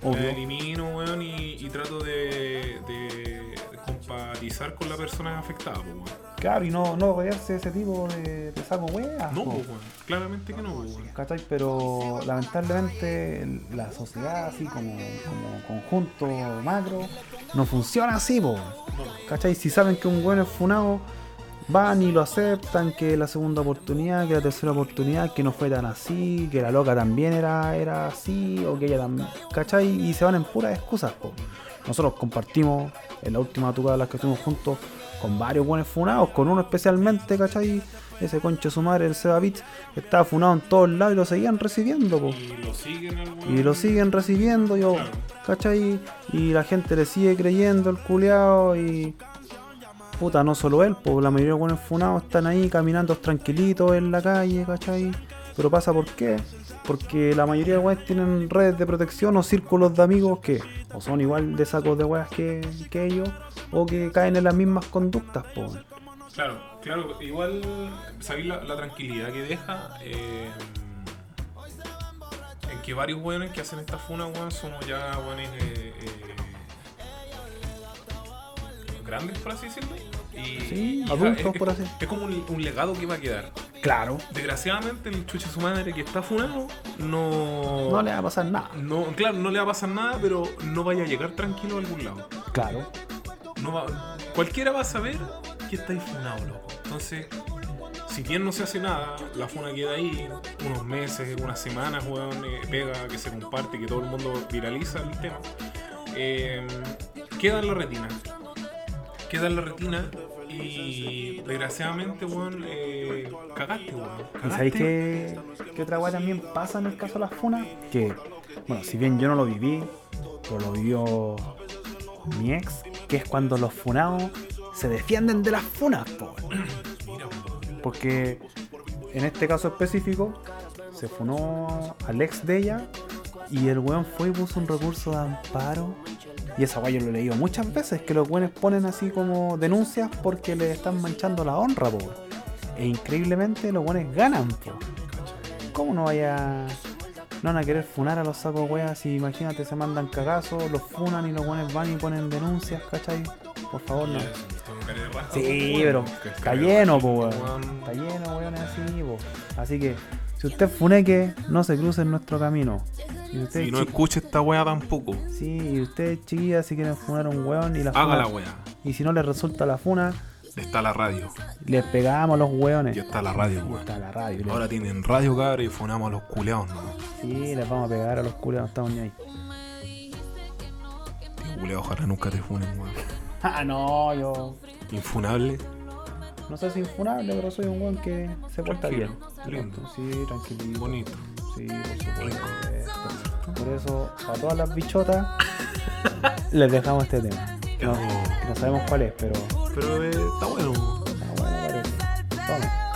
La Obvio. elimino, weón, y, y trato de, de compatizar con la persona afectada, po, weón. Claro, y no, no rodearse de ese tipo de, de saco weas. No, po. weón. Claramente que no, weón. ¿Cachai? Pero lamentablemente la sociedad así como, como conjunto macro no funciona así, po. ¿Cachai? Si saben que un buen es funado, van y lo aceptan, que la segunda oportunidad, que la tercera oportunidad, que no fue tan así, que la loca también era, era así, o que ella también. ¿Cachai? Y se van en puras excusas, po. nosotros compartimos en la última tocada de las que estuvimos juntos con varios buenos funados, con uno especialmente, ¿cachai? Ese conche su madre, el Seba Beats, que estaba funado en todos lados y lo seguían recibiendo, po. Y lo siguen. Y lo siguen recibiendo, yo, ¿cachai? Y la gente le sigue creyendo el culeado y. Puta, no solo él, pues la mayoría de buenos funados están ahí caminando tranquilitos en la calle, ¿cachai? Pero pasa por qué? Porque la mayoría de weas tienen redes de protección o círculos de amigos que o son igual de sacos de weas que, ellos o que caen en las mismas conductas, pues. Claro, claro, igual sabéis la, la tranquilidad que deja eh, en que varios weones que hacen esta funa, weón, somos ya weones eh, eh, grandes, por así decirlo. Y, Sí, y adultos, es, es- por así. Es como un, un legado que va a quedar. Claro. Desgraciadamente, el chuche su madre que está funando no. No le va a pasar nada. No, claro, no le va a pasar nada, pero no vaya a llegar tranquilo a algún lado. Claro. No va- cualquiera va a saber que estáis funado, loco. Entonces, si bien no se hace nada, la funa queda ahí unos meses, unas semanas, weón, eh, pega, que se comparte, que todo el mundo viraliza el tema. Eh, queda en la retina. Queda en la retina y desgraciadamente, weón, eh, cagaste, weón. ¿Y sabéis qué, qué otra weá también pasa en el caso de las funas? Que, bueno, si bien yo no lo viví, pero lo vivió mi ex, que es cuando los funados se defienden de las funas, po. Porque en este caso específico, se funó al ex de ella y el weón fue y puso un recurso de amparo. Y esa yo lo he leído muchas veces, que los weones ponen así como denuncias porque le están manchando la honra, po. E increíblemente los weones ganan, po. ¿Cómo no vaya... No van a querer funar a los sacos weas si imagínate se mandan cagazos, los funan y los weones van y ponen denuncias, ¿cachai? Por favor, no. Sí, pero está lleno, po, weón. Está lleno, weón, así, po. Así que, si usted funeque, no se cruce en nuestro camino. Y usted Y no escuche esta wea tampoco. Sí, y ustedes chiquillas si quieren funar un weón y la Haga la wea. Y si no les resulta la funa, Está la radio. les pegamos a los weones. Y está la radio, weón. Está la radio. les- Ahora tienen radio, cabrón, y fonamos a los culeados, ¿no? Sí, les vamos a pegar a los culos, no estamos ni ahí. Tío, culeado, ojalá nunca te funen, weón. Ah, no, yo. Infunable. No sé si infunable, pero soy un weón que se porta bien. Lindo. Sí, tranquilito. Bonito. Sí, por supuesto. Por eso, a todas las bichotas, les dejamos este tema. No, no sabemos cuál es, pero. Pero eh, está bueno. Está bueno, parece. Toma.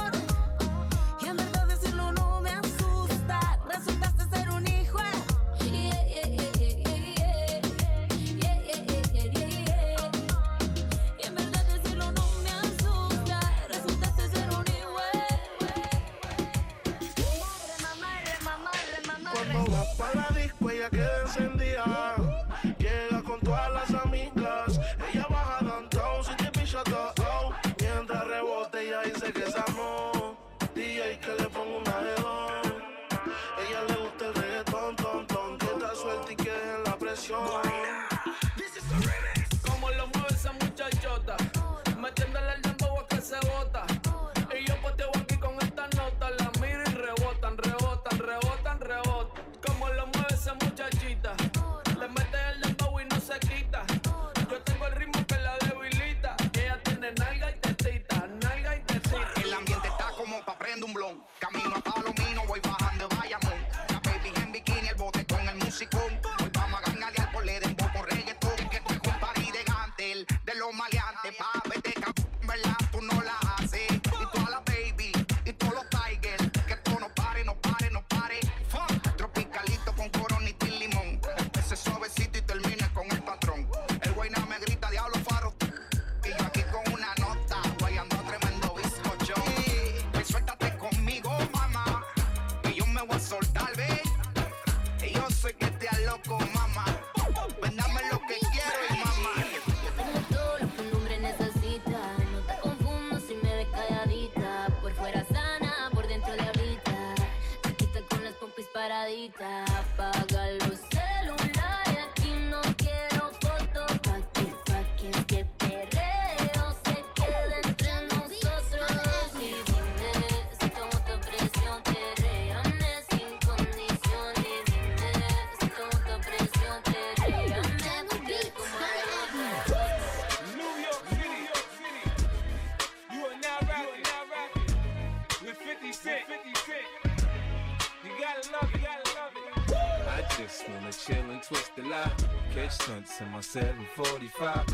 In my 745.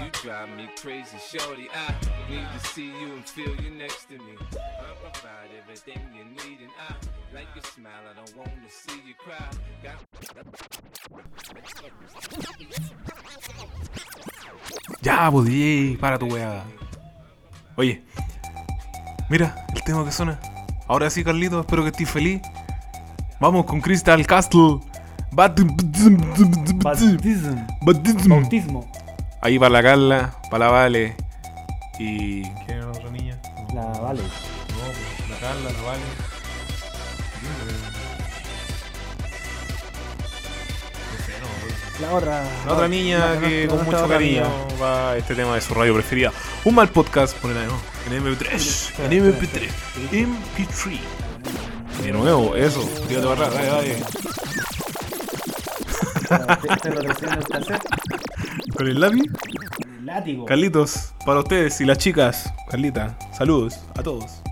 You drive me crazy, shorty. I need to see you and feel you next to me. I provide everything you need, and I like your smile. I don't wanna see you cry. Ya, pues para tu weá. Oye, mira el tema que suena. Ahora sí, Carlito, espero que estés feliz. Vamos con Crystal Castle. Baptism. Bautismo. Ahí para la Carla, para la Vale. Y. ¿Quién es la otra niña? La Vale. No, pues, la Carla, la Vale. La otra. La otra niña la- que la- con mucho cariño va a este tema de su radio preferida. Un mal podcast, ponela de nuevo. En MP3. En MP3. MP3. De nuevo, eso. Tírate para atrás, dale, dale. Con el lápiz. El látigo. Carlitos, para ustedes y las chicas. Carlita, saludos a todos.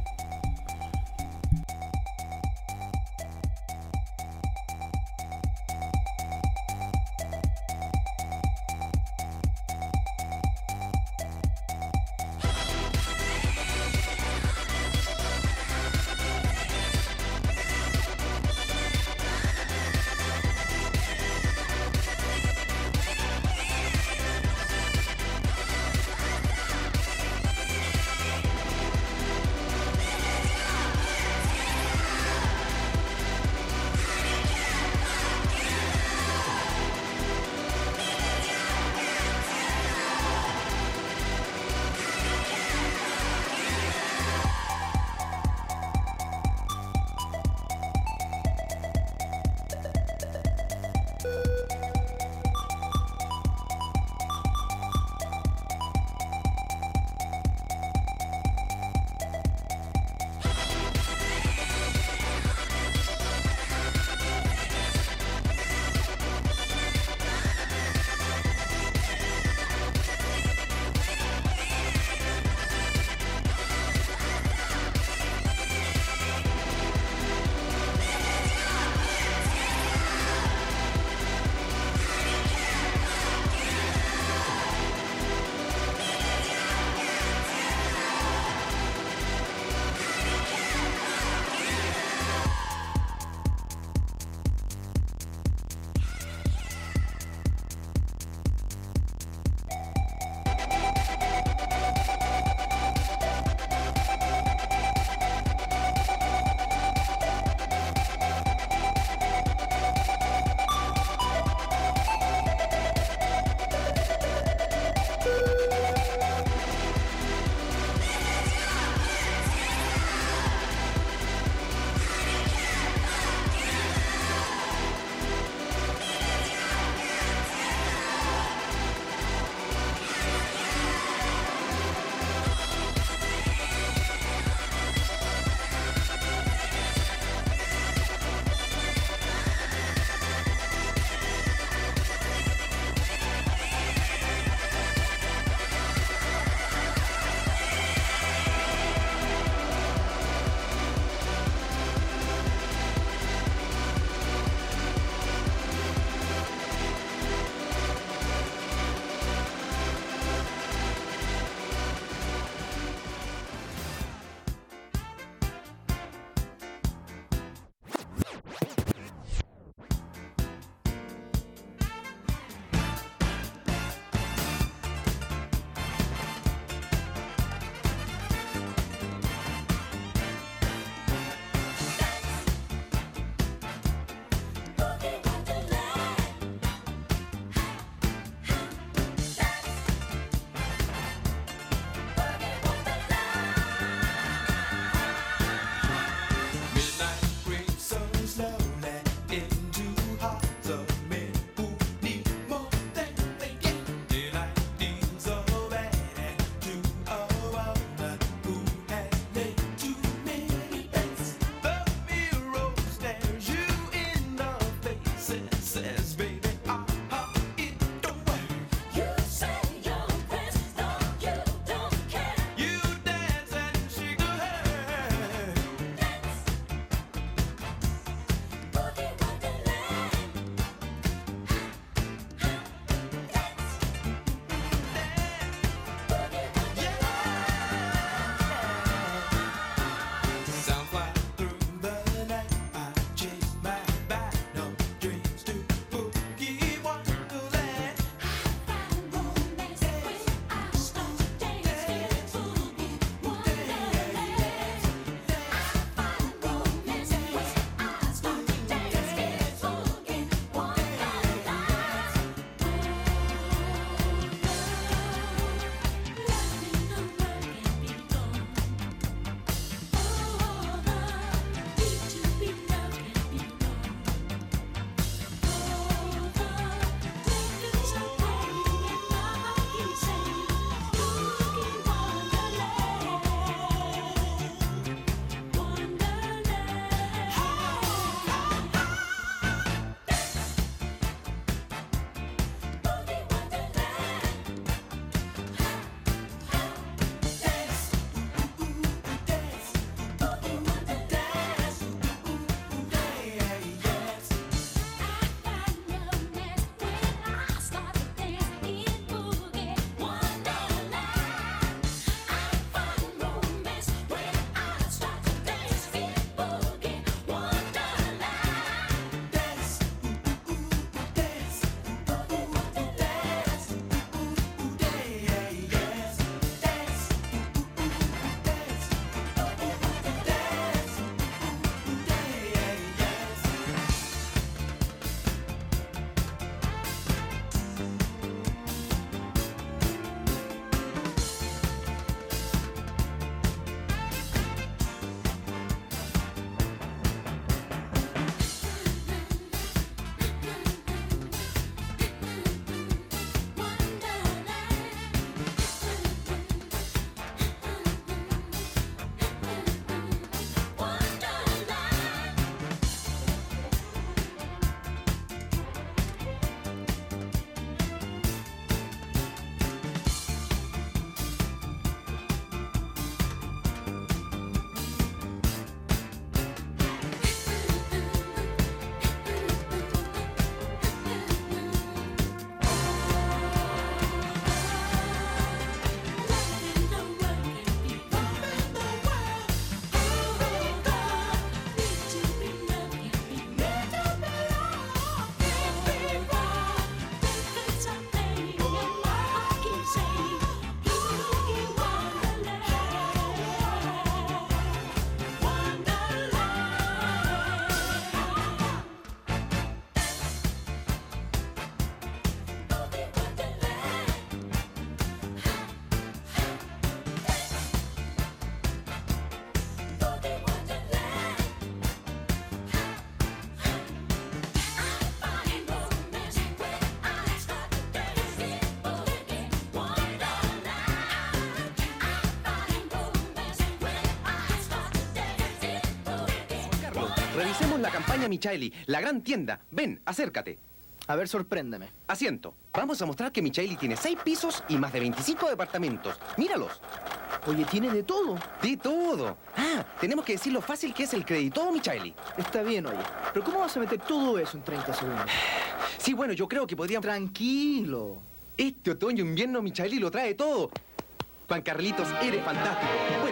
Realicemos la campaña Michaeli, la gran tienda. Ven, acércate. A ver, sorpréndeme. Asiento. Vamos a mostrar que Michaeli tiene 6 pisos y más de 25 departamentos. Míralos. Oye, tiene de todo. De todo. Ah, tenemos que decir lo fácil que es el crédito, Michaeli. Está bien, oye. Pero ¿cómo vas a meter todo eso en 30 segundos? Sí, bueno, yo creo que podríamos... Tranquilo. Este otoño invierno Michaeli lo trae todo. Juan Carlitos, eres fantástico.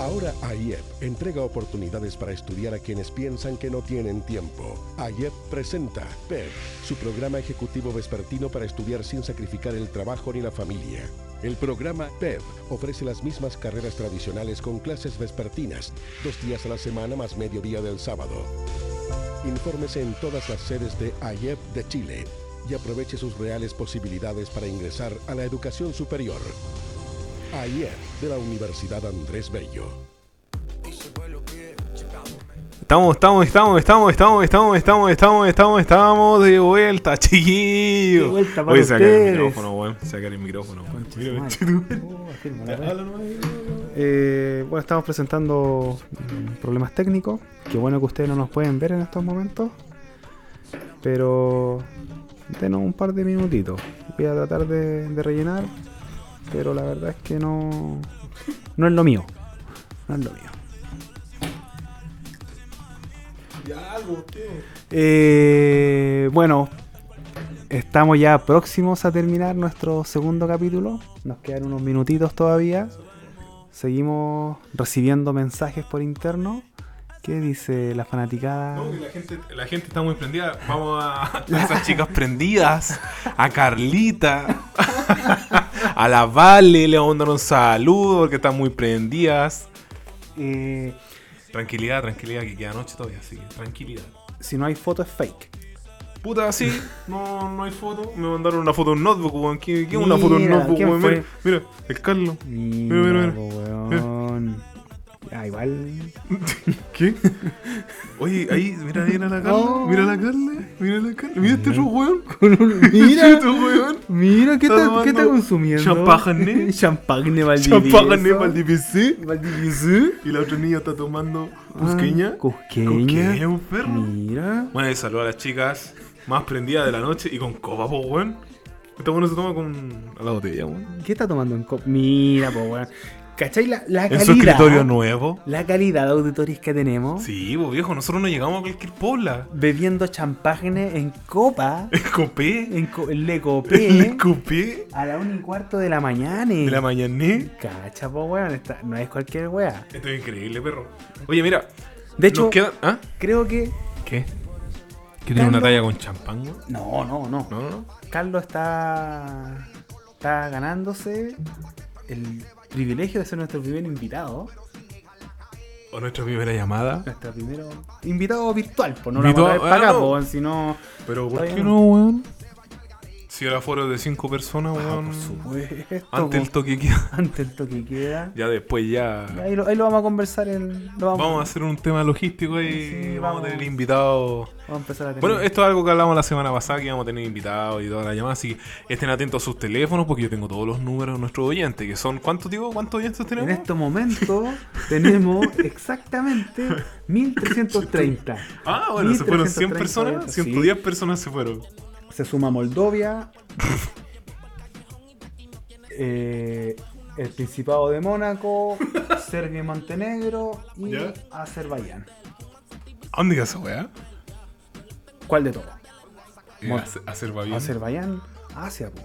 Ahora AIEP entrega oportunidades para estudiar a quienes piensan que no tienen tiempo. AIEP presenta PEP, su programa ejecutivo vespertino para estudiar sin sacrificar el trabajo ni la familia. El programa PEP ofrece las mismas carreras tradicionales con clases vespertinas, dos días a la semana más mediodía del sábado. Infórmese en todas las sedes de AIEP de Chile y aproveche sus reales posibilidades para ingresar a la educación superior. AIEP de la Universidad Andrés Bello. Estamos, estamos, estamos, estamos, estamos, estamos, estamos, estamos, estamos, estamos de vuelta, chiquillos. De vuelta para Oye, sacar el micrófono, weón. Sacar el micrófono, háblalo Eh, bueno, estamos presentando mm, problemas técnicos. Qué bueno que ustedes no nos pueden ver en estos momentos. Pero denos un par de minutitos. Voy a tratar de, de rellenar. Pero la verdad es que no. No es lo mío. No es lo mío. Eh, bueno, estamos ya próximos a terminar nuestro segundo capítulo. Nos quedan unos minutitos todavía. Seguimos recibiendo mensajes por interno. ¿Qué dice la fanaticada? No, la gente, la gente está muy prendida. Vamos a, a esas chicas prendidas. A Carlita. A la Vale le vamos a dar un saludo porque están muy prendidas. Eh, Tranquilidad, tranquilidad, que queda noche todavía, así que tranquilidad. si no hay foto es fake. Puta, sí, no, no hay foto. Me mandaron una foto en notebook, weón. ¿Qué, qué es una foto en Mira, notebook, ¿quién weón? Mira, mira, el Carlos. Mira, Mira, mira, mira. Ah, igual. ¿Qué? Oye, ahí, mira, mira la Carla. Oh. Mira la Carla. Mira la Carla. Mira este weón. Mira, este weón. mira, ¿qué Está está, ¿qué está consumiendo? champagne. Champagne Valdivieso. Champagne Valdivieso. Valdivieso. Y la otra niña está tomando cusqueña. Ah, Cusqueña. Cusqueña, un perro. Mira. Bueno, saludo a las chicas más prendidas de la noche y con copa, po, weón. Este weón se toma con a la botella, weón. ¿Qué está tomando en copa? Mira, po, weón. ¿Cachai la, calidad? su escritorio nuevo. La calidad de auditores que tenemos. Sí, pues viejo, nosotros no llegamos a cualquier pobla. Bebiendo champagne en copa. En copé. En co- le copé. Le copé. A la una y cuarto de la mañana. De la mañané. Cacha, po, weón. esta- no es cualquier wea. Esto es increíble, perro. Oye, mira. De hecho, ¿Ah? creo que. ¿Qué? ¿Que tiene una talla con champán, weón? No, no, no. No, no. Carlos está. Está ganándose el privilegio de ser nuestro primer invitado. O nuestra primera llamada. Nuestro primero invitado virtual, pues no lo vamos a traer para ah, acá, pues, si no. Pero ¿por qué no, weón? Si el aforo es de 5 personas, Ah, weón. por supuesto. Ante el toque queda. Ante el toque queda. Ya después ya. Y Ahí lo, ahí lo vamos a conversar. En, lo vamos, Vamos a hacer un tema logístico. Sí, vamos, vamos. a tener invitados. vamos a empezar a tener. Bueno, esto es algo que hablamos la semana pasada, que íbamos a tener invitados y toda la llamada, así que estén atentos a sus teléfonos porque yo tengo todos los números de nuestros oyentes, que son, ¿cuántos digo? ¿Cuántos oyentes tenemos? En estos momentos tenemos exactamente 1330. Ah, bueno, se fueron 100 1330 personas, oyentes, 110 personas se fueron. Se suma Moldovia, eh, el Principado de Mónaco, Serbia y Montenegro y ¿Ya? Azerbaiyán. ¿A dónde queda esa weá? ¿Cuál de todo? Eh, Azerbaiyán. Azerbaiyán, Asia, po.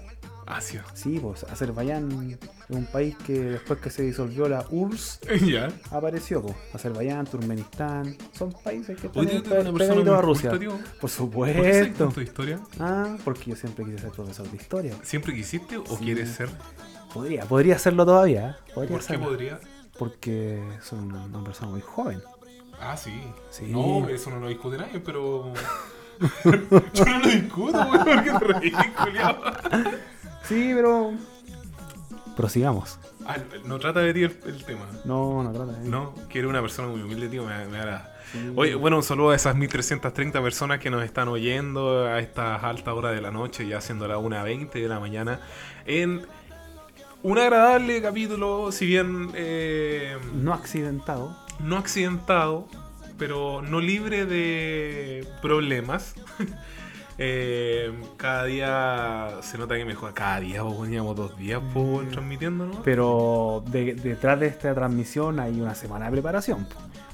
Asia. Sí, pues Azerbaiyán es un país que después que se disolvió la URSS apareció, pues. Azerbaiyán, Turkmenistán, son países que están pegaditos a Rusia. culta. Por ¿Por qué supuesto. tanto de historia? Ah, porque yo siempre quise ser profesor de historia. ¿Siempre quisiste o Sí. quieres ser? Podría, podría hacerlo todavía. ¿eh? Podría ¿Por qué hacerlo. podría? Porque soy una, una persona muy joven. Ah, sí. Sí. No, eso no lo discute nadie, pero. Yo no lo discuto, weón, porque te reí. Sí, pero. Prosigamos. Ah, no trata de ti el, el tema. No, no trata de No, que eres una persona muy humilde, tío, me, me agrada. Oye, bueno, un saludo a esas 1330 personas que nos están oyendo a estas altas horas de la noche, ya siendo la 1.20 de la mañana, en un agradable capítulo, si bien eh, No accidentado. no accidentado, pero no libre de problemas. Eh, cada día se nota que mejor. Cada día, pues, dos días por transmitiendo, ¿no? Pero de- detrás de esta transmisión hay una semana de preparación.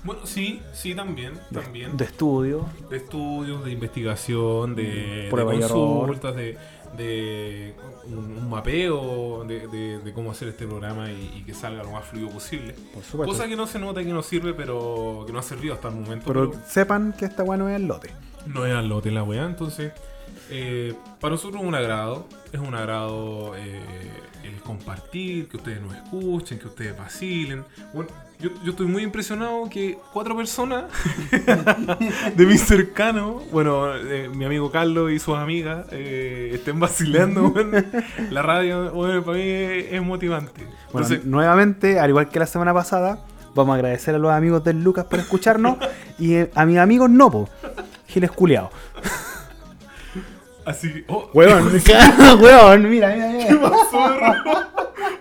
Bueno, sí, sí, también. De, también. de estudio. de estudios, de investigación, de, de y error. consultas, de, de un, un mapeo de, de- de cómo hacer este programa y, y que salga lo más fluido posible. Por supuesto. Cosa que no se nota y que no sirve, pero que no ha servido hasta el momento. Pero pero- sepan que esta weá no es el lote. No es al lote la weá, entonces eh, para nosotros es un agrado, es un agrado eh, el compartir, que ustedes nos escuchen, que ustedes vacilen. Bueno, yo, yo estoy muy impresionado que cuatro personas de mis cercanos, bueno, eh, mi amigo Carlos y sus amigas estén vacilando la radio, bueno, para mí es, es motivante. Bueno, Entonces, nuevamente, al igual que la semana pasada, vamos a agradecer a los amigos del Lucas por escucharnos. y a mis amigos no, po. Giles así, oh, Weón, ¿qué weón, mira, mira, mira. ¿Qué pasó?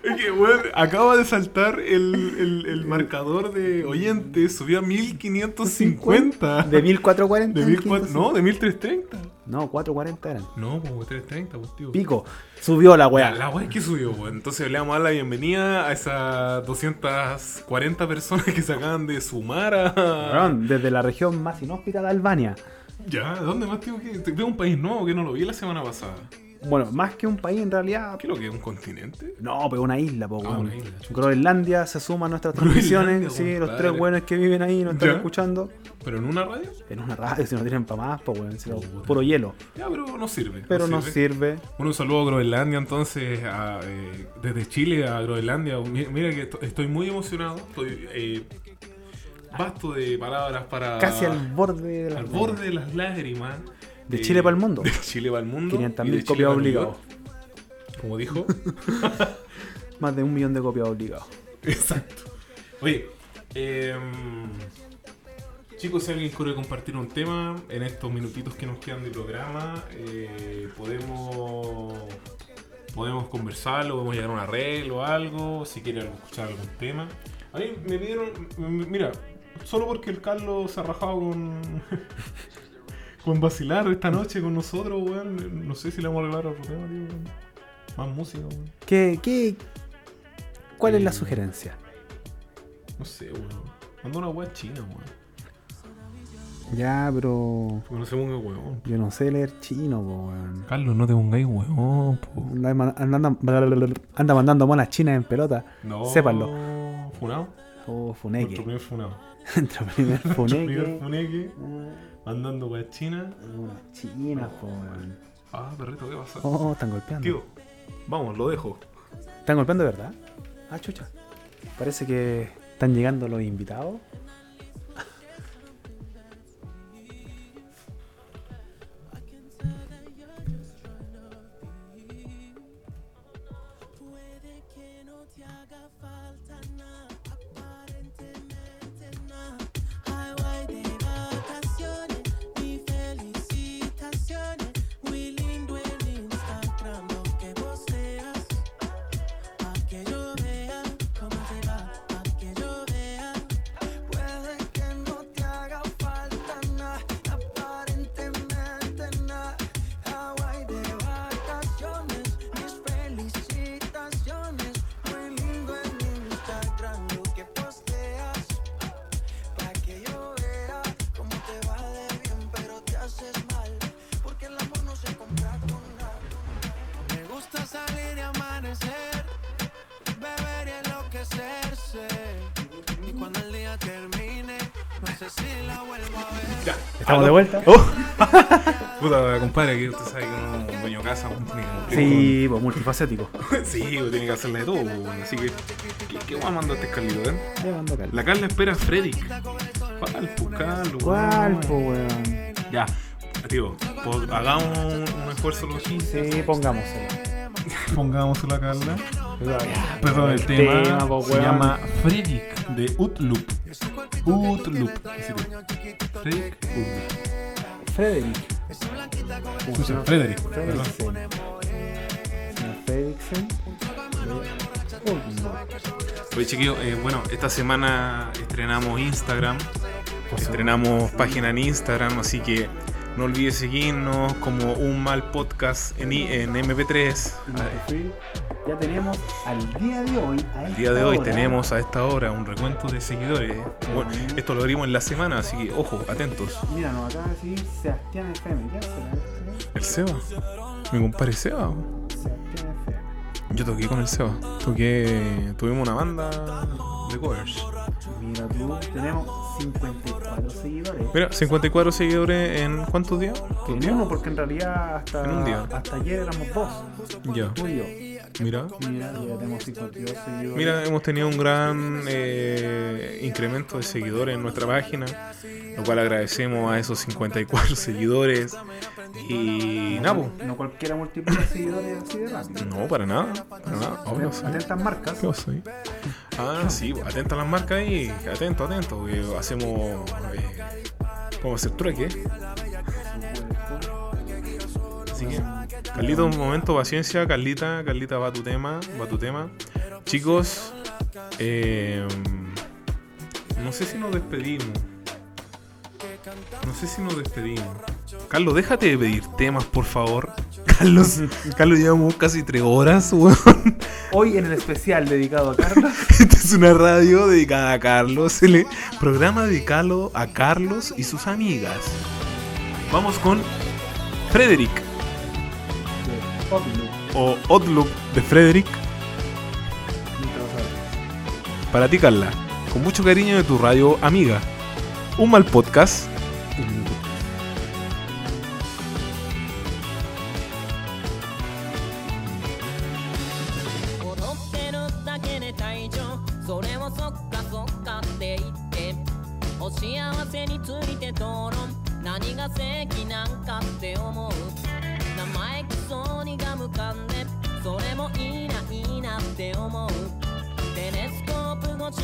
Es que, weón, acaba de saltar el, el, el marcador de oyentes, subió a 1550. De 1440. De 1400, no, de 1330. No, 440 eran. No, pues 330, pues tío. Pico. Subió la weá. la weá es que subió, weón. Entonces le damos la bienvenida a esas 240 personas que se acaban de sumar a. Desde la región más inhóspita de Albania. Ya, ¿dónde más tengo que.? Veo un país nuevo que no lo vi la semana pasada. Bueno, más que un país en realidad. ¿Qué es lo que es un continente? No, pero una isla, po, Ah, una isla. Groenlandia se suma a nuestras transmisiones. Sí, los tres buenos que viven ahí nos están Ya. escuchando. ¿Pero en una radio? En una radio, si no tienen para más, pues, weón. si puro hielo. Ya, pero no sirve. Pero no sirve. Bueno, un saludo a Groenlandia entonces, a, eh, desde Chile a Groenlandia. Mi- Mira que esto- estoy muy emocionado, estoy eh, vasto de palabras para... Casi al borde de la al borde de las lágrimas. De Chile para el mundo. De Chile para el mundo. 500.000 y de Chile copias. York, Como dijo. Más de un millón de copias obligados. Exacto. Oye, em, chicos, si alguien quiere compartir un tema en estos minutitos que nos quedan de programa, eh, podemos podemos conversarlo, podemos llegar a un arreglo o algo, si quieren escuchar algún tema. A mí me pidieron, mira, solo porque el Carlos se ha rajado con, con vacilar esta noche con nosotros, weón, no sé si le vamos a arreglar otro tema, tío, weón. Más música, weón. ¿Qué, qué, ¿Cuál es la Eh, sugerencia? No sé, weón. Manda una weá china, weón. Ya, pero. Porque no se ponga huevón. Yo no sé leer chino, po, weón. Carlos, no te pongáis huevón, po. Anda, ma- anda- anda mandando monas chinas en pelota. No. Sépanlo. ¿Funado? Oh, funeque. Nuestro primer funado. Nuestro primer funeque. primer funeque. Mandando weá china. China, po, weón. Ah, perrito, ¿qué pasa? Oh, están golpeando. Tío, vamos, lo dejo. ¿Están golpeando de verdad? Ah, chucha. Parece que están llegando los invitados. ¿Estamos de vuelta? Oh. Puta, compadre, que usted sabe que uno es dueño de casa, tiene que Sí, pues multifacético. Sí, weón, tiene que hacerle de todo, weón. Así que, ¿qué, qué va a mandar este Carlito, eh? Ya mando Carlos. La Carla espera a Freddy. ¿Cuál, pues, Carlos? ¿Cuál, po, weón? Ya, tío, po- hagamos un, un esfuerzo los Sí, pongámoselo. Pongamos la Carla. Perdón, el tema, tema, po, se llama Fredrik de Utloop. Utloop. Frederick. Frederick. Señor Fredriksen. Oye, chiquillos, eh, bueno, esta semana estrenamos Instagram. Estrenamos página en Instagram, así que no olvides seguirnos como un mal podcast en, en MP3. Ya tenemos al día de hoy. a El día de hoy hora, tenemos a esta hora un recuento de seguidores. Bueno, esto lo abrimos en la semana, así que ojo, atentos. Mira, nos acaba de seguir Sebastián FM. ¿Ya será? El Seba. Mi compadre Seba. Sebastián FM. Yo toqué con el Seba. Toqué. Tuvimos una banda de covers. Mira tú, tenemos 54 seguidores. Mira, 54 seguidores en cuántos días? En uno, porque en realidad hasta, En un día. hasta ayer éramos dos. Ya. Tú y yo. Mira. Mira, ya tenemos 52 seguidores. Mira, hemos tenido un gran eh, incremento de seguidores en nuestra página, lo cual agradecemos a esos 54 seguidores. Y nada, po. No cualquiera multiplica seguidores así de rápido. no, para nada, para nada. Oh. Atentas marcas. ¿Qué ahí? Ah, sí, pues, atento a las marcas ahí, atento, atento, que hacemos. Eh, ¿Cómo hacer trueque? Así que, Carlito, un momento, paciencia, Carlita, Carlita, va tu tema, va tu tema. Chicos, eh, no sé si nos despedimos. No sé si nos despedimos. Carlos, déjate de pedir temas, por favor. Carlos, Carlos, llevamos casi tres horas, weón. Hoy en el especial dedicado a Carlos. Esta es una radio dedicada a Carlos. El programa dedicado a Carlos y sus amigas. Vamos con Frederick. O Outlook de Frederick. Para ti, Carla. Con mucho cariño de tu radio amiga. Un mal podcast.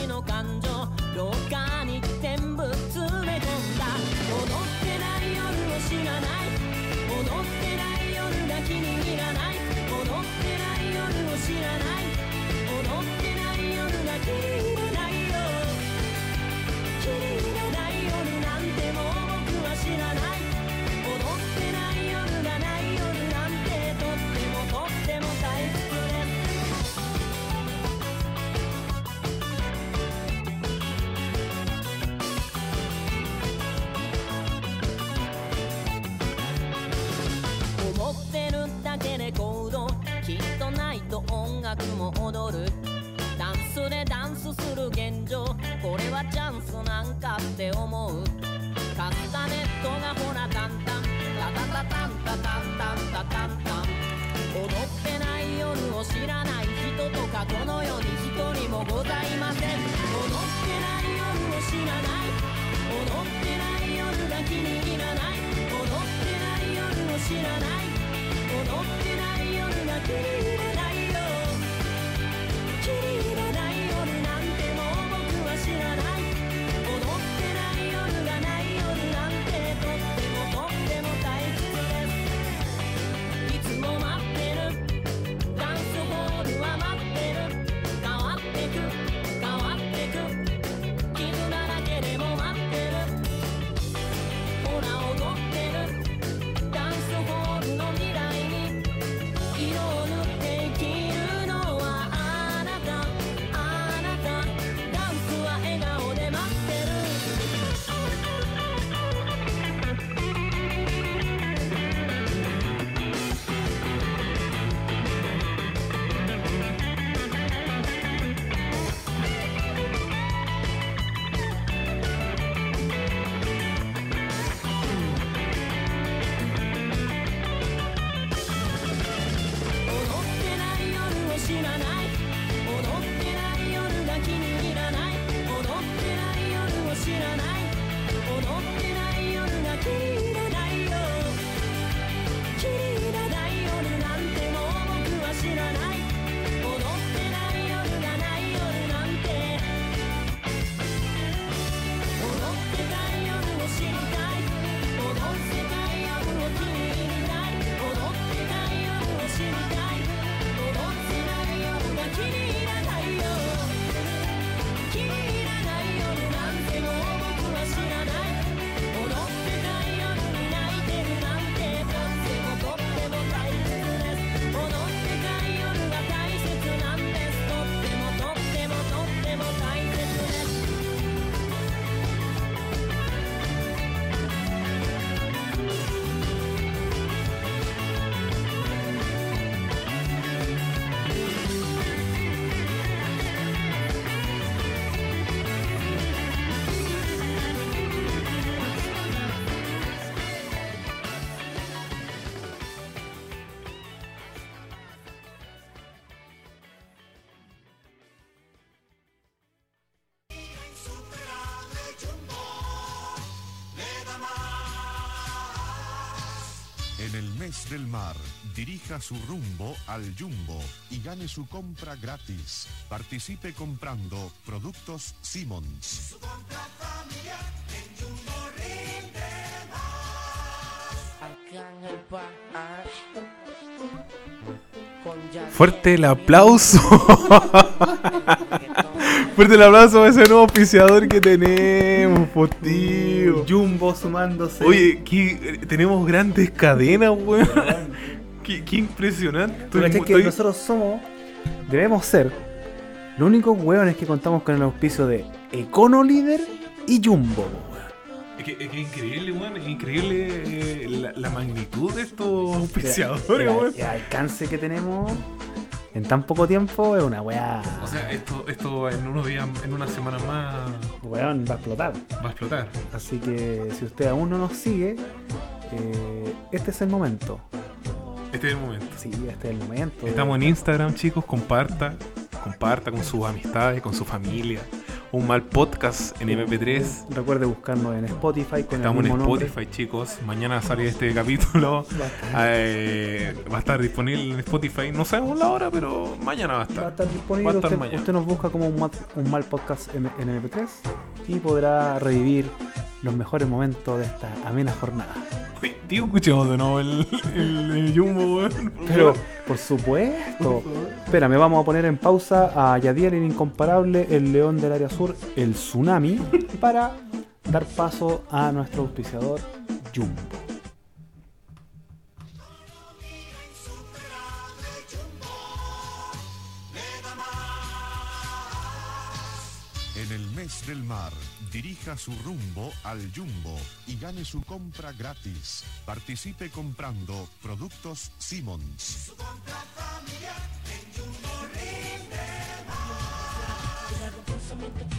の感情廊下に全部詰め込んだ。踊ってない夜を知らない。踊ってない夜が気に入らない。踊ってない夜を知らない。踊ってない夜が気に入らないよ。気に入らない夜なんてもう僕は知らない。るだけで行動きっとないと音楽も踊る。ダンスでダンスする現状。これはチャンスなんかって思う。カスタネットがほらタンタン。タタタタンタタンタンタタンタン。踊ってない夜を知らない人とかこの世に一人もございません。踊ってない夜を知らない。踊ってない夜が気に入らない。踊ってない夜を知らない。ってない夜が気に入らないよ。気に入らない Del mar, dirija su rumbo al Jumbo y gane su compra gratis. Participe comprando productos Simmons. Fuerte el aplauso. Fuerte el aplauso a ese nuevo auspiciador que tenemos, tío. Jumbo sumándose. Oye, que, tenemos grandes cadenas, weón. qué, qué impresionante. ¿Tú cachai que Estoy- nosotros somos, debemos ser, los únicos hueones que contamos con el auspicio de Econo Líder y Jumbo. weón. Es que, es que increíble, weón. Es increíble eh, la, la magnitud de estos auspiciadores, weón. el alcance que tenemos en tan poco tiempo es una weá. O sea, esto, esto en unos días, en unas semanas más, Weón, va a explotar. va a explotar. Así que si usted aún no nos sigue, eh, este es el momento. Este es el momento. Sí, este es el momento. Estamos en Instagram, chicos. Comparta. Comparta con sus amistades, con su familia. Un mal podcast en MP3. Recuerde buscarnos en Spotify con Estamos el en nombre. Spotify, chicos. Mañana sale este capítulo. Va a estar. Eh, va a estar disponible en Spotify. No sabemos la hora, pero mañana va a estar. Va a estar disponible. Va a estar usted, mañana. usted nos busca como un mal, un mal podcast en, en MP3 y podrá revivir los mejores momentos de esta amena jornada. Uy, Tío, escuchemos de nuevo el, el, el Jumbo, weón. Pero, por supuesto. Espera, me vamos a poner en pausa a Yadiel el Incomparable, el León del Área Sur, el Tsunami, para dar paso a nuestro auspiciador Jumbo. En el mes del mar, dirija su rumbo al Jumbo y gane su compra gratis. Participe comprando productos Simmons.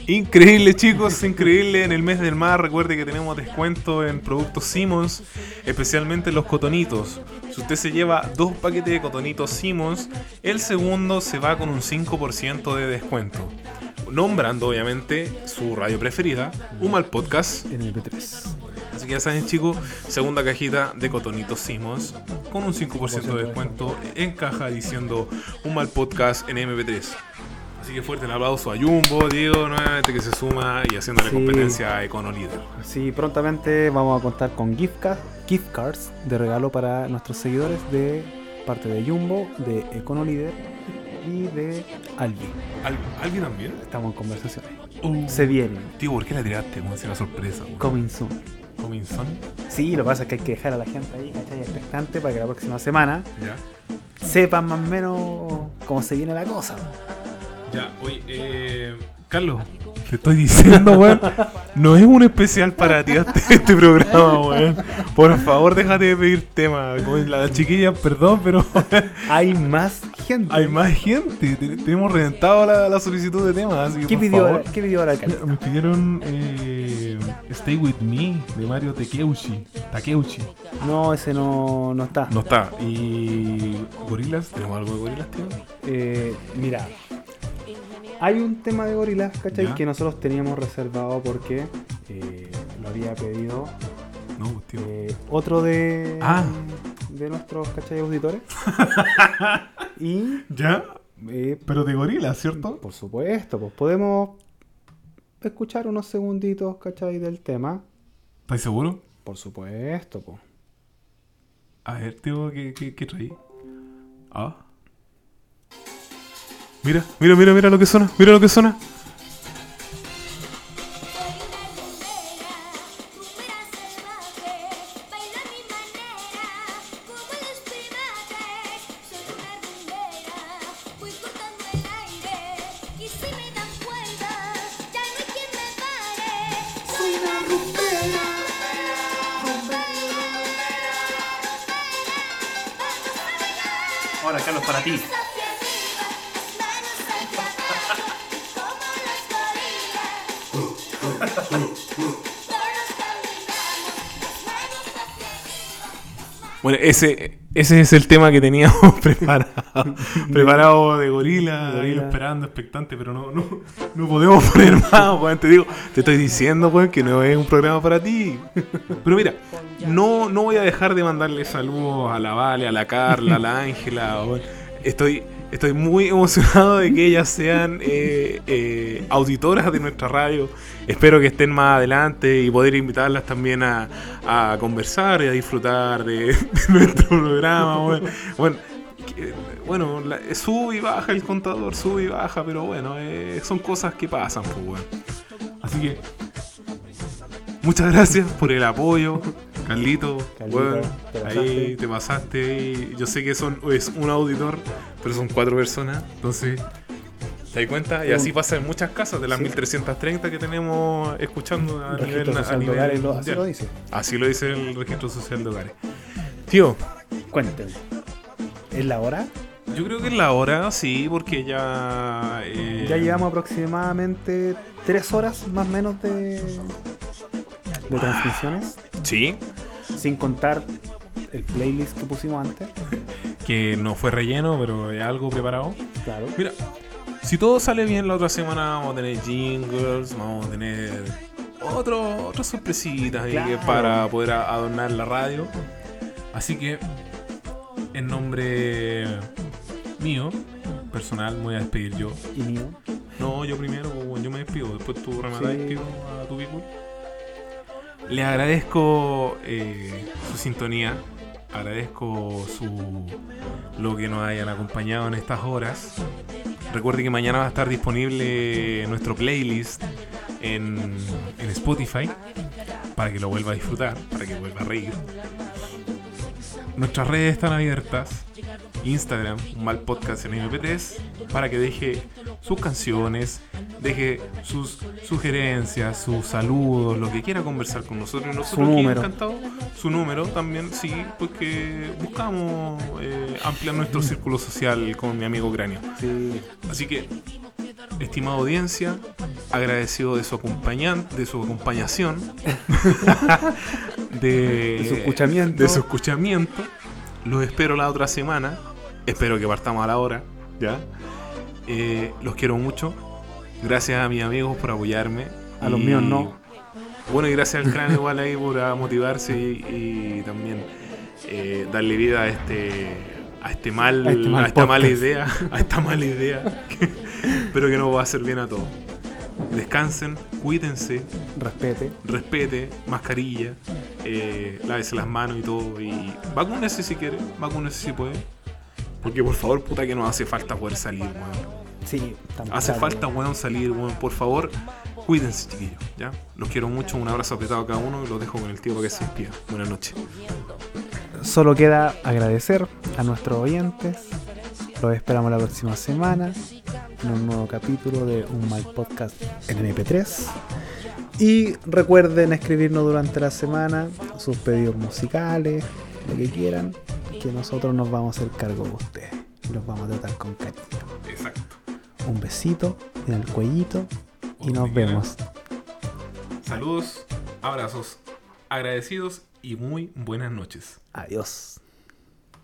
Increíble chicos, increíble en el mes del mar. Recuerde que tenemos descuento en productos Simmons, especialmente los cotonitos. Si usted se lleva dos paquetes de cotonitos Simmons, el segundo se va con un 5% de descuento. Nombrando obviamente su radio preferida, un mal podcast. En el MP3. Así que ya saben chicos, segunda cajita de cotonitos Simmons con un 5% de descuento en caja diciendo un mal podcast en MP3. Así que fuerte el aplauso a Jumbo, Diego, nuevamente que se suma y haciéndole Sí. competencia a Econo Líder. Sí, prontamente vamos a contar con gift, card- gift cards de regalo para nuestros seguidores de parte de Jumbo, de Econo Líder y de Albi. ¿Albi también? Estamos en conversaciones. Uh. Se vienen. Tío, ¿por qué la tiraste? Como si era sorpresa. weón. Coming soon. Coming soon. Sí, lo que pasa es que hay que dejar a la gente ahí, ¿cachai? Expectante para que la próxima semana Ya. sepan más o menos cómo se viene la cosa. Ya, oye, eh, Carlos, te estoy diciendo, weón, no es un especial para ti este, este programa, weón. Por favor, déjate de pedir temas. Como La chiquilla, perdón, pero hay más gente. Hay más gente. Te- Tenemos reventado la, la solicitud de temas. Así que, ¿Qué pidió, favor. ¿Qué pidió ahora, Carlos? Me pidieron eh, Stay With Me de Mario Takeuchi. Takeuchi. No, ese no, no está. No está. ¿Y Gorilas? ¿Tenemos algo de Gorilas, tío? Eh, mira, hay un tema de gorilas, ¿cachai? Ya. Que nosotros teníamos reservado porque eh, lo había pedido No, tío. eh, otro de, Ah. de nuestros, ¿cachai? Auditores. y. ¿Ya? eh, Pero de gorilas, ¿cierto? Por supuesto, pues podemos escuchar unos segunditos, ¿cachai? Del tema. ¿Estás seguro? Por supuesto, pues. A ver, tío, ¿qué, qué, qué traí? Ah. Mira, mira, mira, mira lo que suena. Mira lo que suena. Ese, ese es el tema que teníamos preparado. preparado de gorila, ahí Gorila. esperando, expectante, pero no, no, no podemos poner más, weón. Te digo, te estoy diciendo, weón, que no es un programa para ti. Pero mira, no, no voy a dejar de mandarle saludos a la Vale, a la Carla, a la Ángela. Estoy, estoy muy emocionado de que ellas sean eh, eh, auditoras de nuestra radio. Espero que estén más adelante y poder invitarlas también a, conversar y a disfrutar de, nuestro programa. Bueno, bueno sube y baja el contador, sube y baja, pero bueno, eh, son cosas que pasan, pues, weón. Así que, muchas gracias por el apoyo, Carlito. Te ahí te pasaste. y yo sé que son es un auditor, pero son cuatro personas, entonces. ¿Te das cuenta? Y así pasa en muchas casas, de las Sí. 1330 que tenemos escuchando a Registro nivel, a Social de nivel Hogares lo- así lo dice. Así lo dice el registro social de hogares. Tío, Cuéntenme. ¿Es la hora? yo creo que es la hora, sí, porque ya. eh, Ya llevamos aproximadamente tres horas más o menos de, de transmisiones. Sí, Sin contar el playlist que pusimos antes. que no fue relleno, pero es algo preparado. Claro. Mira, si todo sale bien la otra semana, vamos a tener jingles, vamos a tener otro, otras sorpresitas Claro. para poder adornar la radio. Así que, en nombre mío, personal, me voy a despedir yo. Y mío. No, yo primero, pues, yo me despido, después tú rematas, Sí. a tu people. Le agradezco eh, su sintonía, agradezco su lo que nos hayan acompañado en estas horas. Recuerde que mañana va a estar disponible nuestro playlist en, en Spotify para que lo vuelva a disfrutar, para que vuelva a reír. Nuestras redes están abiertas. Instagram, un mal podcast en MP3, para que deje sus canciones, deje sus sugerencias, sus saludos, lo que quiera conversar con nosotros. Nosotros aquí número. encantados. Su número también, sí, porque buscamos eh, ampliar nuestro círculo social con mi amigo Cráneo. Sí. Así que, estimada audiencia, agradecido de su acompañan de su acompañación, de, De su escuchamiento. de su escuchamiento. Los espero la otra semana. Espero que partamos a la hora, ¿ya? Eh, los quiero mucho. Gracias a mis amigos por apoyarme. A los míos no. Bueno, y gracias al cráneo igual ahí por motivarse y, y también eh, darle vida a este a este mal, A este mal a esta mala idea, a esta mala idea, que- pero que nos va a hacer bien a todos. Descansen, cuídense, Respete. respete, mascarilla, eh, lávese las manos y todo. Y vacúnese si quiere, vacúnese si puede. Porque por favor, puta que nos hace falta poder salir, weón. Sí, Hace falta, weón, salir, weón. Por favor, cuídense, chiquillos, ¿ya? Los quiero mucho, un abrazo apretado a cada uno y los dejo con el tío para que se despida. Buenas noches. Solo queda agradecer a nuestros oyentes. Los esperamos la próxima semana en un nuevo capítulo de Un Mal Podcast en MP3. Y recuerden escribirnos durante la semana sus pedidos musicales, lo que quieran, que nosotros nos vamos a hacer cargo de ustedes. Y los vamos a tratar con cariño. Exacto. Un besito en el cuellito y nos vemos. Saludos, abrazos, agradecidos y muy buenas noches. Adiós.